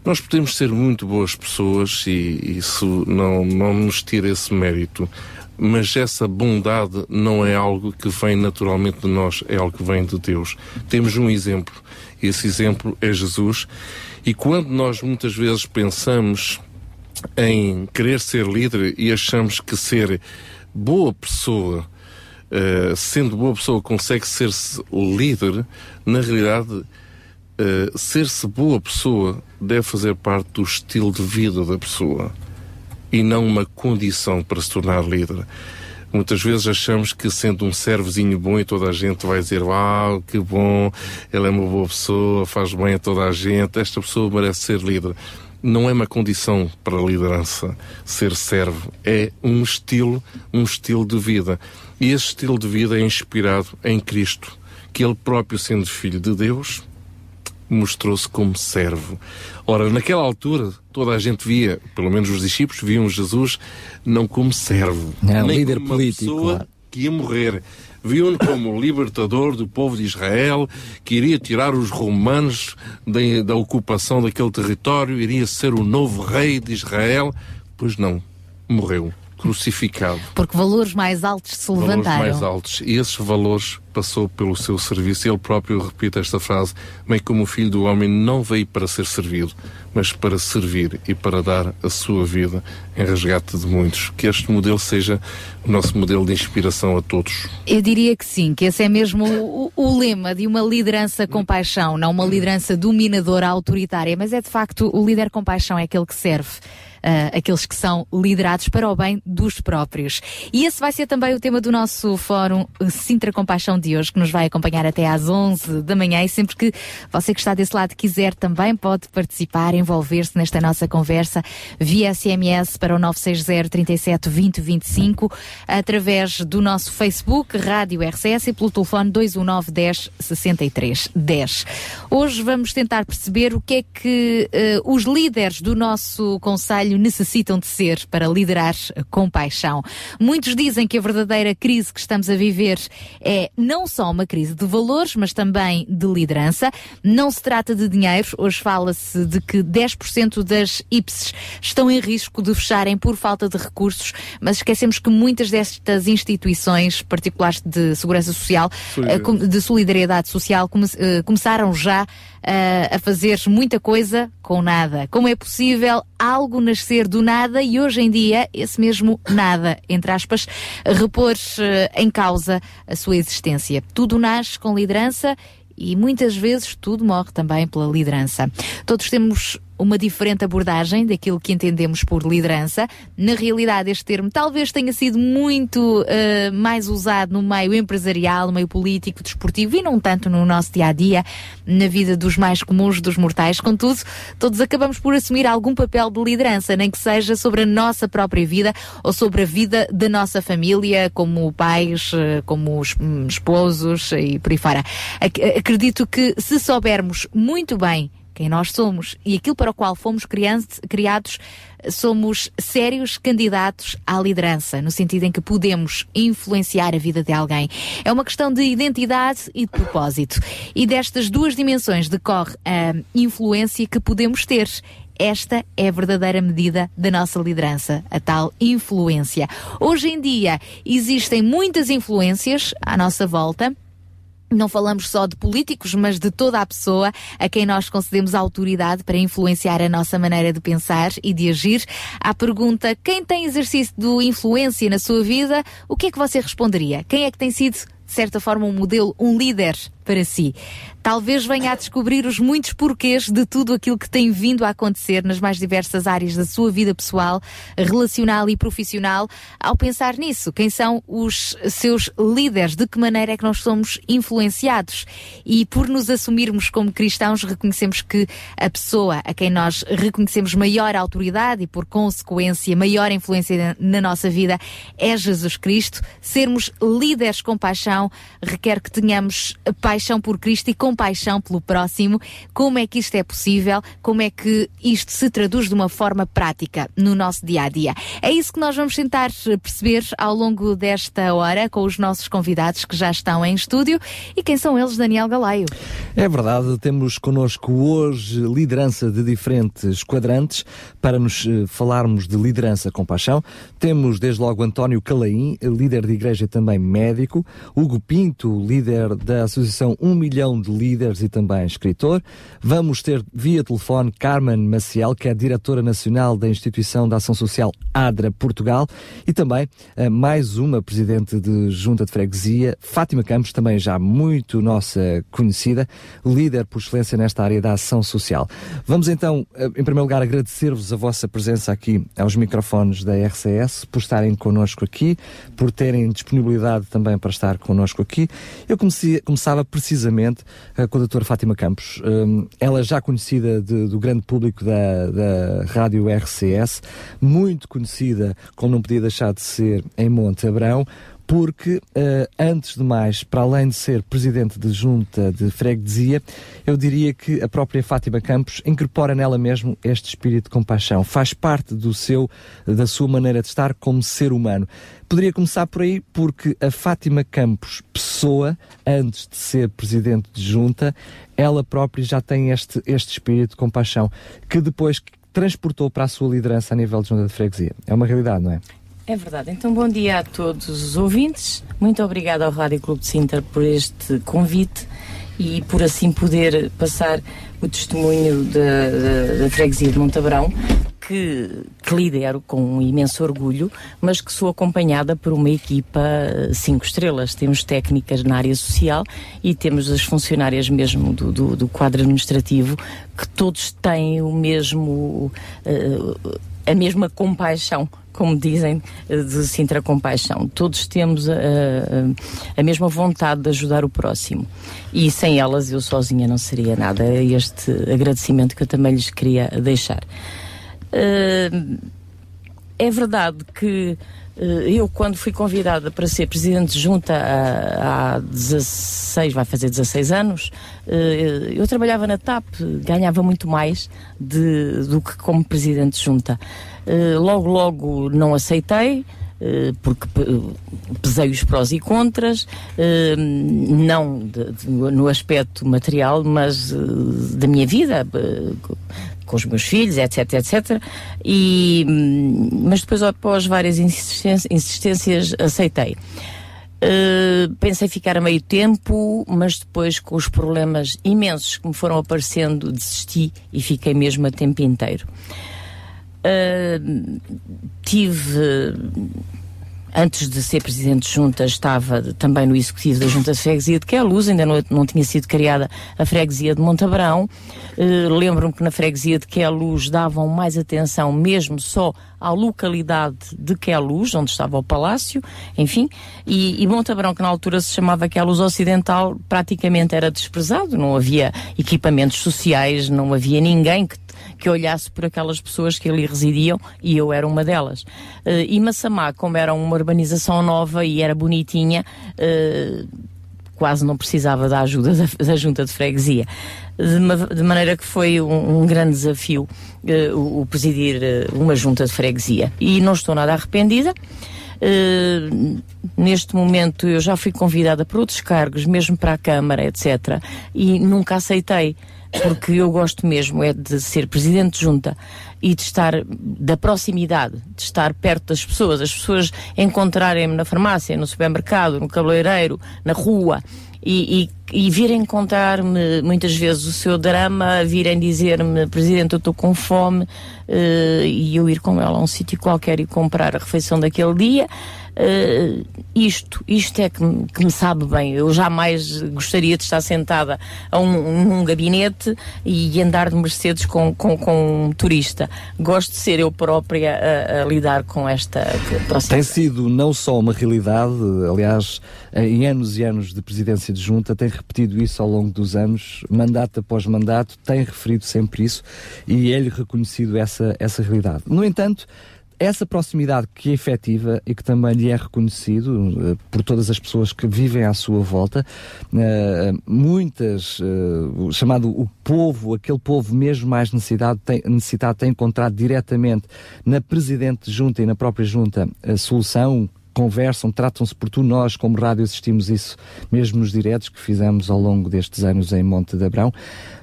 Nós podemos ser muito boas pessoas e isso não, não nos tira esse mérito, mas essa bondade não é algo que vem naturalmente de nós, é algo que vem de Deus. Temos um exemplo, esse exemplo é Jesus, e quando nós muitas vezes pensamos em querer ser líder e achamos que ser boa pessoa, uh, sendo boa pessoa, consegue ser-se líder, na realidade uh, ser-se boa pessoa deve fazer parte do estilo de vida da pessoa e não uma condição para se tornar líder. Muitas vezes achamos que sendo um servozinho bom e toda a gente vai dizer uau, que bom, ele é uma boa pessoa, faz bem a toda a gente, esta pessoa merece ser líder. Não é uma condição para a liderança ser servo, é um estilo, um estilo de vida. E esse estilo de vida é inspirado em Cristo, que ele próprio sendo filho de Deus, mostrou-se como servo. Ora, naquela altura, toda a gente via, pelo menos os discípulos, viam Jesus não como servo, nem líder como uma político, pessoa claro. que ia morrer. Viam-no como libertador do povo de Israel, que iria tirar os romanos da, da ocupação daquele território, iria ser o novo rei de Israel. Pois não, morreu, crucificado Porque valores mais altos se valores levantaram. mais altos. E esses valores passou pelo seu serviço. Ele próprio repite esta frase: bem como o Filho do Homem não veio para ser servido, mas para servir e para dar a sua vida em resgate de muitos. Que este modelo seja o nosso modelo de inspiração a todos. Eu diria que sim, que esse é mesmo o, o lema de uma liderança com paixão, não uma liderança dominadora, autoritária, mas é de facto o líder com paixão é aquele que serve. Ah, aqueles que são liderados para o bem dos próprios. E esse vai ser também o tema do nosso fórum Sintra Compaixão de hoje, que nos vai acompanhar até às 11 da manhã. E sempre que você que está desse lado quiser também pode participar, envolver-se nesta nossa conversa via SMS para o 960 37 20 25, através do nosso Facebook, Rádio RCS e pelo telefone 219 10 63 10. Hoje vamos tentar perceber o que é que eh, os líderes do nosso Conselho necessitam de ser para liderar com paixão. Muitos dizem que a verdadeira crise que estamos a viver é não só uma crise de valores, mas também de liderança. Não se trata de dinheiro. Hoje fala-se de que 10% das IPSs estão em risco de fecharem por falta de recursos, mas esquecemos que muitas destas instituições particulares de segurança social, eh, de solidariedade social, eh, começaram já a fazer muita coisa com nada. Como é possível algo nascer do nada e hoje em dia esse mesmo nada, entre aspas, repor eh, em causa a sua existência? Tudo nasce com liderança e muitas vezes tudo morre também pela liderança. Todos temos uma diferente abordagem daquilo que entendemos por liderança. Na realidade, este termo talvez tenha sido muito eh, mais usado no meio empresarial, no meio político, desportivo e não tanto no nosso dia a dia, na vida dos mais comuns dos mortais. Contudo, todos acabamos por assumir algum papel de liderança, nem que seja sobre a nossa própria vida ou sobre a vida da nossa família, como pais, eh, como hum, esposos e por aí fora. Ac- Acredito que se soubermos muito bem quem nós somos e aquilo para o qual fomos criados, somos sérios candidatos à liderança, no sentido em que podemos influenciar a vida de alguém. É uma questão de identidade e de propósito. E destas duas dimensões decorre a influência que podemos ter. Esta é a verdadeira medida da nossa liderança, a tal influência. Hoje em dia existem muitas influências à nossa volta não falamos só de políticos, mas de toda a pessoa a quem nós concedemos autoridade para influenciar a nossa maneira de pensar e de agir. À pergunta: quem tem exercício de influência na sua vida? O que é que você responderia? Quem é que tem sido, de certa forma, um modelo, um líder para si. Talvez venha a descobrir os muitos porquês de tudo aquilo que tem vindo a acontecer nas mais diversas áreas da sua vida pessoal, relacional e profissional, ao pensar nisso. Quem são os seus líderes? De que maneira é que nós somos influenciados? E por nos assumirmos como cristãos, reconhecemos que a pessoa a quem nós reconhecemos maior autoridade e, por consequência, maior influência na nossa vida é Jesus Cristo. Sermos líderes com paixão requer que tenhamos paixão paixão por Cristo e compaixão pelo próximo. Como é que isto é possível? Como é que isto se traduz de uma forma prática no nosso dia a dia? É isso que nós vamos tentar perceber ao longo desta hora com os nossos convidados que já estão em estúdio. E quem são eles, Daniel Galaio? É verdade, temos connosco hoje liderança de diferentes quadrantes para nos eh, falarmos de liderança com paixão. Temos desde logo António Calaim, líder de igreja e também médico, Hugo Pinto, líder da Associação são um milhão de líderes e também escritor. Vamos ter via telefone Carmen Maciel, que é diretora nacional da Instituição de Ação Social ADRA Portugal, e também uh, mais uma presidente de Junta de Freguesia, Fátima Campos, também já muito nossa conhecida, líder por excelência nesta área da ação social. Vamos então, uh, em primeiro lugar, agradecer-vos a vossa presença aqui aos microfones da RCS, por estarem connosco aqui, por terem disponibilidade também para estar connosco aqui. Eu comecei, começava precisamente uh, com a doutora Fátima Campos. Um, ela já conhecida de, do grande público da, da Rádio RCS, muito conhecida, como não podia deixar de ser, em Monte Abrão, porque, uh, antes de mais, para além de ser presidente de junta de freguesia, eu diria que a própria Fátima Campos incorpora nela mesmo este espírito de compaixão, faz parte do seu, da sua maneira de estar como ser humano. Poderia começar por aí, porque a Fátima Campos, pessoa, antes de ser presidente de junta, ela própria já tem este, este espírito de compaixão, que depois transportou para a sua liderança a nível de junta de freguesia. É uma realidade, não é? É verdade. Então, bom dia a todos os ouvintes. Muito obrigada ao Rádio Clube de Sintra por este convite e por assim poder passar o testemunho da, freguesia de Montabrão, que, que, lidero com um imenso orgulho, mas que sou acompanhada por uma equipa cinco estrelas. Temos técnicas na área social e temos as funcionárias mesmo do, do, do quadro administrativo, que todos têm o mesmo, uh, a mesma compaixão como dizem, eh, de Sintra Compaixão. Todos temos a, a, a, mesma vontade de ajudar o próximo. E sem elas eu sozinha não seria nada. É este agradecimento que eu também lhes queria deixar. Uh, é verdade que eh, eu, quando fui convidada para ser presidente de junta há, há 16, vai fazer 16 anos, eu trabalhava na TAP, ganhava muito mais de, do que como presidente de junta. Eh, logo, logo não aceitei. Porque pesei os prós e contras, não no aspecto material, mas da minha vida, com os meus filhos, etc, etc. E, hum, mas depois, após várias insistências, insistências aceitei. Uh, pensei ficar a meio tempo, mas depois, com os problemas imensos que me foram aparecendo, desisti e fiquei mesmo a tempo inteiro. Uh, tive antes de ser presidente de junta, estava também no executivo da Junta de Freguesia de Queluz, ainda não, não tinha sido criada a freguesia de Montabrão. Uh, Lembro-me que na freguesia de Queluz davam mais atenção mesmo só à localidade de Queluz, onde estava o palácio, enfim, e, e Montabrão, que na altura se chamava Queluz Ocidental, praticamente era desprezado, não havia equipamentos sociais, não havia ninguém que que olhasse por aquelas pessoas que ali residiam e eu era uma delas. Uh, e Massamá, como era uma urbanização nova e era bonitinha, uh, quase não precisava da ajuda da, da junta de freguesia. De, de maneira que foi um, um grande desafio eh, o, o presidir uma junta de freguesia. E não estou nada arrependida. Uh, neste momento eu já fui convidada para outros cargos, mesmo para a Câmara, etc. E nunca aceitei, porque eu gosto mesmo é de ser presidente de junta e de estar da proximidade, de estar perto das pessoas, as pessoas encontrarem-me na farmácia, no supermercado, no cabeleireiro, na rua. E, e, e virem contar-me muitas vezes o seu drama, virem dizer-me, Presidente, eu estou com fome, eh, e eu ir com ela a um sítio qualquer e comprar a refeição daquele dia. Eh, isto, isto é que que me sabe bem. Eu jamais gostaria de estar sentada a um, num gabinete e andar de Mercedes com, com, com um turista. Gosto de ser eu própria a, a lidar com esta proximidade. Tem sido não só uma realidade, aliás, em anos e anos de presidência de junta, tem repetido isso ao longo dos anos, mandato após mandato, tem referido sempre isso e é-lhe reconhecido essa, essa realidade. No entanto, essa proximidade que é efetiva e que também lhe é reconhecido eh, por todas as pessoas que vivem à sua volta, eh, muitas, o chamado o povo, aquele povo mesmo mais necessitado, tem, necessitado tem encontrado diretamente na Presidente de Junta e na própria Junta a solução, conversam, tratam-se por tu. Nós, como rádio, assistimos isso mesmo nos diretos que fizemos ao longo destes anos em Monte de Abrão.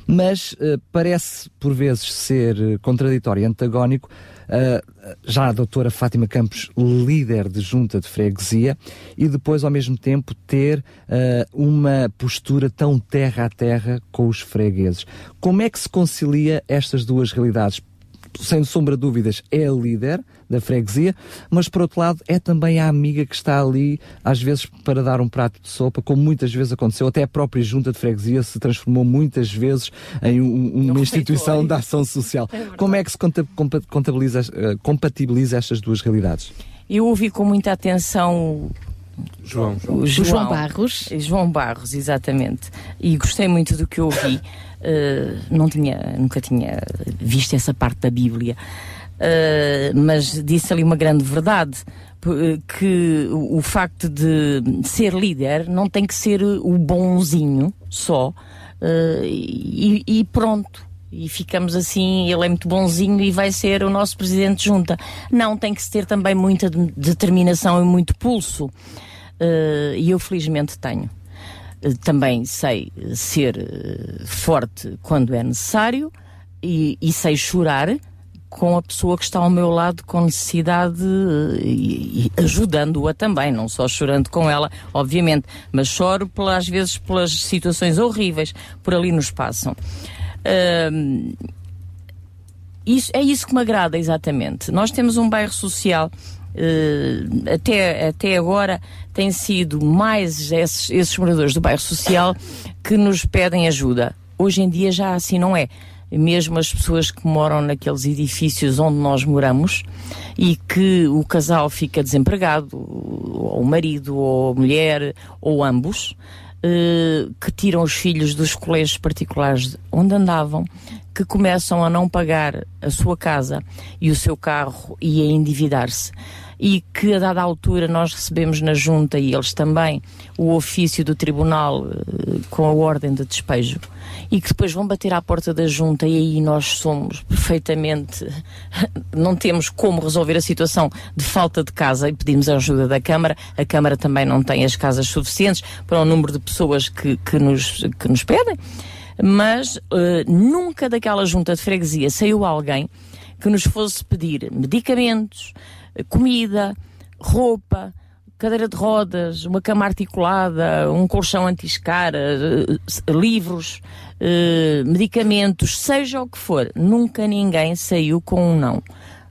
Mas eh, parece, por vezes, ser contraditório e antagónico. Eh, já a doutora Fátima Campos, líder de junta de freguesia, e depois, ao mesmo tempo, ter eh, uma postura tão terra a terra com os fregueses. Como é que se concilia estas duas realidades? sem sombra de dúvidas, é a líder da freguesia, mas por outro lado é também a amiga que está ali, às vezes para dar um prato de sopa, como muitas vezes aconteceu. Até a própria junta de freguesia se transformou muitas vezes em um- uma instituição de ação social. como é que se contabiliza, eh, compatibiliza estas duas realidades? Eu ouvi com muita atenção João. o João João Barros. João Barros, exatamente. E gostei muito do que ouvi. Uh, não tinha, nunca tinha visto essa parte da Bíblia. Uh, mas disse ali uma grande verdade que o, facto de ser líder não tem que ser o bonzinho só uh, e, e pronto e ficamos assim, ele é muito bonzinho e vai ser o nosso presidente de junta. Não, tem que ter também muita de- determinação e muito pulso. Uh, e eu felizmente tenho. Também sei ser forte quando é necessário e, e sei chorar com a pessoa que está ao meu lado com necessidade uh, e, e ajudando-a também, não só chorando com ela, obviamente, mas choro pela- às vezes pelas situações horríveis por ali nos passam. Isso, é isso que me agrada exatamente. Nós temos um bairro social. eh, até, até agora tem sido mais esses, esses moradores do bairro social que nos pedem ajuda. Hoje em dia já assim não é. Mesmo as pessoas que moram naqueles edifícios onde nós moramos e que o casal fica desempregado, ou o marido, ou a mulher, ou ambos, eh, que tiram os filhos dos colégios particulares onde andavam, que começam a não pagar a sua casa e o seu carro e a endividar-se. E que a dada altura nós recebemos na junta e eles também o ofício do tribunal eh, com a ordem de despejo e que depois vão bater à porta da junta e aí nós somos perfeitamente não temos como resolver a situação de falta de casa e pedimos a ajuda da Câmara. A Câmara também não tem as casas suficientes para o número de pessoas que, que, nos, que nos pedem. Mas eh, nunca daquela junta de freguesia saiu alguém que nos fosse pedir medicamentos, comida, roupa, cadeira de rodas, uma cama articulada, um colchão anti-escara, eh, livros, eh, medicamentos, seja o que for. Nunca ninguém saiu com um não.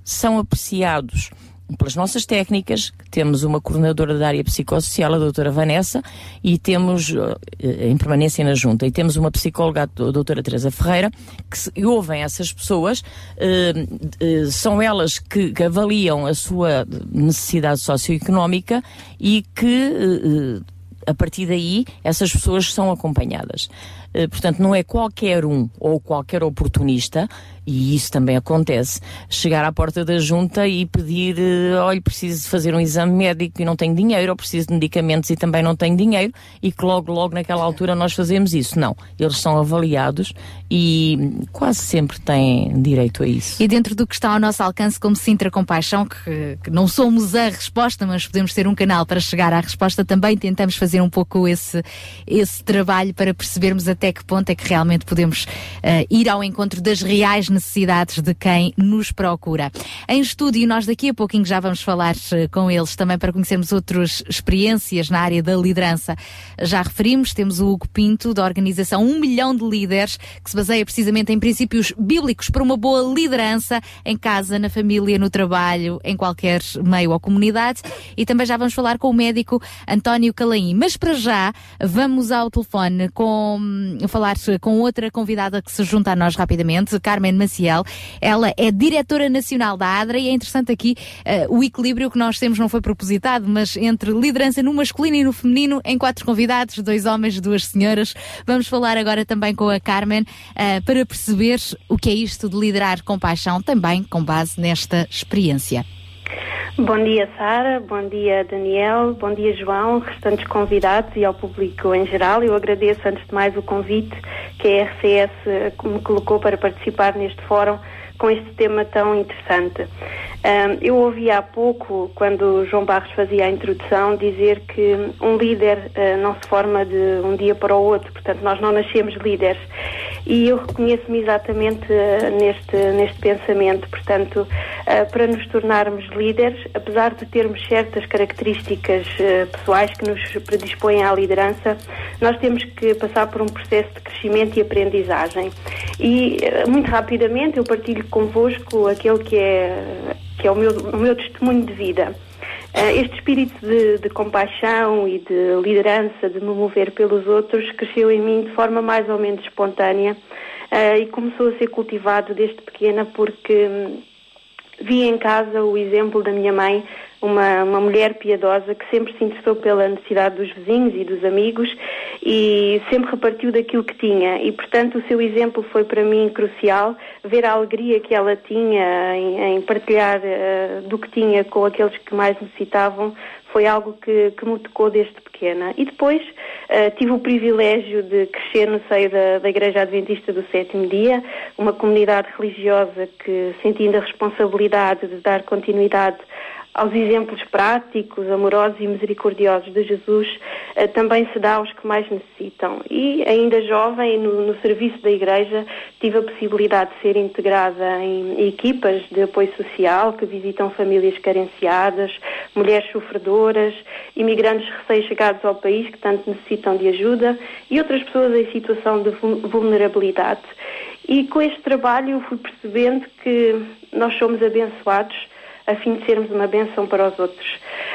São apreciados pelas nossas técnicas, temos uma coordenadora da área psicossocial, a doutora Vanessa, e temos, eh, em permanência na junta, e temos uma psicóloga, a doutora Teresa Ferreira, que ouvem essas pessoas, eh, eh, são elas que, que avaliam a sua necessidade socioeconómica e que a partir daí, essas pessoas são acompanhadas. Portanto, não é qualquer um ou qualquer oportunista e isso também acontece, chegar à porta da junta e pedir, eh, olha, preciso fazer um exame médico e não tenho dinheiro, ou preciso de medicamentos e também não tenho dinheiro, e que logo, logo naquela altura nós fazemos isso. Não, eles são avaliados e quase sempre têm direito a isso. E dentro do que está ao nosso alcance como Sintra Compaixão, que, que não somos a resposta, mas podemos ter um canal para chegar à resposta, também tentamos fazer um pouco esse, esse trabalho para percebermos até que ponto é que realmente podemos uh, ir ao encontro das reais necessidades de quem nos procura. Em estúdio, nós daqui a pouquinho já vamos falar uh, com eles também para conhecermos outras experiências na área da liderança. Já referimos, temos o Hugo Pinto, da organização Um Milhão de Líderes, que se baseia precisamente em princípios bíblicos para uma boa liderança em casa, na família, no trabalho, em qualquer meio ou comunidade. E também já vamos falar com o médico António Calaim. Mas para já, vamos ao telefone com, falar com outra convidada que se junta a nós rapidamente, Carmen Maciel. Ela é diretora nacional da ADRA e é interessante aqui uh, o equilíbrio que nós temos, não foi propositado, mas entre liderança no masculino e no feminino, em quatro convidados, dois homens, duas senhoras. Vamos falar agora também com a Carmen uh, para perceber o que é isto de liderar com paixão, também com base nesta experiência. Bom dia, Sara. Bom dia, Daniel. Bom dia, João, restantes convidados e ao público em geral. Eu agradeço, antes de mais, o convite que a RCS me colocou para participar neste fórum com este tema tão interessante. Eu ouvi há pouco, quando João Barros fazia a introdução, dizer que um líder uh, não se forma de um dia para o outro, portanto, nós não nascemos líderes. E eu reconheço-me exatamente uh, neste, neste pensamento. Portanto, uh, para nos tornarmos líderes, apesar de termos certas características pessoais que nos predispõem à liderança, nós temos que passar por um processo de crescimento e aprendizagem. E, muito rapidamente, eu partilho convosco aquele que é, que é o, meu, o meu testemunho de vida. Uh, este espírito de, de, compaixão e de liderança, de me mover pelos outros, cresceu em mim de forma mais ou menos espontânea uh, e começou a ser cultivado desde pequena porque hum, vi em casa o exemplo da minha mãe uma, uma mulher piedosa que sempre se interessou pela necessidade dos vizinhos e dos amigos e sempre repartiu daquilo que tinha. E, portanto, o seu exemplo foi para mim crucial. Ver a alegria que ela tinha em, em partilhar uh, do que tinha com aqueles que mais necessitavam foi algo que, que me tocou desde pequena. E depois uh, tive o privilégio de crescer no seio da, da Igreja Adventista do Sétimo Dia, uma comunidade religiosa que, sentindo a responsabilidade de dar continuidade aos exemplos práticos, amorosos e misericordiosos de Jesus, eh, também se dá aos que mais necessitam. E, ainda jovem, no, no, serviço da Igreja, tive a possibilidade de ser integrada em equipas de apoio social que visitam famílias carenciadas, mulheres sofredoras, imigrantes recém-chegados ao país que tanto necessitam de ajuda e outras pessoas em situação de vulnerabilidade. E com este trabalho fui percebendo que nós somos abençoados a fim de sermos uma benção para os outros.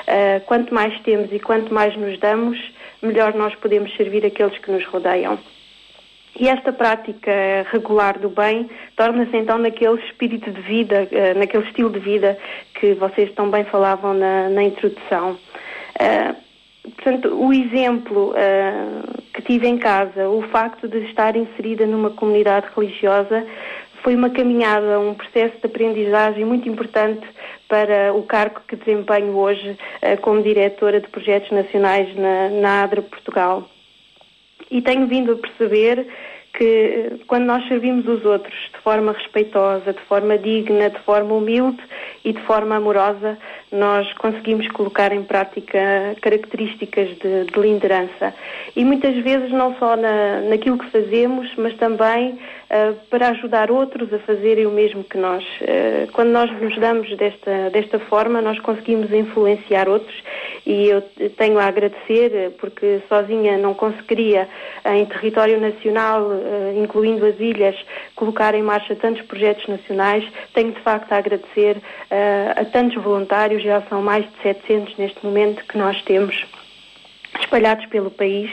Uh, quanto mais temos e quanto mais nos damos, melhor nós podemos servir aqueles que nos rodeiam. E esta prática regular do bem torna-se então naquele espírito de vida, uh, naquele estilo de vida que vocês tão bem falavam na, na introdução. Uh, portanto, o exemplo uh, que tive em casa, o facto de estar inserida numa comunidade religiosa, foi uma caminhada, um processo de aprendizagem muito importante para o cargo que desempenho hoje uh, como diretora de projetos nacionais na, na Portugal. E tenho vindo a perceber que quando nós servimos os outros de forma respeitosa, de forma digna, de forma humilde e de forma amorosa, nós conseguimos colocar em prática características de, de liderança. E muitas vezes não só na, naquilo que fazemos, mas também para ajudar outros a fazerem o mesmo que nós. Uh, quando nós nos damos desta, desta forma, nós conseguimos influenciar outros e eu tenho a agradecer porque sozinha não conseguiria em território nacional, incluindo as ilhas, colocar em marcha tantos projetos nacionais. Tenho de facto a agradecer a tantos voluntários, já são mais de 700 neste momento que nós temos espalhados pelo país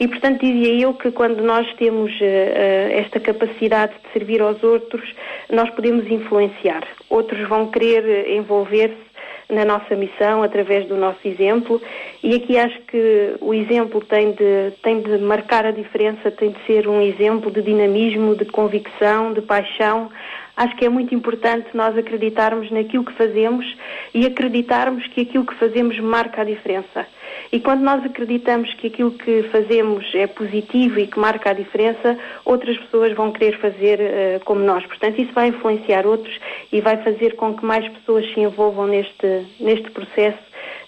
e, portanto, dizia eu que quando nós temos uh, esta capacidade de servir aos outros, nós podemos influenciar. Outros vão querer envolver-se na nossa missão, através do nosso exemplo. E aqui acho que o exemplo tem de, tem de marcar a diferença, tem de ser um exemplo de dinamismo, de convicção, de paixão. Acho que é muito importante nós acreditarmos naquilo que fazemos e acreditarmos que aquilo que fazemos marca a diferença. E quando nós acreditamos que aquilo que fazemos é positivo e que marca a diferença, outras pessoas vão querer fazer uh, como nós. Portanto, isso vai influenciar outros e vai fazer com que mais pessoas se envolvam neste, neste processo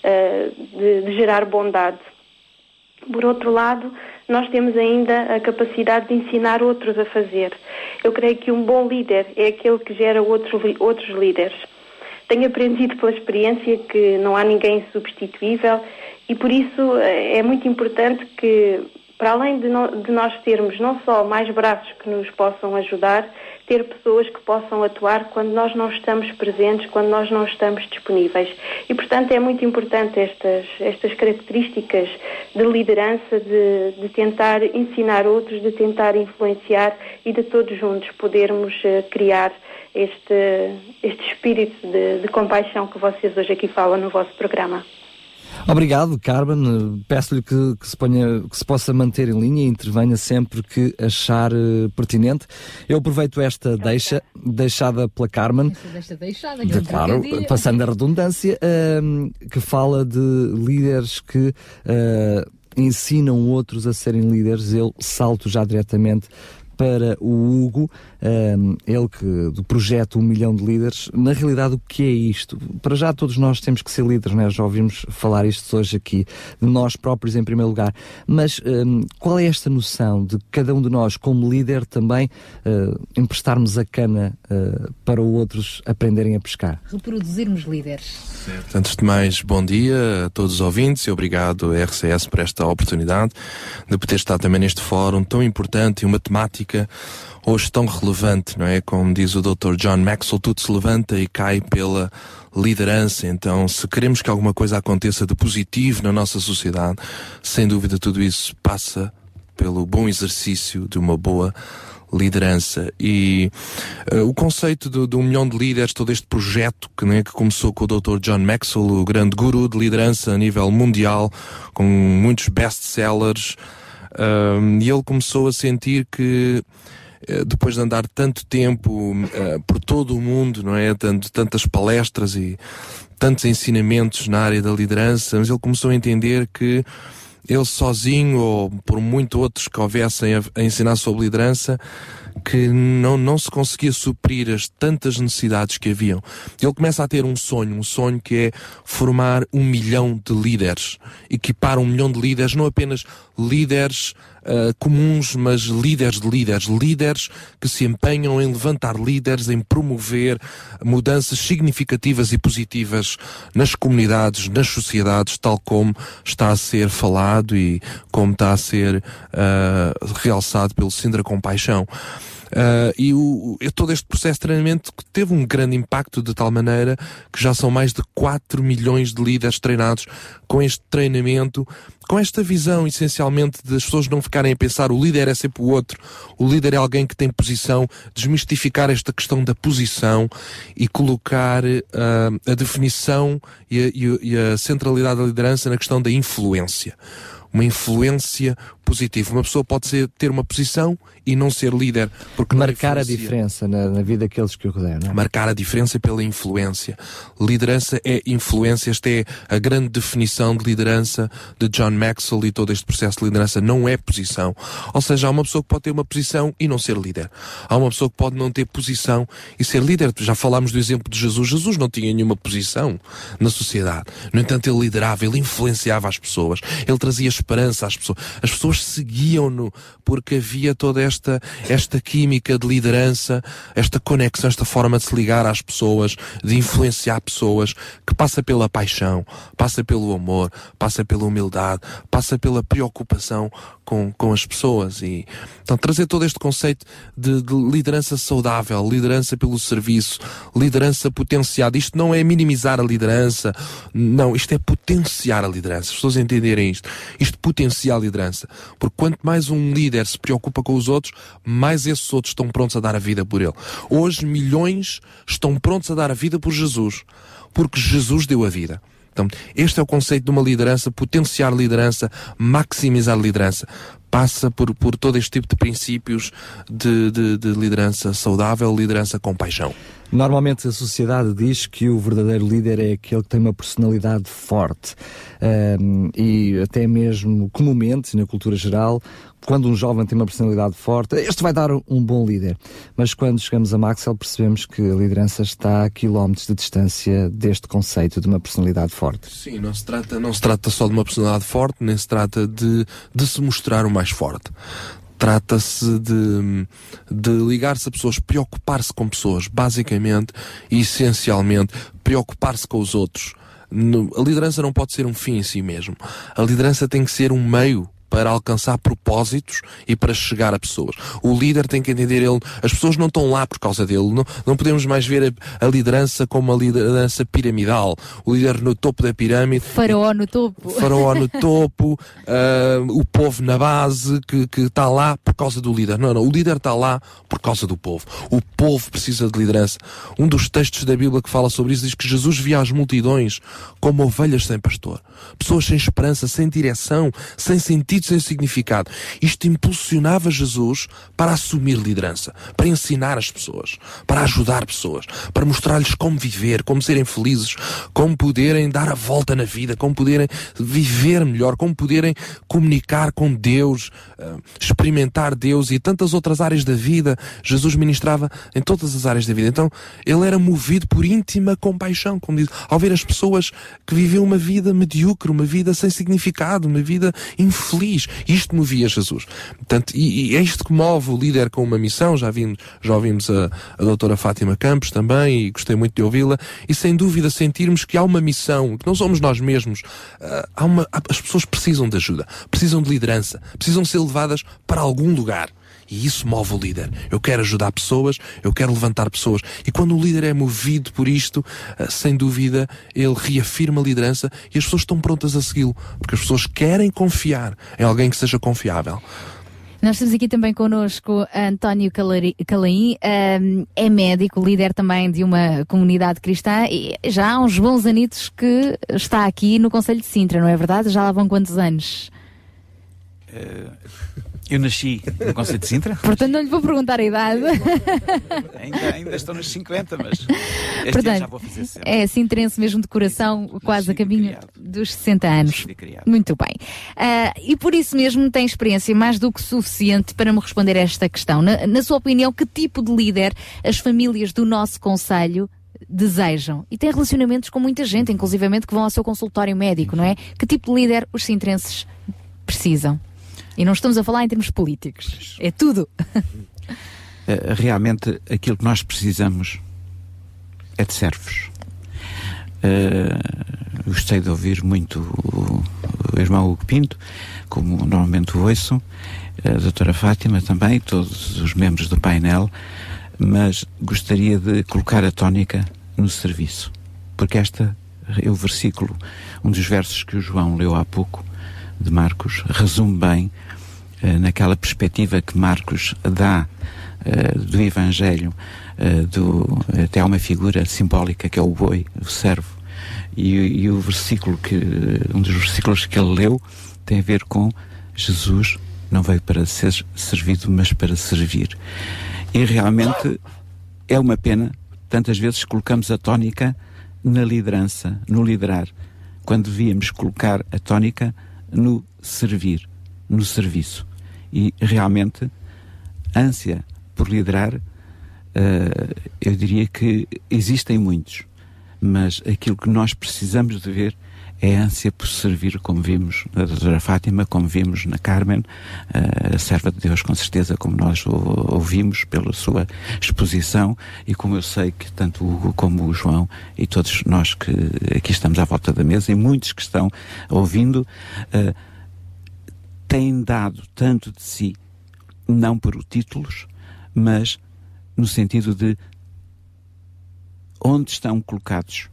uh, de, de gerar bondade. Por outro lado, nós temos ainda a capacidade de ensinar outros a fazer. Eu creio que um bom líder é aquele que gera outros, outros líderes. Tenho aprendido pela experiência que não há ninguém substituível e por isso eh, é muito importante que, para além de, no, de nós termos não só mais braços que nos possam ajudar, ter pessoas que possam atuar quando nós não estamos presentes, quando nós não estamos disponíveis. E, portanto, é muito importante estas, estas características de liderança, de, de tentar ensinar outros, de tentar influenciar e de todos juntos podermos uh, criar este, este espírito de, de compaixão que vocês hoje aqui falam no vosso programa. Obrigado, Carmen. Peço-lhe que, que, se ponha, que se possa manter em linha e intervenha sempre que achar uh, pertinente. Eu aproveito esta deixa, deixada pela Carmen, Deixa deixada, de, claro, passando a redundância, uh, que fala de líderes que uh, ensinam outros a serem líderes. Eu salto já diretamente para o Hugo, um, ele que do projeto Um Milhão de Líderes. Na realidade, o que é isto? Para já todos nós temos que ser líderes, né? já ouvimos falar isto hoje aqui, de nós próprios em primeiro lugar. Mas um, qual é esta noção de cada um de nós, como líder, também uh, emprestarmos a cana uh, para outros aprenderem a pescar? Reproduzirmos líderes. Certo. Antes de mais, bom dia a todos os ouvintes e obrigado à RCS por esta oportunidade de poder estar também neste fórum tão importante e uma temática hoje tão relevante, não é? Como diz o Dr. John Maxwell, tudo se levanta e cai pela liderança. Então, se queremos que alguma coisa aconteça de positivo na nossa sociedade, sem dúvida tudo isso passa pelo bom exercício de uma boa liderança e uh, o conceito de, de, um milhão de líderes, todo este projeto que, né, que começou com o Dr. John Maxwell, o grande guru de liderança a nível mundial, com muitos best-sellers, uh, e ele começou a sentir que depois de andar tanto tempo por todo o mundo, não é? Tanto, tantas palestras e tantos ensinamentos na área da liderança, mas ele começou a entender que ele sozinho ou por muito outros que houvessem a, a ensinar sobre liderança, que não, não se conseguia suprir as tantas necessidades que haviam. Ele começa a ter um sonho, um sonho que é formar um milhão de líderes. Equipar um milhão de líderes, não apenas líderes uh, comuns, mas líderes de líderes. Líderes que se empenham em levantar líderes, em promover mudanças significativas e positivas nas comunidades, nas sociedades, tal como está a ser falado e como está a ser uh, realçado pelo Sindra Compaixão. Uh, e o, todo este processo de treinamento teve um grande impacto de tal maneira que já são mais de 4 milhões de líderes treinados com este treinamento, com esta visão essencialmente das pessoas não ficarem a pensar o líder é sempre o outro, o líder é alguém que tem posição, desmistificar esta questão da posição e colocar uh, a definição e a, e a centralidade da liderança na questão da influência uma influência positiva. Uma pessoa pode ser, ter uma posição e não ser líder. Porque Marcar a diferença na, na, vida daqueles que o rodeiam. É? Marcar a diferença pela influência. Liderança é influência. Esta é a grande definição de liderança de John Maxwell e todo este processo de liderança. Não é posição. Ou seja, há uma pessoa que pode ter uma posição e não ser líder. Há uma pessoa que pode não ter posição e ser líder. Já falámos do exemplo de Jesus. Jesus não tinha nenhuma posição na sociedade. No entanto, ele liderava, ele influenciava as pessoas. Ele trazia esperança às pessoas. As pessoas seguiam-no porque havia toda esta, esta química de liderança, esta conexão, esta forma de se ligar às pessoas, de influenciar pessoas, que passa pela paixão, passa pelo amor, passa pela humildade, passa pela preocupação com, com as pessoas e então trazer todo este conceito de, de liderança saudável, liderança pelo serviço, liderança potenciada. Isto não é minimizar a liderança, não, isto é potenciar a liderança. As pessoas entenderem isto. Isto potencia a liderança. Porque quanto mais um líder se preocupa com os outros, mais esses outros estão prontos a dar a vida por ele. Hoje milhões estão prontos a dar a vida por Jesus porque Jesus deu a vida. Então, este é o conceito de uma liderança, potenciar liderança, maximizar liderança. Passa por, por todo este tipo de princípios de, de, de liderança saudável, liderança com paixão. Normalmente a sociedade diz que o verdadeiro líder é aquele que tem uma personalidade forte. Um, e até mesmo comumente, na cultura geral, quando um jovem tem uma personalidade forte, este vai dar um bom líder. Mas quando chegamos a Maxwell, percebemos que a liderança está a quilómetros de distância deste conceito de uma personalidade forte. Sim, não se trata, não se trata só de uma personalidade forte, nem se trata de, de se mostrar o mais forte. Trata-se de, de ligar-se a pessoas, preocupar-se com pessoas, basicamente e essencialmente, preocupar-se com os outros. A liderança não pode ser um fim em si mesmo. A liderança tem que ser um meio para alcançar propósitos e para chegar a pessoas. O líder tem que entender ele, as pessoas não estão lá por causa dele. Não, não podemos mais ver a, a liderança como uma liderança piramidal. O líder no topo da pirâmide. Faraó no topo. Faraó no topo, uh, o povo na base que, que está lá por causa do líder. Não, não. O líder está lá por causa do povo. O povo precisa de liderança. Um dos textos da Bíblia que fala sobre isso diz que Jesus via as multidões como ovelhas sem pastor. Pessoas sem esperança, sem direção, sem sentido, sem significado. Isto impulsionava Jesus para assumir liderança, para ensinar as pessoas, para ajudar pessoas, para mostrar-lhes como viver, como serem felizes, como poderem dar a volta na vida, como poderem viver melhor, como poderem comunicar com Deus, uh, experimentar Deus e tantas outras áreas da vida. Jesus ministrava em todas as áreas da vida. Então, ele era movido por íntima compaixão, como diz, ao ver as pessoas que viviam uma vida medíocre, uma vida sem significado, uma vida infeliz. Isto movia Jesus. Portanto, e, e é isto que move o líder com uma missão. Já, vimos, já ouvimos a, a doutora Fátima Campos também e gostei muito de ouvi-la. E sem dúvida sentirmos que há uma missão, que não somos nós mesmos. Uh, há uma, as pessoas precisam de ajuda, precisam de liderança, precisam ser levadas para algum lugar. E isso move o líder. Eu quero ajudar pessoas, eu quero levantar pessoas. E quando o líder é movido por isto, sem dúvida, ele reafirma a liderança e as pessoas estão prontas a segui-lo. Porque as pessoas querem confiar em alguém que seja confiável. Nós temos aqui também connosco António Calaim, é médico, líder também de uma comunidade cristã e já há uns bons anitos que está aqui no Conselho de Sintra, não é verdade? Já lá vão quantos anos? Uh, eu nasci no Conselho de Sintra. Portanto, não lhe vou perguntar a idade. ainda, ainda estou nos 50, mas este Portanto, já vou fazer sempre. É sintrense mesmo de coração, quase a caminho criado. dos 60 anos. Muito bem. Uh, e por isso mesmo tem experiência mais do que suficiente para me responder a esta questão. Na, na sua opinião, que tipo de líder as famílias do nosso Conselho desejam e tem relacionamentos com muita gente, inclusivamente que vão ao seu consultório médico, não é? Que tipo de líder os sintrenses precisam? E não estamos a falar em termos políticos. É tudo. Eh, realmente, aquilo que nós precisamos é de servos. Uh, gostei de ouvir muito o, o irmão Hugo Pinto, como normalmente o ouço, a doutora Fátima também, todos os membros do painel, mas gostaria de colocar a tónica no serviço, porque esta é o versículo, um dos versos que o João leu há pouco, de Marcos, resume bem naquela perspectiva que Marcos dá uh, do Evangelho, uh, do, até há uma figura simbólica que é o boi, o servo, e, e o versículo que, um dos versículos que ele leu tem a ver com Jesus não veio para ser servido, mas para servir. E realmente é uma pena, tantas vezes colocamos a tónica na liderança, no liderar, quando devíamos colocar a tónica no servir, no serviço. E realmente, ânsia por liderar, uh, eu diria que existem muitos, mas aquilo que nós precisamos de ver é a ânsia por servir, como vimos na doutora Fátima, como vimos na Carmen, uh, a serva de Deus, com certeza, como nós ouvimos pela sua exposição e como eu sei que tanto o Hugo como o João e todos nós que aqui estamos à volta da mesa e muitos que estão ouvindo, uh, têm dado tanto de si, não por títulos, mas no sentido de onde estão colocados.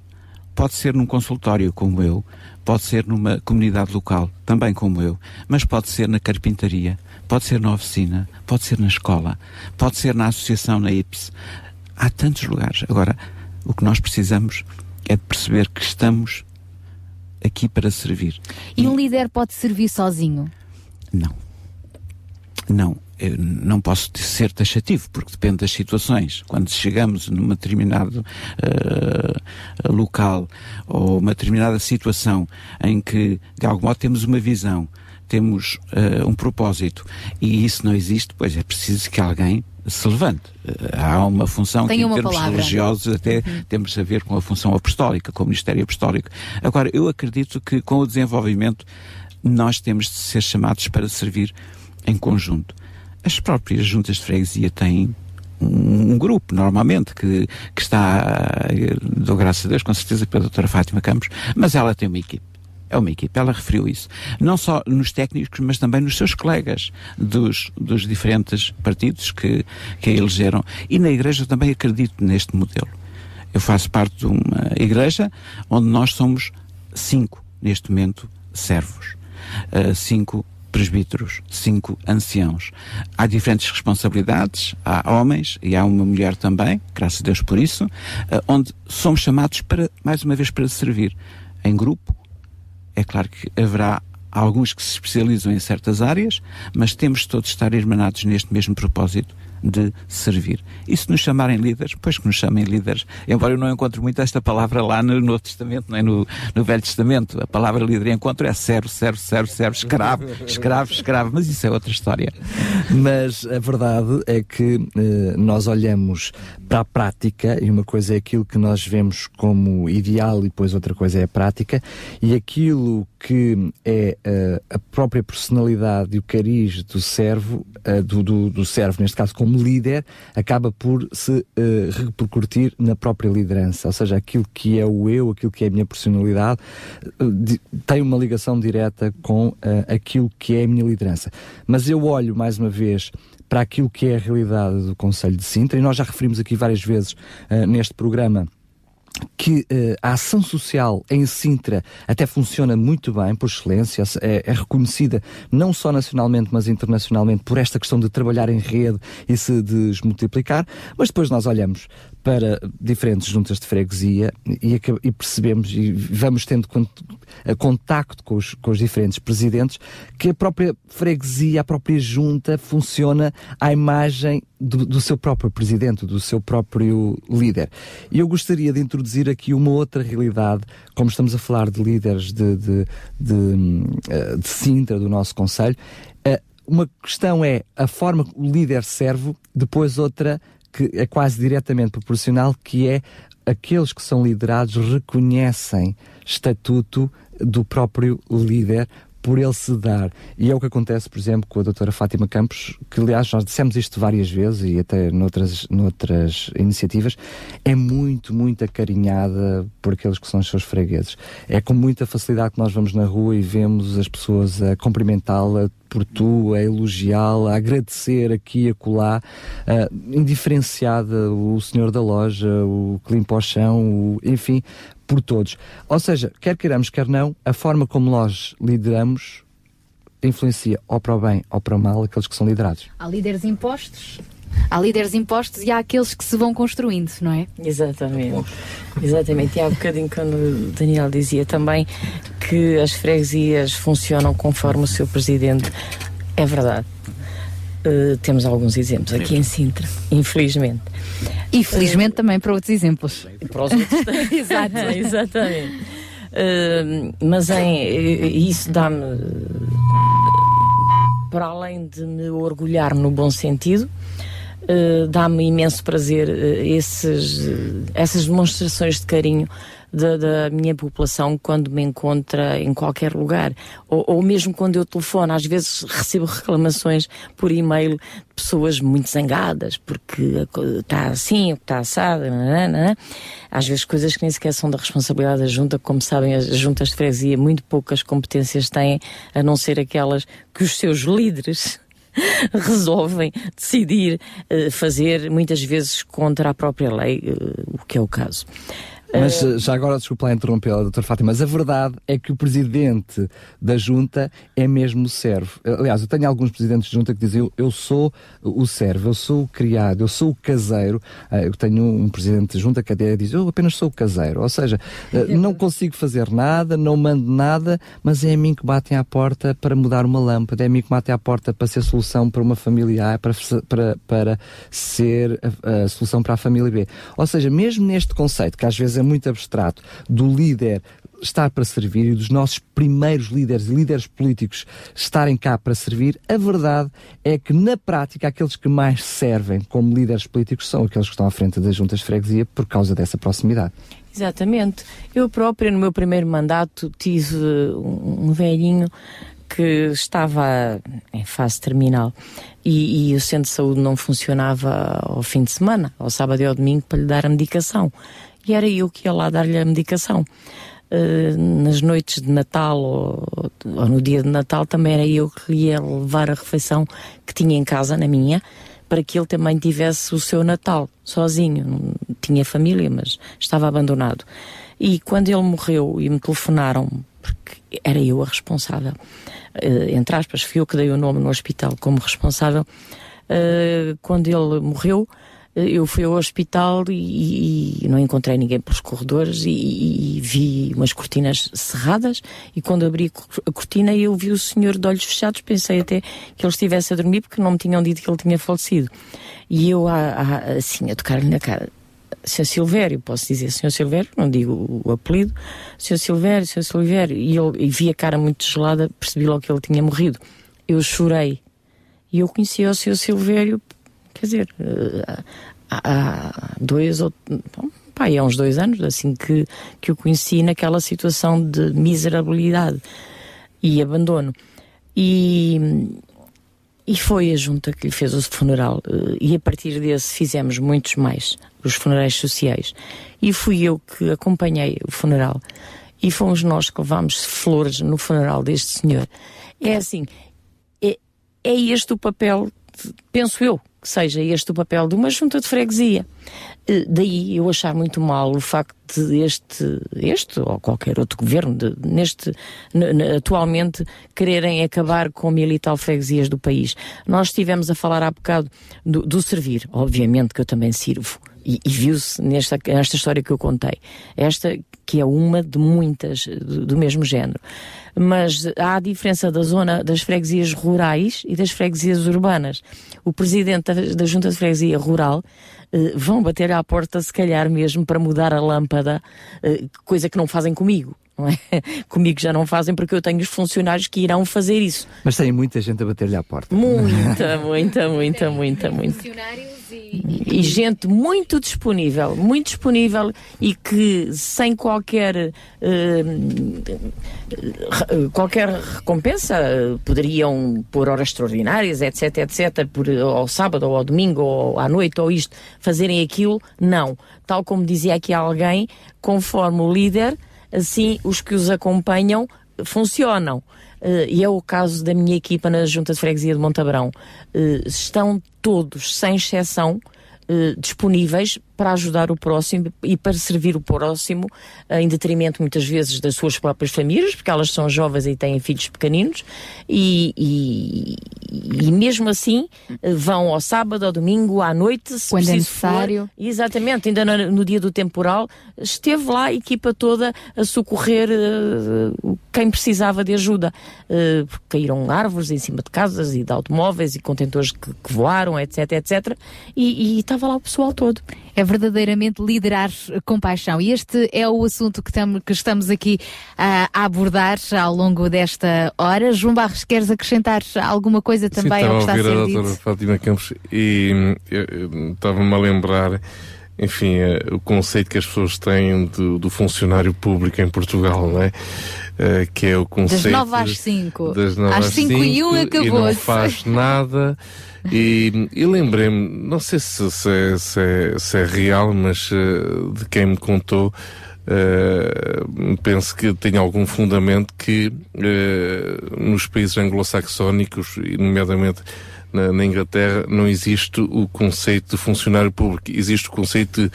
Pode ser num consultório como eu, pode ser numa comunidade local, também como eu, mas pode ser na carpintaria, pode ser na oficina, pode ser na escola, pode ser na associação, na IPS. Há tantos lugares. Agora, o que nós precisamos é de perceber que estamos aqui para servir. E um líder pode servir sozinho? Não. Não. Eu não posso ser taxativo, porque depende das situações. Quando chegamos num determinado uh, local ou uma determinada situação em que, de algum modo, temos uma visão, temos uh, um propósito e isso não existe, pois é preciso que alguém se levante. Uh, há uma função Tem que, em termos palavra. religiosos, até Uhum. temos a ver com a função apostólica, com o ministério apostólico. Agora, eu acredito que com o desenvolvimento nós temos de ser chamados para servir em conjunto. As próprias juntas de freguesia têm um, grupo, normalmente, que, que está, eh, dou graças a Deus, com certeza, pela doutora Fátima Campos, mas ela tem uma equipe. É uma equipe, ela referiu isso. Não só nos técnicos, mas também nos seus colegas dos, dos diferentes partidos que, que a elegeram. E na igreja também acredito neste modelo. Eu faço parte de uma igreja onde nós somos cinco, neste momento, servos. Uh, cinco presbíteros, cinco anciãos. Há diferentes responsabilidades, há homens e há uma mulher também, graças a Deus por isso, uh, onde somos chamados para, mais uma vez, para servir em grupo. É claro que haverá alguns que se especializam em certas áreas, mas temos todos de estar irmanados neste mesmo propósito de servir. E se nos chamarem líderes, pois que nos chamem líderes. Embora eu não encontre muito esta palavra lá no Novo Testamento, nem no, no Velho Testamento. A palavra líder encontro é servo, servo, servo, servo, escravo, escravo, escravo, mas isso é outra história. Mas a verdade é que eh, nós olhamos para a prática e uma coisa é aquilo que nós vemos como ideal e depois outra coisa é a prática e aquilo que é eh, a própria personalidade e o cariz do servo, eh, do, do, do servo, neste caso como líder, acaba por se eh, repercutir na própria liderança. Ou seja, aquilo que é o eu, aquilo que é a minha personalidade, tem uma ligação direta com aquilo que é a minha liderança. Mas eu olho mais uma vez para aquilo que é a realidade do Conselho de Sintra, e nós já referimos aqui várias vezes neste programa que eh, a ação social em Sintra até funciona muito bem, por excelência, é, é reconhecida não só nacionalmente, mas internacionalmente por esta questão de trabalhar em rede e se desmultiplicar, mas depois nós olhamos para diferentes juntas de freguesia e, e percebemos e vamos tendo con- eh, contacto com os, com os diferentes presidentes que a própria freguesia, a própria junta funciona à imagem do, do seu próprio presidente, do seu próprio líder. E eu gostaria de introduzir aqui uma outra realidade, como estamos a falar de líderes de, de, de, eh, de Sintra, do nosso Conselho. eh, Uma questão é a forma que o líder serve, depois outra que é quase diretamente proporcional, que é aqueles que são liderados reconhecem estatuto do próprio líder por ele se dar. E é o que acontece, por exemplo, com a doutora Fátima Campos, que aliás nós dissemos isto várias vezes e até noutras, noutras iniciativas, é muito, muito acarinhada por aqueles que são os seus fregueses. É com muita facilidade que nós vamos na rua e vemos as pessoas a cumprimentá-la por tu, a elogiá-la, a agradecer aqui e acolá, uh, indiferenciada, o senhor da loja, o que limpa o chão, o, enfim, por todos. Ou seja, quer queiramos, quer não, a forma como nós lideramos influencia ou para o bem ou para o mal aqueles que são liderados. Há líderes impostos. Há líderes impostos e há aqueles que se vão construindo, não é? Exatamente. Exatamente. E há um bocadinho quando o Daniel dizia também que as freguesias funcionam conforme o seu presidente. É verdade. Uh, temos alguns exemplos aqui em Sintra, infelizmente. E felizmente também para outros exemplos. Para os outros também. Exato. Exatamente. Uh, mas em, isso dá-me, para além de me orgulhar no bom sentido, uh, dá-me imenso prazer uh, esses, essas demonstrações de carinho da, da, minha população quando me encontra em qualquer lugar. Ou, ou, mesmo quando eu telefono, às vezes recebo reclamações por e-mail de pessoas muito zangadas porque está assim, ou está assado, nanana. às vezes coisas que nem sequer são da responsabilidade da junta, como sabem, as juntas de freguesia muito poucas competências têm, a não ser aquelas que os seus líderes resolvem decidir uh, fazer, muitas vezes contra a própria lei, uh, o que é o caso. Mas uh, já agora, desculpa lá interrompê-la, doutor Fátima, mas a verdade é que o presidente da junta é mesmo o servo. Aliás, eu tenho alguns presidentes de junta que dizem eu, eu sou o servo, eu sou o criado, eu sou o caseiro. Uh, eu tenho um presidente de junta que até diz eu apenas sou o caseiro. Ou seja, não consigo fazer nada, não mando nada, mas é a mim que batem à porta para mudar uma lâmpada, é a mim que batem à porta para ser solução para uma família A, para, para, para ser a, a solução para a família B. Ou seja, mesmo neste conceito, que às vezes é muito abstrato, do líder estar para servir e dos nossos primeiros líderes e líderes políticos estarem cá para servir, a verdade é que, na prática, aqueles que mais servem como líderes políticos são aqueles que estão à frente das juntas de freguesia por causa dessa proximidade. Exatamente. Eu própria, no meu primeiro mandato, tive um, velhinho que estava em fase terminal e, e, o centro de saúde não funcionava ao fim de semana, ao sábado e ao domingo, para lhe dar a medicação. E era eu que ia lá dar-lhe a medicação. Uh, nas noites de Natal ou, ou, no dia de Natal também era eu que ia levar a refeição que tinha em casa, na minha, para que ele também tivesse o seu Natal sozinho. Não tinha família, mas estava abandonado. E quando ele morreu e me telefonaram, porque era eu a responsável, uh, entre aspas, fui eu que dei o nome no hospital como responsável. Uh, quando ele morreu, eu fui ao hospital e, e, não encontrei ninguém pelos corredores e, e, vi umas cortinas cerradas e quando abri a cortina eu vi o senhor de olhos fechados, pensei até que ele estivesse a dormir porque não me tinham dito que ele tinha falecido. E eu, assim, a tocar-lhe na cara, Sr. Silvério, posso dizer Sr. Silvério, não digo o apelido, Sr. Silvério, Sr. Silvério, e eu e vi a cara muito gelada, percebi logo que ele tinha morrido. Eu chorei. E eu conhecia o Sr. Silvério, quer dizer, eh, há, dois ou. Pá, há uns dois anos, assim que, que o conheci naquela situação de miserabilidade e abandono. E, e foi a junta que lhe fez o funeral. Eh, e a partir desse fizemos muitos mais, os funerais sociais. E fui eu que acompanhei o funeral. E fomos nós que levámos flores no funeral deste senhor. É assim, é, é este o papel, penso eu, que seja este o papel de uma junta de freguesia. Eh, daí eu achar muito mal o facto de este, este ou qualquer outro governo, de, neste, atualmente, quererem acabar com mil e tal freguesias do país. Nós estivemos a falar há bocado do, do servir, obviamente que eu também sirvo. E, e viu-se nesta, nesta história que eu contei. Esta que é uma de muitas do, do, mesmo género. Mas há a diferença da zona das freguesias rurais e das freguesias urbanas. O presidente da, da Junta de Freguesia Rural eh, vão bater à porta, se calhar mesmo, para mudar a lâmpada, eh, coisa que não fazem comigo. Não é? Comigo já não fazem porque eu tenho os funcionários que irão fazer isso. Mas tem muita gente a bater-lhe à porta. Muita, muita, muita, muita, muita. E, e gente muito disponível, muito disponível e que sem qualquer uh, qualquer recompensa poderiam por horas extraordinárias, etc, etc, por ao sábado ou ao domingo ou à noite ou isto, fazerem aquilo, não. Tal como dizia aqui alguém, conforme o líder, assim os que os acompanham funcionam. Uh, e é o caso da minha equipa na Junta de Freguesia de Montabrão. Uh, estão todos, sem exceção, uh, disponíveis para ajudar o próximo e para servir o próximo, em detrimento muitas vezes das suas próprias famílias, porque elas são jovens e têm filhos pequeninos, e, e, e mesmo assim vão ao sábado, ao domingo, à noite, se Quando é necessário. For, exatamente, ainda no, no, dia do temporal, esteve lá a equipa toda a socorrer uh, quem precisava de ajuda, uh, porque caíram árvores em cima de casas e de automóveis e contentores que, que voaram, etc, etc, e, e estava lá o pessoal todo é verdadeiramente liderar com paixão. E este é o assunto que, tam, que estamos aqui a, a, abordar ao longo desta hora. João Barros, queres acrescentar alguma coisa também Sim, ao que está a, a ser a dito? doutora Fátima Campos e estava-me a lembrar enfim, eh, o conceito que as pessoas têm do, do funcionário público em Portugal, não é? Uh, que é o conceito. Das 9 às 5. Das 9 às 5 e 1 acabou. E não faz nada. E, e lembrei-me, não sei se, se, é, se, é, se é real, mas uh, de quem me contou, Uh, penso que tem algum fundamento que nos países anglo-saxónicos, nomeadamente na, na, Inglaterra, não existe o conceito de funcionário público, existe o conceito de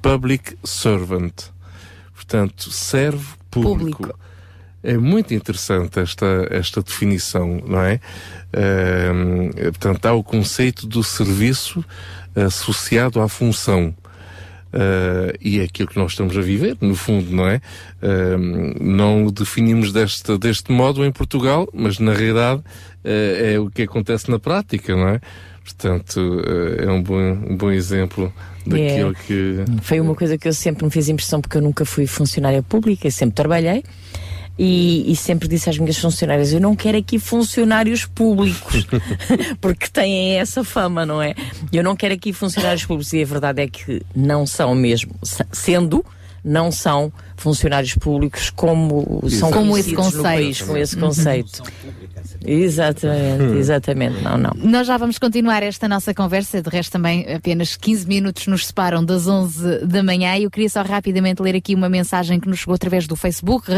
public servant. portanto, servo público. É muito interessante esta, esta definição, não é? Ehm, portanto, há o conceito do serviço associado à função. Uh, e é aquilo que nós estamos a viver, no fundo, não é? Uh, não o definimos deste, deste modo em Portugal, mas na realidade uh, é o que acontece na prática, não é? Portanto, é um bom, um bom exemplo daquilo É. que. Foi uma coisa que eu sempre me fez impressão porque eu nunca fui funcionária pública, sempre trabalhei. E, e sempre disse às minhas funcionárias: Eu não quero aqui funcionários públicos, porque têm essa fama, não é? Eu não quero aqui funcionários públicos, e a verdade é que não são mesmo, se- sendo, não são funcionários públicos como são Como esse conceito. país, com esse Uhum. Exatamente, exatamente. Não, não. Nós já vamos continuar esta nossa conversa, de resto também apenas 15 minutos nos separam das 11 da manhã e eu queria só rapidamente ler aqui uma mensagem que nos chegou através do Facebook,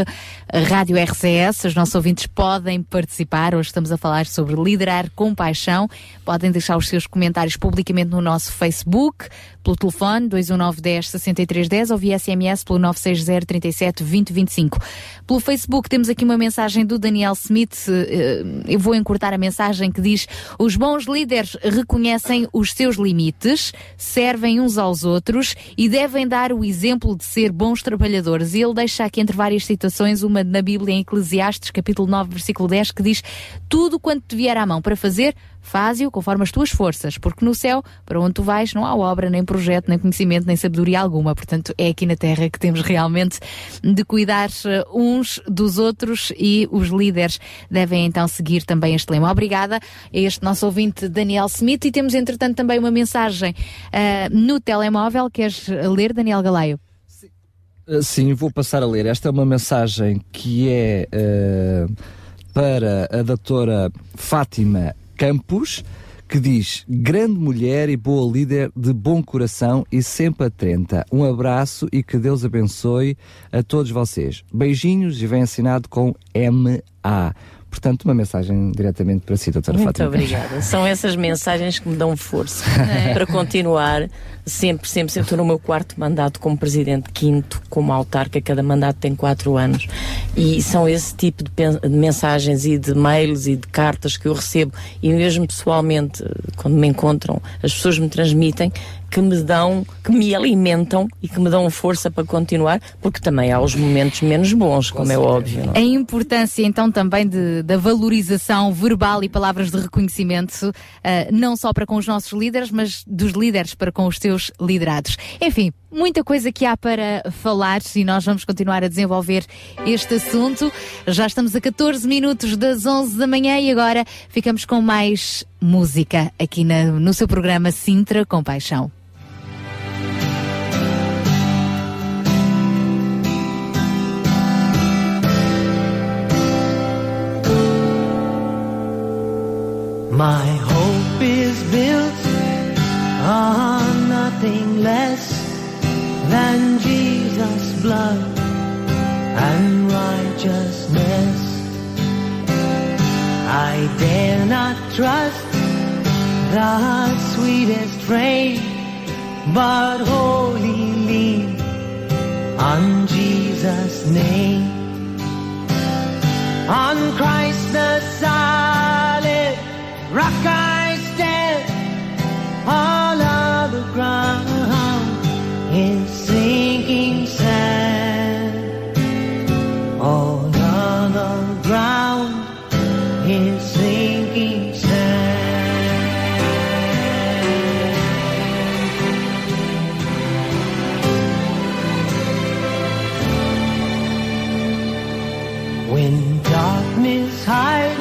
Rádio RCS, os nossos ouvintes podem participar, hoje estamos a falar sobre liderar com paixão, podem deixar os seus comentários publicamente no nosso Facebook, pelo telefone 219 10 63 10 ou via SMS pelo 960 37 20 25. Pelo Facebook temos aqui uma mensagem do Daniel Smith, eh, eu vou encurtar a mensagem que diz: Os bons líderes reconhecem os seus limites, servem uns aos outros e devem dar o exemplo de ser bons trabalhadores. E ele deixa aqui entre várias citações uma na Bíblia em Eclesiastes, capítulo 9, versículo 10, que diz: Tudo quanto te vier à mão para fazer, faze-o conforme as tuas forças, porque no céu, para onde tu vais, não há obra, nem projeto, nem conhecimento, nem sabedoria alguma. Portanto, é aqui na Terra que temos realmente de cuidar eh, uns dos outros e os líderes devem então seguir também este lema. Obrigada a este nosso ouvinte Daniel Smith e temos entretanto também uma mensagem eh, no telemóvel. Queres ler, Daniel Galaio? Uh, Sim, vou passar a ler. Esta é uma mensagem que é uh, para a doutora Fátima Campos, que diz: grande mulher e boa líder de bom coração e sempre atenta. Um abraço e que Deus abençoe a todos vocês. Beijinhos e vem assinado com MA. Portanto, uma mensagem diretamente para si, doutora Muito Fátima. Campos. obrigada. São essas mensagens que me dão força É. para continuar sempre, sempre, sempre. Estou no meu quarto mandato como presidente, quinto como autarca, cada mandato tem quatro anos. E são esse tipo de, mensagens e de mails e de cartas que eu recebo, e mesmo pessoalmente, quando me encontram, as pessoas me transmitem que me dão, que me alimentam e que me dão força para continuar, porque também há os momentos menos bons, como é óbvio. não é? A importância então também de- da valorização verbal e palavras de reconhecimento, ah, não só para com os nossos líderes, mas dos líderes para com os seus liderados. Enfim, muita coisa que há para falar e nós vamos continuar a desenvolver este assunto. Já estamos a 14 minutos das 11 da manhã e agora ficamos com mais música aqui na- no seu programa Sintra com Paixão. My hope is built on nothing less than Jesus' blood and righteousness. I dare not trust the sweetest frame, but wholly lean on Jesus' name. On Christ the solid rock I stand. All other ground is sinking sand. All other ground is sinking sand. When darkness hides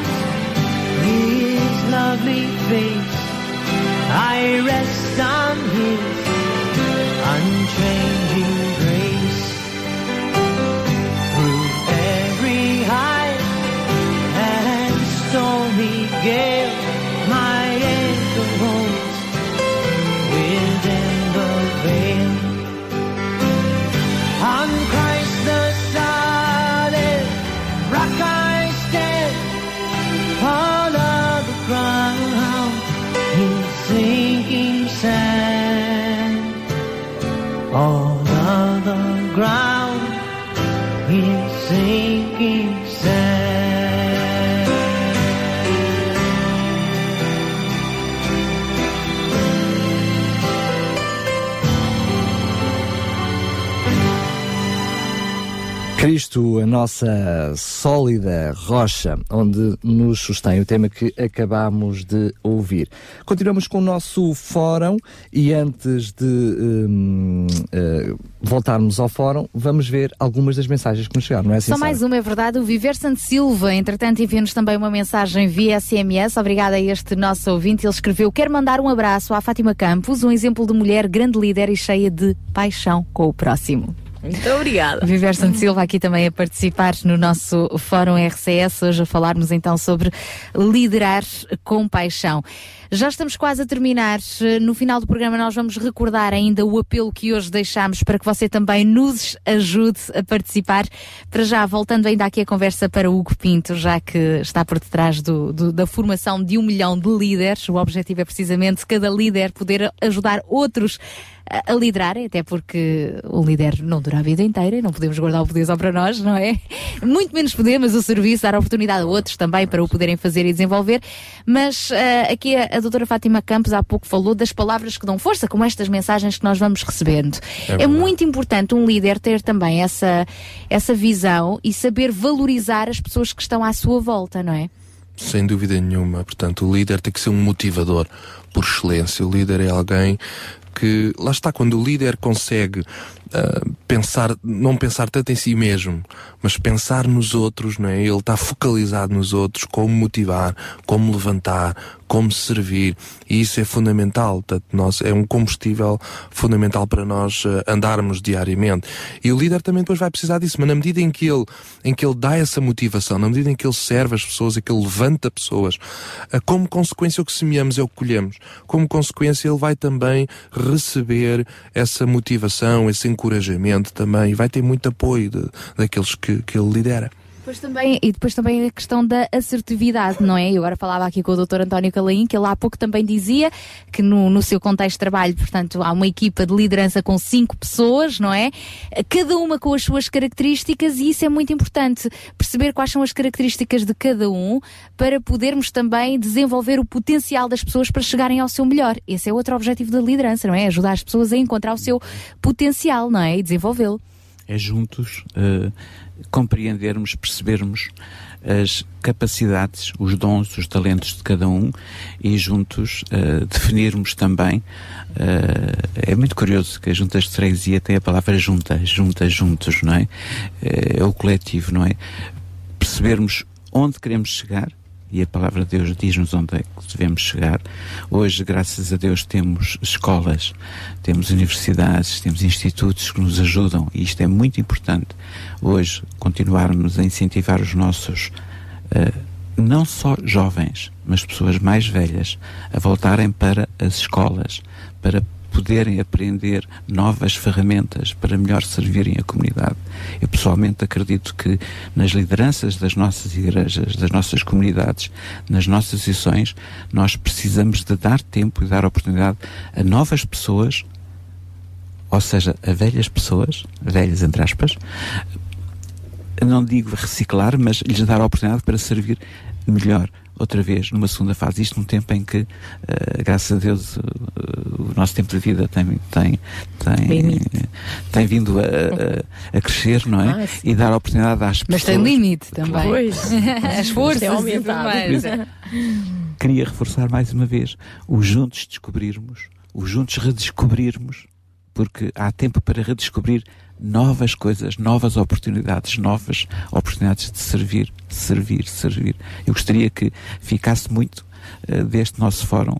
Cristo, a nossa sólida rocha, onde nos sustém o tema que acabamos de ouvir. Continuamos com o nosso fórum e antes de hum, eh, voltarmos ao fórum, vamos ver algumas das mensagens que nos chegaram, não é assim? Só Sara? mais uma, é verdade. O Viver Santo Silva, entretanto, enviou-nos também uma mensagem via SMS. Obrigada a este nosso ouvinte. Ele escreveu: Quero mandar um abraço à Fátima Campos, um exemplo de mulher grande líder e cheia de paixão com o próximo. Muito obrigada. Viver Santo Silva aqui também a participar no nosso Fórum RCS, hoje a falarmos então sobre liderar com paixão. Já estamos quase a terminar. No final do programa nós vamos recordar ainda o apelo que hoje deixámos para que você também nos ajude a participar. Para já, voltando ainda aqui a conversa para o Hugo Pinto, já que está por detrás do, do- da formação de um milhão de líderes. O objetivo é precisamente cada líder poder ajudar outros a liderar, até porque o líder não dura a vida inteira e não podemos guardar o poder só para nós, não é? Muito menos podemos o serviço, dar a oportunidade a outros também para o poderem fazer e desenvolver. Mas ah, aqui a, a doutora Fátima Campos há pouco falou das palavras que dão força, como estas mensagens que nós vamos recebendo. É É, muito importante um líder ter também essa, essa visão e saber valorizar as pessoas que estão à sua volta, não é? Sem dúvida nenhuma. Portanto, o líder tem que ser um motivador por excelência. O líder é alguém que, lá está, quando o líder consegue ah, pensar, não pensar tanto em si mesmo, mas pensar nos outros, não é? Ele está focalizado nos outros, como motivar, como levantar, como servir. E isso é fundamental. Nós, é um combustível fundamental para nós ah, andarmos diariamente. E o líder também depois vai precisar disso, mas na medida em que ele, em que ele dá essa motivação, na medida em que ele serve as pessoas e que ele levanta pessoas, ah, como consequência o que semeamos é o que colhemos. Como consequência ele vai também receber essa motivação, esse encorajamento também e vai ter muito apoio de- daqueles que, que ele lidera. Depois também, e depois também a questão da assertividade, não é? Eu agora falava aqui com o Dr. António Calaim, que ele há pouco também dizia que no, no seu contexto de trabalho, portanto, há uma equipa de liderança com cinco pessoas, não é? Cada uma com as suas características e isso é muito importante, perceber quais são as características de cada um para podermos também desenvolver o potencial das pessoas para chegarem ao seu melhor. Esse é outro objetivo da liderança, não é? Ajudar as pessoas a encontrar o seu potencial, não é? E desenvolvê-lo. é juntos eh, compreendermos, percebermos as capacidades, os dons, os talentos de cada um e juntos eh, definirmos também. eh, é muito curioso que as juntas de freguesia têm a palavra junta, junta, juntos, não é? Eh, É o coletivo, não é? Percebermos onde queremos chegar e a palavra de Deus diz-nos onde é que devemos chegar. Hoje, graças a Deus, temos escolas, temos universidades, temos institutos que nos ajudam e isto é muito importante. Hoje, continuarmos a incentivar os nossos, eh, não só jovens, mas pessoas mais velhas, a voltarem para as escolas, para poderem aprender novas ferramentas para melhor servirem a comunidade. Eu pessoalmente acredito que nas lideranças das nossas igrejas, das nossas comunidades, nas nossas sessões, nós precisamos de dar tempo e dar oportunidade a novas pessoas, ou seja, a velhas pessoas, velhas entre aspas, não digo reciclar, mas lhes dar a oportunidade para servir melhor outra vez numa segunda fase. Isto num tempo em que, eh, graças a Deus, eh, o nosso tempo de vida tem, tem, tem, tem vindo a, a- a crescer, não é? Ah, e dar a oportunidade às Mas pessoas. tem limite também. Pois. As forças é aumentado. tudo mais. Queria reforçar mais uma vez o juntos descobrirmos, o juntos redescobrirmos, porque há tempo para redescobrir novas coisas, novas oportunidades, novas oportunidades de servir, servir, servir. Eu gostaria que ficasse muito eh, deste nosso fórum,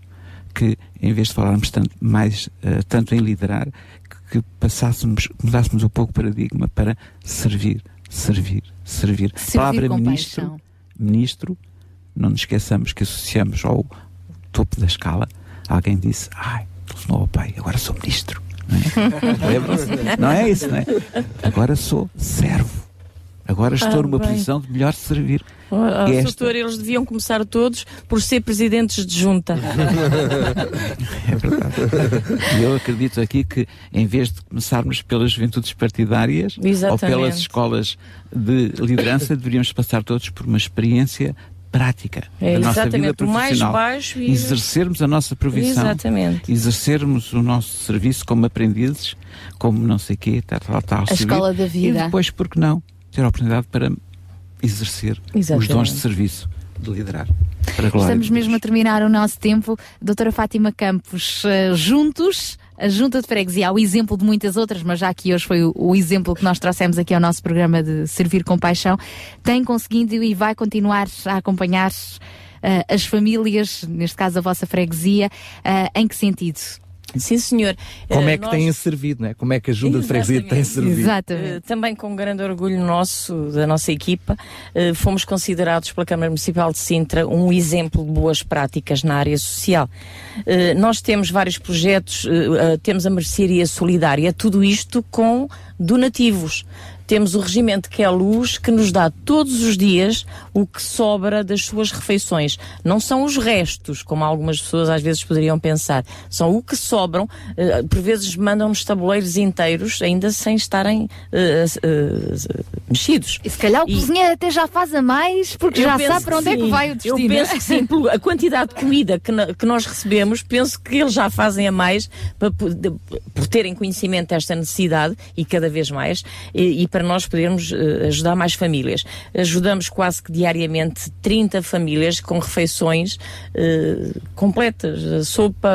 que em vez de falarmos tanto, mais eh, tanto em liderar, que, que passássemos, mudássemos um pouco o paradigma para servir, servir, servir. Servir Palavra ministro, paixão. ministro, não nos esqueçamos que associamos ao topo da escala. Alguém disse, ai, telefonou ao pai, agora sou ministro. Não é? Não é isso, não é? Agora sou servo. Agora estou Ah, numa bem. posição de melhor servir. Oh, Esta- doutor, eles deviam começar todos por ser presidentes de junta. É verdade. E eu acredito aqui que, em vez de começarmos pelas juventudes partidárias ou Exatamente. pelas escolas de liderança, deveríamos passar todos por uma experiência prática É, da nossa exatamente, vida profissional. baixo e- Exercermos a nossa profissão. Exatamente. Exercermos o nosso serviço como aprendizes, como não sei quê, tal, tal, tal. A servir. escola da vida. E depois, por que não? Ter a oportunidade para exercer os Exatamente. dons de serviço, de liderar. Estamos mesmo a terminar o nosso tempo. Doutora Fátima Campos, eh, juntos, a Junta de Freguesia, há o exemplo de muitas outras, mas já que hoje foi o, o exemplo que nós trouxemos aqui ao nosso programa de Servir com Paixão, tem conseguido e vai continuar a acompanhar eh, as famílias, neste caso a vossa freguesia, eh, em que sentido? Sim, senhor. Como Eh, é que nós- tem servido, não é? Como é que a Junta de Freguesia tem servido? Eh, também com grande orgulho nosso, da nossa equipa, eh, fomos considerados pela Câmara Municipal de Sintra um exemplo de boas práticas na área social. Nós temos vários projetos, temos a mercearia solidária, tudo isto com donativos. Temos o regimento que é a luz, que nos dá todos os dias o que sobra das suas refeições. Não são os restos, como algumas pessoas às vezes poderiam pensar. São o que sobram. Eh, por vezes mandam-nos tabuleiros inteiros, ainda sem estarem eh, mexidos. E se calhar o cozinheiro até já faz a mais, porque Eu já sabe para onde é que sim. vai o destino. Eu penso que sim, a quantidade de comida que, na- que nós recebemos, penso que eles já fazem a mais para, de- por terem conhecimento desta necessidade e cada vez mais, e, e para nós podermos eh, ajudar mais famílias. Ajudamos quase que diariamente 30 famílias com refeições eh, completas, sopa,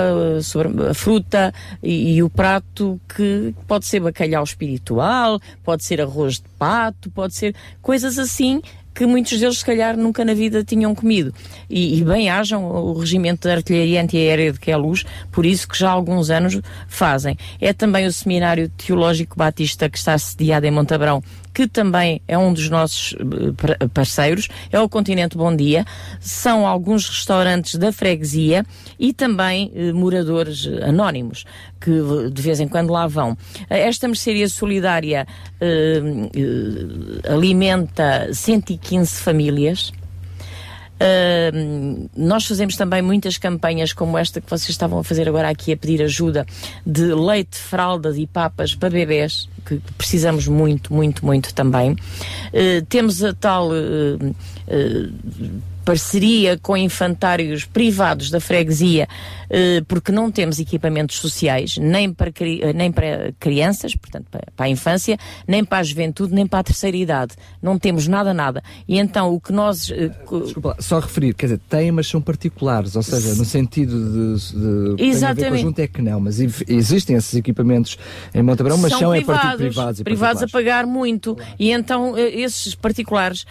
a fruta e, e o prato que pode ser bacalhau espiritual, pode ser arroz de pato, pode ser coisas assim que muitos deles, se calhar, nunca na vida tinham comido. E, e bem hajam o regimento de artilharia antiaérea de que é por isso que já há alguns anos fazem. É também o Seminário Teológico Batista que está sediado em Montabrão, que também é um dos nossos eh, par- parceiros, é o Continente Bom Dia, são alguns restaurantes da freguesia e também eh, moradores anónimos que de vez em quando lá vão. Eh, Esta mercearia solidária eh, eh, alimenta 115 famílias. Uh, nós fazemos também muitas campanhas como esta que vocês estavam a fazer agora aqui a pedir ajuda de leite, fraldas e papas para bebés, que precisamos muito, muito, muito também. Uh, temos a tal uh, parceria com infantários privados da freguesia, eh, porque não temos equipamentos sociais, nem para, eh, nem para crianças, portanto, para, a infância, nem para a juventude, nem para a terceira idade. Não temos nada, nada. E então o que nós. eh, Desculpa lá, só referir, quer dizer, têm, mas são particulares, ou seja, no sentido de. de Exatamente. junta é que não, mas existem esses equipamentos em Montabrão, mas são, parti- privados e privados a pagar muito. E então esses particulares,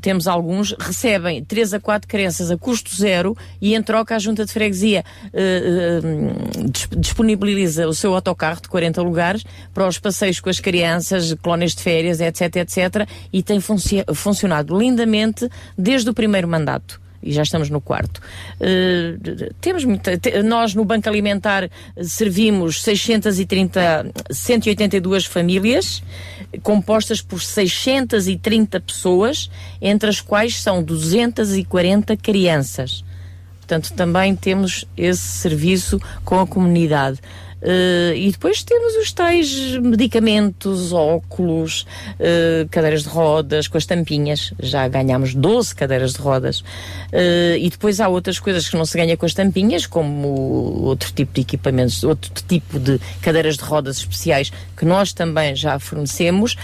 temos alguns, recebem 3 a 4 crianças a custo zero e em troca a junta de freguesia eh, dis- disponibiliza o seu autocarro de 40 lugares para os passeios com as crianças, colónias de férias, etc, etc. E tem funci- funcionado lindamente desde o primeiro mandato e já estamos no quarto. Eh, temos muita, te- nós no Banco Alimentar servimos 630, 182 famílias, compostas por 630 pessoas, entre as quais são 240 crianças. Portanto, também temos esse serviço com a comunidade. Eh, e depois temos os tais medicamentos, óculos, eh, cadeiras de rodas, com as tampinhas. Já ganhámos 12 cadeiras de rodas. Eh, e depois há outras coisas que não se ganha com as tampinhas, como outro tipo de equipamentos, outro tipo de cadeiras de rodas especiais que nós também já fornecemos.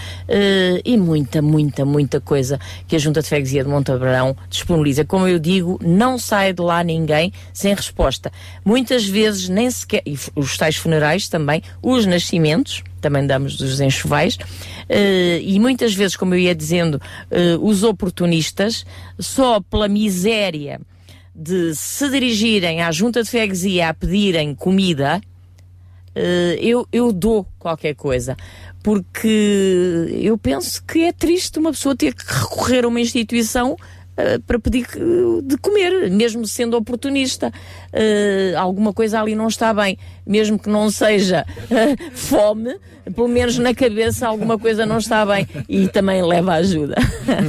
e muita, muita, muita coisa que a Junta de Freguesia de Montabrão disponibiliza. Como eu digo, não sai de lá ninguém sem resposta. Muitas vezes nem sequer, e os tais funerais também, os nascimentos, também damos dos enxovais, eh, e muitas vezes, como eu ia dizendo, eh, os oportunistas, só pela miséria de se dirigirem à junta de freguesia a pedirem comida, eh, eu, eu dou qualquer coisa. Porque eu penso que é triste uma pessoa ter que recorrer a uma instituição para pedir de comer, mesmo sendo oportunista. Eh, alguma coisa ali não está bem, mesmo que não seja eh, fome, pelo menos na cabeça alguma coisa não está bem e também leva ajuda.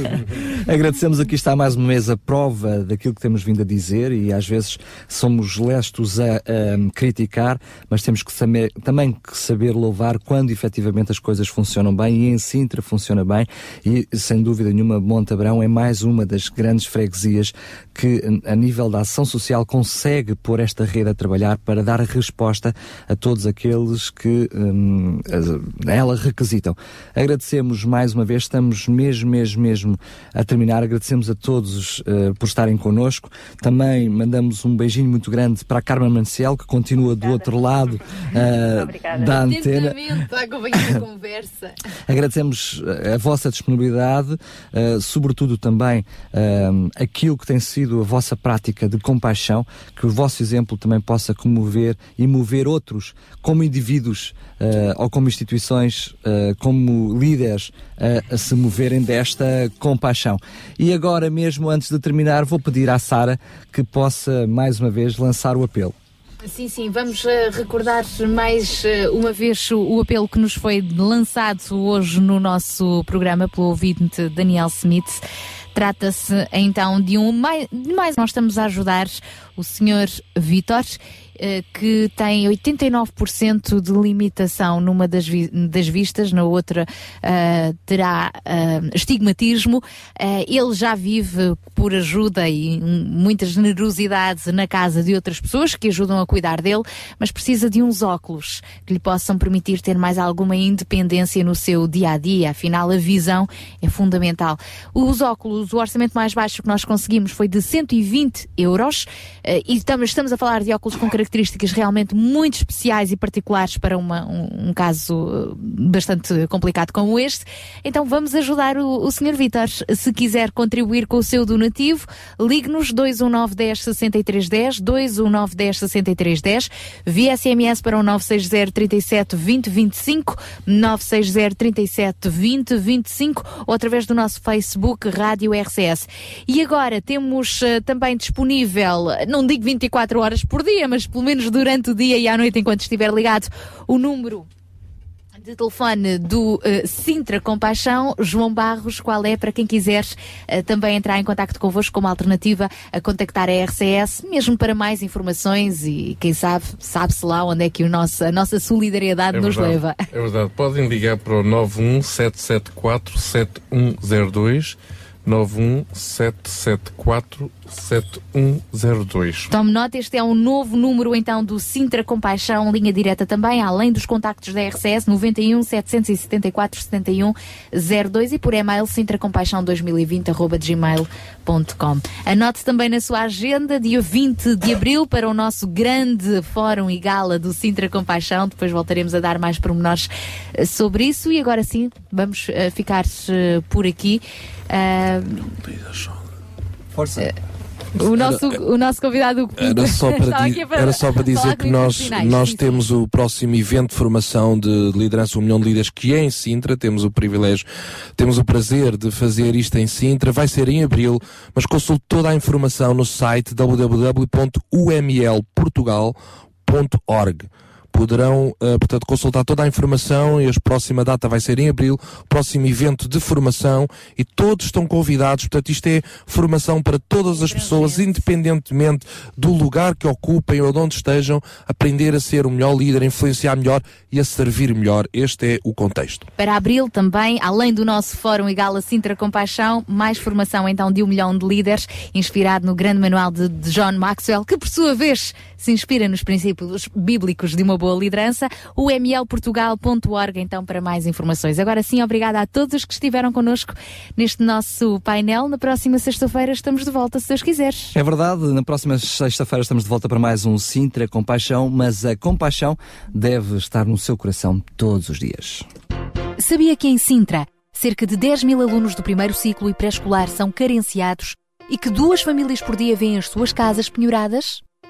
Agradecemos aqui está mais uma vez a prova daquilo que temos vindo a dizer e às vezes somos lestos a, a criticar, mas temos que saber, também que saber louvar quando efetivamente as coisas funcionam bem e em Sintra funciona bem e sem dúvida nenhuma Montabrão é mais uma das grandes freguesias que, a nível da ação social, consegue pôr esta rede a trabalhar para dar a resposta a todos aqueles que a ela requisitam. Agradecemos mais uma vez, estamos mesmo, mesmo, mesmo a terminar. Agradecemos a todos eh, por estarem connosco. Também mandamos um beijinho muito grande para a Carmen Manciel, que continua do outro lado eh, da antena. Atentamente a acompanhar a conversa. Agradecemos eh, a vossa disponibilidade, eh, sobretudo também aquilo que tem sido a vossa prática de compaixão, que o vosso exemplo também possa comover e mover outros como indivíduos eh, ou como instituições, eh, como líderes, eh, a se moverem desta compaixão. E agora mesmo, antes de terminar, vou pedir à Sara que possa mais uma vez lançar o apelo. Sim, sim, vamos eh, recordar mais eh, uma vez o, o apelo que nos foi lançado hoje no nosso programa pelo ouvinte Daniel Smith. Trata-se então de um mais, de mais nós estamos a ajudar o Vitor eh, que tem 89% de limitação numa das, vi- das vistas, na outra ah, terá ah, estigmatismo. Ah, ele já vive por ajuda e muita generosidade na casa de outras pessoas que ajudam a cuidar dele, mas precisa de uns óculos que lhe possam permitir ter mais alguma independência no seu dia a dia. Afinal, a visão é fundamental. Os óculos, o orçamento mais baixo que nós conseguimos foi de 120 euros eh, e estamos, estamos a falar de óculos com características realmente muito especiais e particulares para uma- um, um caso eh, bastante complicado como este. Então vamos ajudar o, o Sr. Vítor. Se quiser contribuir com o seu donativo, ligue-nos 219 10 63 10, 219 10 63 10, via SMS para o 960 37 20 25, 960 37 20 25 ou através do nosso Facebook Rádio RCS. E agora temos eh, também disponível, não digo 24 horas por dia, mas pelo menos durante o dia e à noite enquanto estiver ligado, o número de telefone do eh, Sintra Compaixão, João Barros, qual é para quem quiser eh, também entrar em contacto convosco como alternativa a contactar a RCS, mesmo para mais informações e quem sabe, sabe-se lá onde é que o nosso, a nossa solidariedade nos verdade, leva. É verdade. Podem ligar para o 917747102 917747102 Tome nota, este é um novo número então do Sintra Compaixão, linha direta também, além dos contactos da RCS 91 774 71 02 e por e-mail sintracompaixão2020 Anote também na sua agenda, dia 20 de abril, para o nosso grande fórum e gala do Sintra Compaixão. Depois voltaremos a dar mais pormenores eh, sobre isso e agora sim, vamos eh, ficar eh, por aqui. Ah, Força. O nosso, o nosso convidado Hugo Pinto Era só para, para era só para dizer que nós, finais. nós Sim, sim. temos o próximo evento de formação de liderança, o Milhão de Líderes, que é em Sintra. Temos o privilégio, temos o prazer de fazer isto em Sintra. Vai ser em abril, mas consulte toda a informação no site www.umlportugal.org. Poderão, eh, portanto, consultar toda a informação e a próxima data vai ser em abril, próximo evento de formação e todos estão convidados. Portanto, isto é formação para todas as pessoas, independentemente do lugar que ocupem ou de onde estejam, aprender a ser o melhor líder, a influenciar melhor e a servir melhor. Este é o contexto. Para abril também, além do nosso Fórum e Gala Sintra Compaixão, mais formação então de um milhão de líderes, inspirado no grande manual de, de John Maxwell, que por sua vez se inspira nos princípios bíblicos de uma boa liderança, o mlportugal.org então para mais informações. Agora sim, obrigada a todos os que estiveram connosco neste nosso painel. Na próxima sexta-feira estamos de volta, se Deus quiser. É verdade, na próxima sexta-feira estamos de volta para mais um Sintra Compaixão, mas a compaixão deve estar no seu coração todos os dias. Sabia que em Sintra, cerca de 10 mil alunos do primeiro ciclo e pré-escolar são carenciados e que duas famílias por dia vêm as suas casas penhoradas?